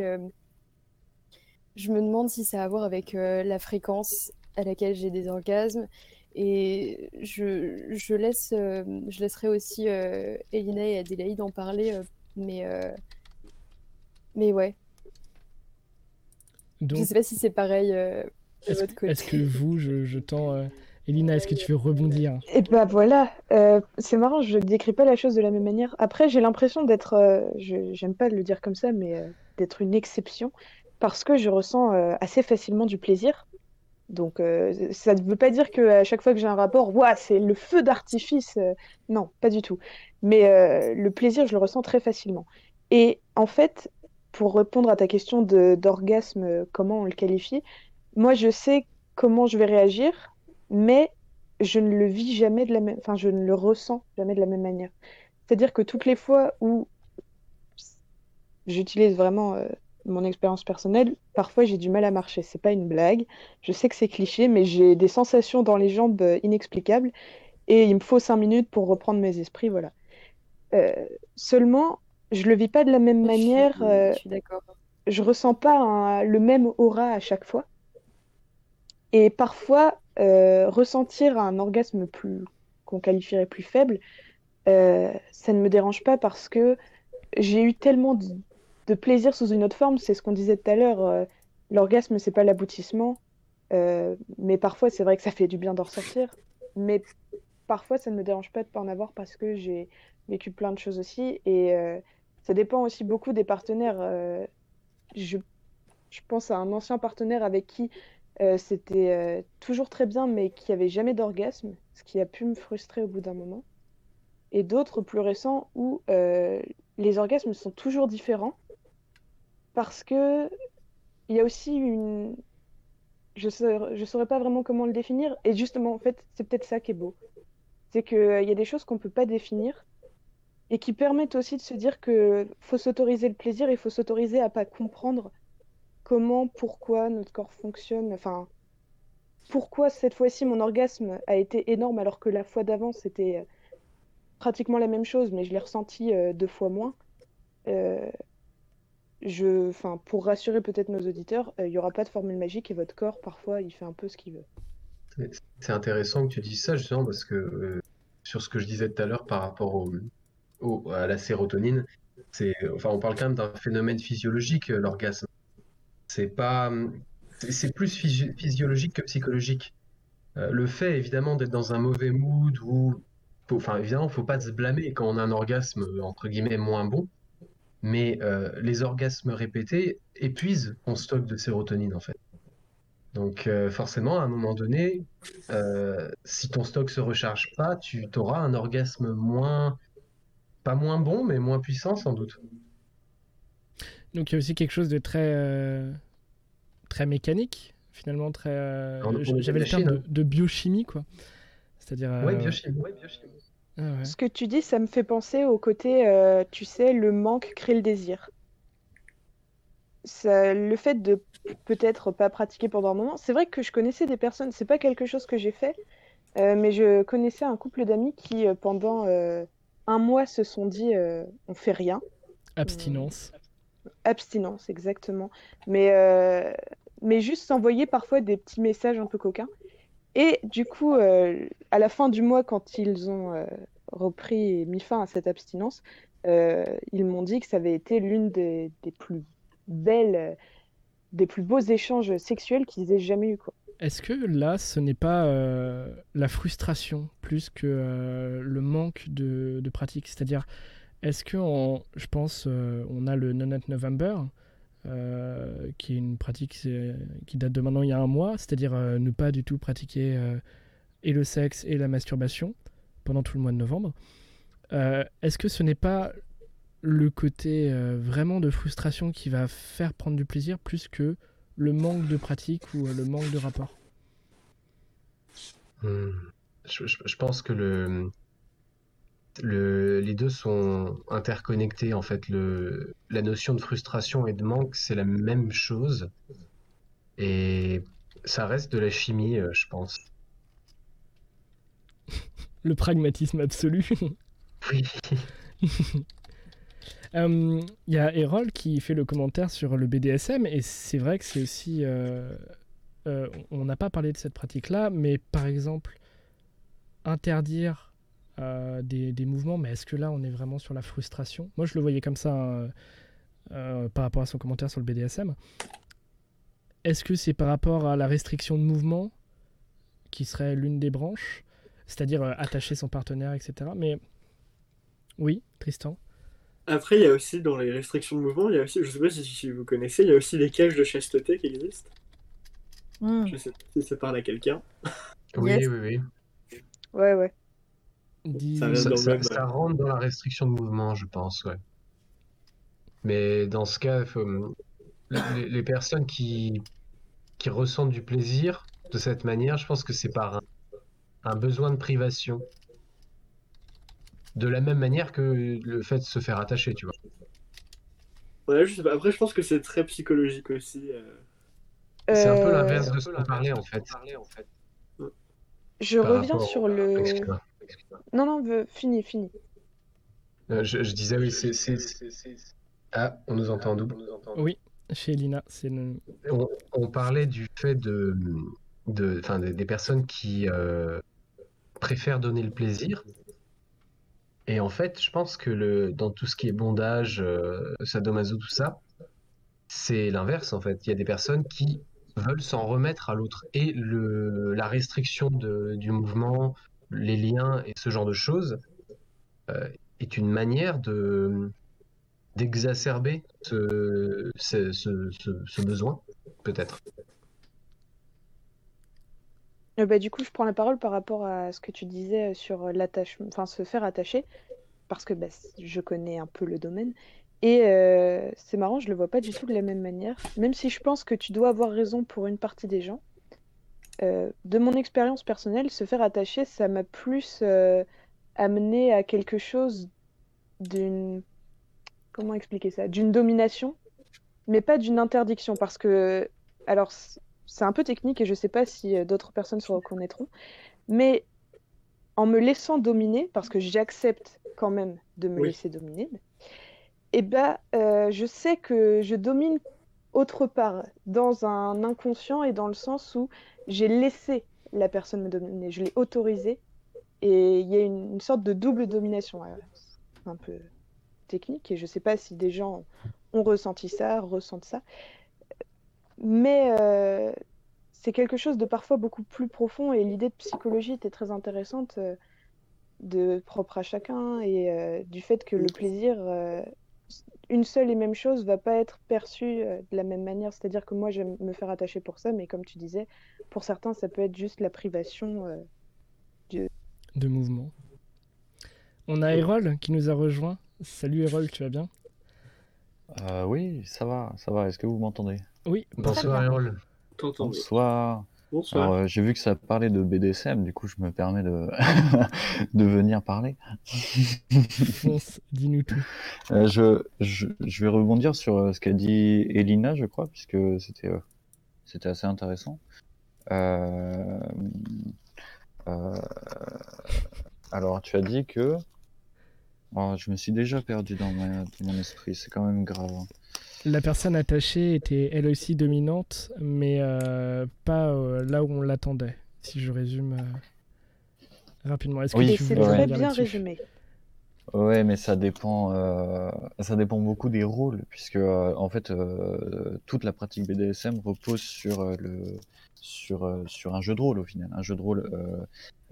je me demande si ça a à voir avec la fréquence à laquelle j'ai des orgasmes. Et je, je laisse, euh, je laisserai aussi euh, Elina et Adélaïde en parler. euh, mais, euh, mais ouais, je Donc, sais pas si c'est pareil euh, de est-ce votre côté. est-ce que vous, je, je tends. euh, Elina, est-ce que tu veux rebondir? Et bah voilà, euh, c'est marrant, je décris pas la chose de la même manière. Après, j'ai l'impression d'être, euh, je j'aime pas le dire comme ça, mais euh, d'être une exception parce que je ressens euh, assez facilement du plaisir. Donc, euh, ça ne veut pas dire que à chaque fois que j'ai un rapport, ouah, c'est le feu d'artifice. euh, non, pas du tout. Mais euh, le plaisir, je le ressens très facilement. Et en fait, pour répondre à ta question d'orgasme, comment on le qualifie, moi, je sais comment je vais réagir mais je ne le vis jamais de la même, enfin, je ne le ressens jamais de la même manière. C'est-à-dire que toutes les fois où j'utilise vraiment mon expérience personnelle, parfois j'ai du mal à marcher. C'est pas une blague. Je sais que c'est cliché, mais j'ai des sensations dans les jambes euh, inexplicables et il me faut cinq minutes pour reprendre mes esprits, voilà. Euh, seulement, je le vis pas de la même Je suis- manière. euh, Je suis d'accord. je ressens pas un- le même aura à chaque fois. Et parfois, euh, ressentir un orgasme plus qu'on qualifierait plus faible, euh, ça ne me dérange pas parce que j'ai eu tellement de, plaisir sous une autre forme. C'est ce qu'on disait tout à l'heure. euh, l'orgasme, c'est pas l'aboutissement, euh, mais parfois, c'est vrai que ça fait du bien d'en ressortir. Mais parfois, ça ne me dérange pas de pas en avoir parce que j'ai vécu plein de choses aussi. Et euh, ça dépend aussi beaucoup des partenaires. je, pense à un ancien partenaire avec qui c'était toujours très bien, mais qui avait jamais d'orgasme, ce qui a pu me frustrer au bout d'un moment. Et d'autres plus récents où les orgasmes sont toujours différents parce que il y a aussi une. Je je saurais pas vraiment comment le définir. Et justement, en fait, c'est peut-être ça qui est beau. C'est qu'il y a des choses qu'on peut pas définir et qui permettent aussi de se dire que faut s'autoriser le plaisir, il faut s'autoriser à pas comprendre comment, pourquoi notre corps fonctionne. Enfin, pourquoi cette fois-ci mon orgasme a été énorme alors que la fois d'avant c'était euh, pratiquement la même chose, mais je l'ai ressenti euh, deux fois moins. Euh, enfin, pour rassurer peut-être nos auditeurs, euh, il n'y aura pas de formule magique et votre corps parfois il fait un peu ce qu'il veut. C'est- intéressant que tu dises ça justement parce que euh, sur ce que je disais tout à l'heure par rapport à la sérotonine, enfin, on parle quand même d'un phénomène physiologique, euh, l'orgasme. C'est pas, c'est plus physi- physiologique que psychologique. Le fait évidemment d'être dans un mauvais mood ou, enfin évidemment, faut pas se blâmer quand on a un orgasme entre guillemets moins bon, mais euh, les orgasmes répétés épuisent ton stock de sérotonine en fait. Donc euh, forcément, à un moment donné, euh, si ton stock se recharge pas, tu auras un orgasme moins, pas moins bon, mais moins puissant sans doute. Donc il y a aussi quelque chose de très, très mécanique, finalement très. J'avais le terme de, hein. de biochimie, quoi. C'est-à-dire. Ouais, biochimie. ouais, biochimie. Ah ouais. Ce que tu dis, ça me fait penser au côté, euh, tu sais, le manque crée le désir. Ça- le fait de peut-être pas pratiquer pendant un moment, c'est vrai que je connaissais des personnes, c'est pas quelque chose que j'ai fait, euh, mais je connaissais un couple d'amis qui, euh, pendant un mois, se sont dit on fait rien. Abstinence. Abstinence, exactement. Mais, mais juste s'envoyer parfois des petits messages un peu coquins. Et du coup, euh, à la fin du mois, quand ils ont euh, repris et mis fin à cette abstinence, euh, ils m'ont dit que ça avait été l'une des, plus belles, des plus beaux échanges sexuels qu'ils aient jamais eu. Est-ce que là, ce n'est pas la frustration plus que le manque de, pratique? C'est-à-dire, est-ce que, je pense, on a le Nonat November, euh, qui est une pratique c'est- qui date de maintenant il y a un mois, c'est-à-dire euh, ne pas du tout pratiquer euh, et le sexe et la masturbation pendant tout le mois de novembre. Euh, est-ce que ce n'est pas le côté euh, vraiment de frustration qui va faire prendre du plaisir plus que le manque de pratique ou euh, le manque de rapport? Hmm. Je pense que le, le, les deux sont interconnectés en fait. Le, la notion de frustration et de manque, c'est la même chose. Et ça reste de la chimie, euh, je pense. Le pragmatisme absolu. Oui. Euh, Il y a Erol qui fait le commentaire sur le BDSM et c'est vrai que c'est aussi... euh, on n'a pas parlé de cette pratique-là, mais par exemple, interdire euh, des, des mouvements, mais est-ce que là on est vraiment sur la frustration? Moi je le voyais comme ça hein, euh, par rapport à son commentaire sur le BDSM. Est-ce que c'est par rapport à la restriction de mouvement qui serait l'une des branches c'est-à-dire euh, attacher son partenaire, etc. Mais oui, Tristan? Après, il y a aussi dans les restrictions de mouvement, il y a aussi, je sais pas si, si vous connaissez, il y a aussi les cages de chasteté qui existent. Hmm. Je sais pas si ça parle à quelqu'un. Oui, Yes. oui, oui. Ouais, ouais. Dis- Ça rentre dans la restriction de mouvement, je pense, ouais. Mais dans ce cas, faut- les, les personnes qui, qui ressentent du plaisir de cette manière, je pense que c'est par un, un besoin de privation. De la même manière que le fait de se faire attacher, tu vois. Ouais, je sais pas. Après, je pense que c'est très psychologique aussi. euh. C'est un peu Euh, l'inverse de ce qu'on parlait, en fait. Je par reviens sur le... Excuse-moi. Non, non, veux- fini, fini. Euh, Je, je disais, oui, c'est... Ah, on nous entend en double. Oui, chez Elina, c'est le... On, on parlait du fait de, de, enfin, des, des personnes qui euh, préfèrent donner le plaisir. Et en fait, je pense que le, dans tout ce qui est bondage, euh, sadomaso, tout ça, c'est l'inverse en fait. Il y a des personnes qui veulent s'en remettre à l'autre. Et le, la restriction de- du mouvement, les liens et ce genre de choses euh, est une manière de d'exacerber ce, besoin, peut-être. Euh, bah, du coup, je prends la parole par rapport à ce que tu disais sur se faire attacher, parce que bah, je connais un peu le domaine. Et euh, c'est marrant, je le vois pas du tout de la même manière, même si je pense que tu dois avoir raison pour une partie des gens. Euh, de mon expérience personnelle, se faire attacher, ça m'a plus euh, amené à quelque chose d'une comment expliquer ça? D'une domination mais pas d'une interdiction parce que alors c'est un peu technique et je sais pas si euh, d'autres personnes se reconnaîtront mais en me laissant dominer parce que j'accepte quand même de me Oui. laisser dominer et ben euh, je sais que je domine autre part dans un inconscient et dans le sens où j'ai laissé la personne me dominer je l'ai autorisé et il y a une, une sorte de double domination c'est un peu technique et je sais pas si des gens ont ressenti ça, ressentent ça. Mais euh, c'est quelque chose de parfois beaucoup plus profond et l'idée de psychologie était très intéressante, euh, de propre à chacun et euh, du fait que le plaisir, euh, une seule et même chose va pas être perçue euh, de la même manière. C'est-à-dire que moi, je vais me faire attacher pour ça, mais comme tu disais, pour certains, ça peut être juste la privation. euh, de mouvement. On a Erol qui nous a rejoint. Salut Erol, tu vas bien? Euh, oui, ça va, ça va. Est-ce que vous m'entendez? Oui, Bonsoir, Erol. Bonsoir. Bonsoir. Alors, euh, j'ai vu que ça parlait de BDSM, du coup, je me permets de, de venir parler. fonce, dis-nous tout. Euh, je, je, je vais rebondir sur euh, ce qu'a dit Elina, je crois, puisque c'était euh, c'était assez intéressant. Euh, euh, alors, tu as dit que. Oh, je me suis déjà perdu dans, ma- dans mon esprit, c'est quand même grave. hein. La personne attachée était elle aussi dominante, mais euh, pas euh, là où on l'attendait, si je résume euh, rapidement. Est-ce que Oui, c'est très bien résumé. Ouais, mais ça dépend, euh, ça dépend beaucoup des rôles, puisque euh, en fait, euh, toute la pratique BDSM repose sur euh, le, sur, euh, sur un jeu de rôle au final, un jeu de rôle euh,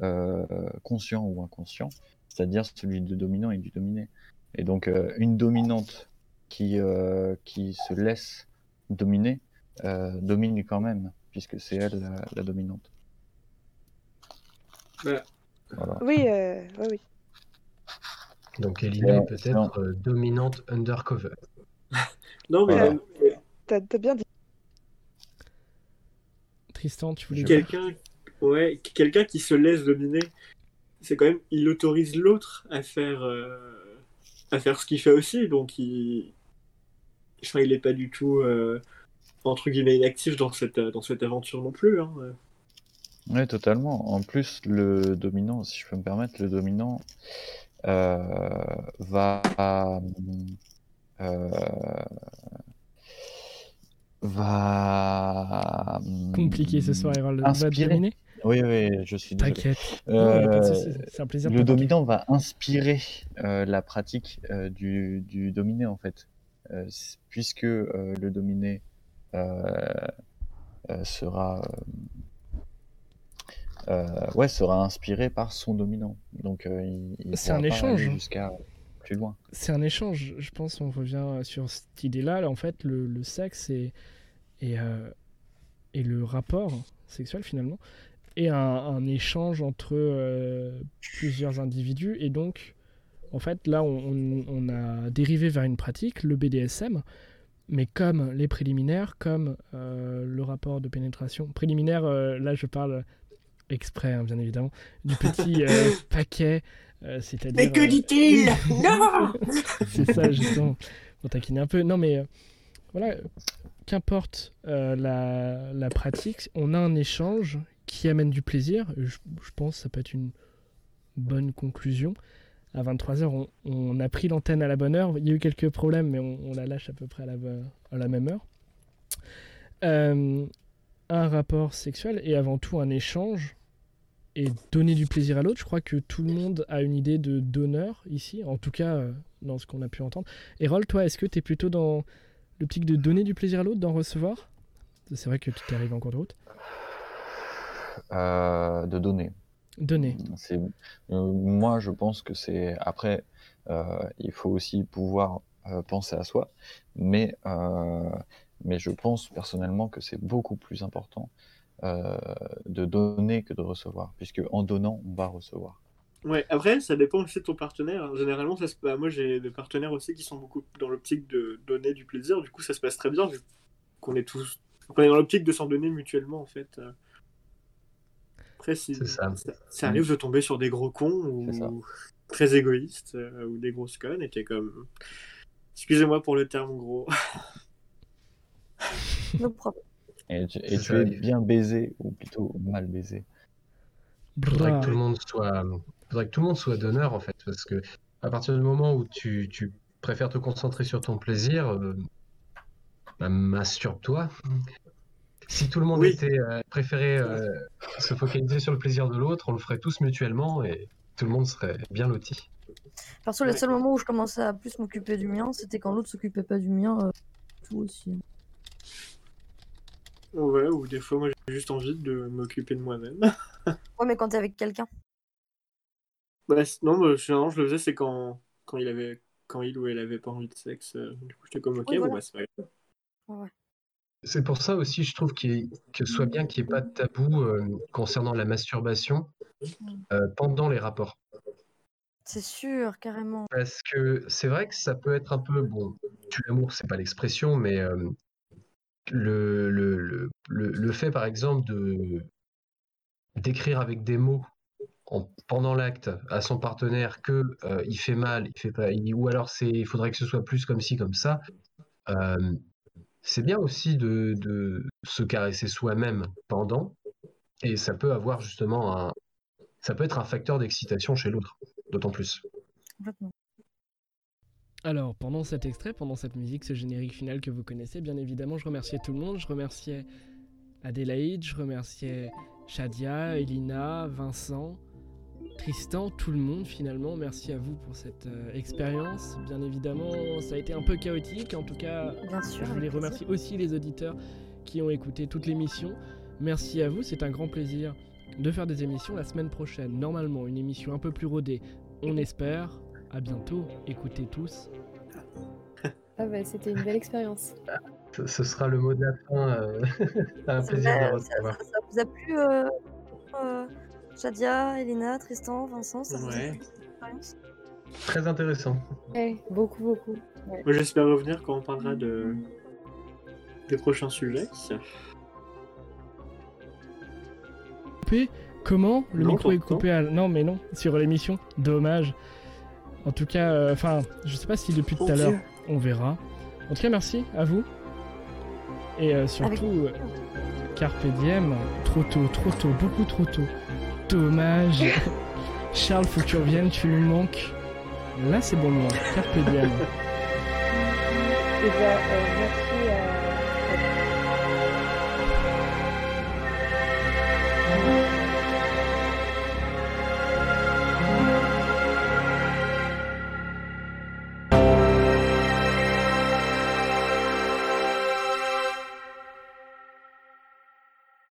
euh, conscient ou inconscient, c'est-à-dire celui du dominant et du dominé. Et donc, euh, une dominante qui, euh, qui se laisse dominer euh, domine quand même, puisque c'est elle la, la dominante. Voilà. Oui, euh, oui, oui. Donc Elina Ouais, est peut-être euh, dominante undercover. Non, mais Voilà. euh, T'as bien dit. Tristan, tu voulais quelqu'un ouais, quelqu'un qui se laisse dominer, c'est quand même, il autorise l'autre à faire, euh, à faire ce qu'il fait aussi, donc il, enfin, il est pas du tout euh, entre guillemets inactif dans cette, dans cette aventure non plus. Hein. Oui, totalement. En plus, le dominant, si je peux me permettre, le dominant euh, va euh, va Compliqué ce soir, Erol. Va te inspirer. dominer Oui, oui, je suis désolé. T'inquiète. Euh, C'est un plaisir le dominant va inspirer euh, la pratique euh, du, du dominé en fait, Euh, puisque euh, le dominé euh, euh, sera euh, euh, ouais sera inspiré par son dominant. Donc euh, il, il C'est un échange. jusqu'à plus loin. c'est un échange. Je pense on revient sur cette idée-là. Là, en fait, le, le sexe et, et, euh, et le rapport sexuel, finalement, est un, un échange entre euh, plusieurs individus. Et donc, en fait, là, on, a dérivé vers une pratique, le BDSM. Mais comme les préliminaires, comme euh, le rapport de pénétration préliminaire, euh, là je parle exprès, hein, bien évidemment, du petit euh, paquet, c'est-à-dire... Mais que dit-il Non c'est ça, justement, pour taquiner un peu. Non, mais voilà, qu'importe la, la pratique, on a un échange qui amène du plaisir. Je, je pense que ça peut être une bonne conclusion. À 23h, on, a pris l'antenne à la bonne heure. Il y a eu quelques problèmes, mais on, la lâche à peu près à la, même heure. Euh, un rapport sexuel et avant tout un échange et donner du plaisir à l'autre. Je crois que tout le monde a une idée de donneur ici, en tout cas euh, dans ce qu'on a pu entendre. Erol, toi, est-ce que tu es plutôt dans l'optique de donner du plaisir à l'autre, d'en recevoir? C'est vrai que tu t'es arrivé en cours de route. Euh, de donner. Donner. C'est, euh, moi, je pense que c'est après, euh, il faut aussi pouvoir euh, penser à soi, mais euh, mais je pense personnellement que c'est beaucoup plus important euh, de donner que de recevoir, puisque en donnant, on va recevoir. Ouais, après, ça dépend aussi de ton partenaire. Généralement, ça se... bah, moi j'ai des partenaires aussi qui sont beaucoup dans l'optique de donner du plaisir. Du coup, ça se passe très bien vu qu'on est tous. qu'on est dans l'optique de s'en donner mutuellement en fait. Après, si C'est ça. ça arrive de tomber sur des gros cons ou très égoïstes euh, ou des grosses connes et t'es comme. Excusez-moi pour le terme gros. No problem. Et tu, et tu es bien baisé, ou plutôt mal baisé. faudrait que tout le monde soit, faudrait que tout le monde soit donneur en fait, parce que à partir du moment où tu, tu préfères te concentrer sur ton plaisir, euh, bah, masturbe-toi. Si tout le monde Oui. était euh, préféré euh, se focaliser sur le plaisir de l'autre, on le ferait tous mutuellement et tout le monde serait bien loti. Perso, le Ouais. seul moment où je commençais à plus m'occuper du mien, c'était quand l'autre s'occupait pas du mien. euh, tout aussi. Ouais, ou des fois, moi, j'ai juste envie de m'occuper de moi-même. Ouais, mais quand t'es avec quelqu'un. Bah, non, bah, généralement, je le faisais, c'est quand, quand il avait, quand il ou elle avait pas envie de sexe. du coup, j'étais comme, ok, Oui, bon, bah, c'est pas grave. Ouais, ouais. C'est pour ça aussi, je trouve qu'il que ce soit bien qu'il n'y ait pas de tabou euh, concernant la masturbation euh, pendant les rapports. C'est sûr, carrément. Parce que c'est vrai que ça peut être un peu, bon, tu l'amour, c'est pas l'expression, mais euh, le, le, le, le, fait, par exemple, de d'écrire avec des mots en, pendant l'acte à son partenaire que il fait mal, il fait pas, il- ou alors c'est, il faudrait que ce soit plus comme ci, comme ça. C'est bien aussi de, de se caresser soi-même pendant, et ça peut avoir justement un, ça peut être un facteur d'excitation chez l'autre, d'autant plus. Alors, pendant cet extrait, pendant cette musique, ce générique final que vous connaissez, bien évidemment, je remerciais tout le monde. Je remerciais Adélaïde, je remerciais Shadia, Elina, Vincent, Tristan, tout le monde finalement. Merci à vous pour cette euh, expérience. Bien évidemment, ça a été un peu chaotique. En tout cas, Bien sûr. je voulais remercier aussi les auditeurs qui ont écouté toute l'émission. Merci à vous, c'est un grand plaisir de faire des émissions la semaine prochaine. Normalement, une émission un peu plus rodée, on espère. À bientôt, écoutez tous. Ah bah, c'était une belle expérience. Ce, ce sera le mot de la fin. euh, un plaisir de ça- recevoir. ça- ça vous a plu, euh, euh, Shadia, Elena, Tristan, Vincent ça Ouais. Très intéressant. Ouais, beaucoup, beaucoup. Ouais. Moi, j'espère revenir quand on parlera de des prochains sujets. Coupé Comment Le Non, micro est coupé à... Non, mais non, sur l'émission. Dommage. En tout cas, euh, enfin, je sais pas si depuis tout à l'heure, on verra. En tout cas, merci à vous. Et euh, surtout, euh, Carpe Diem, trop tôt, trop tôt, beaucoup trop tôt. Dommage. Charles, faut que tu reviennes, tu lui manques. Là, c'est bon moment. Carpe Diem. Et bah, euh, merci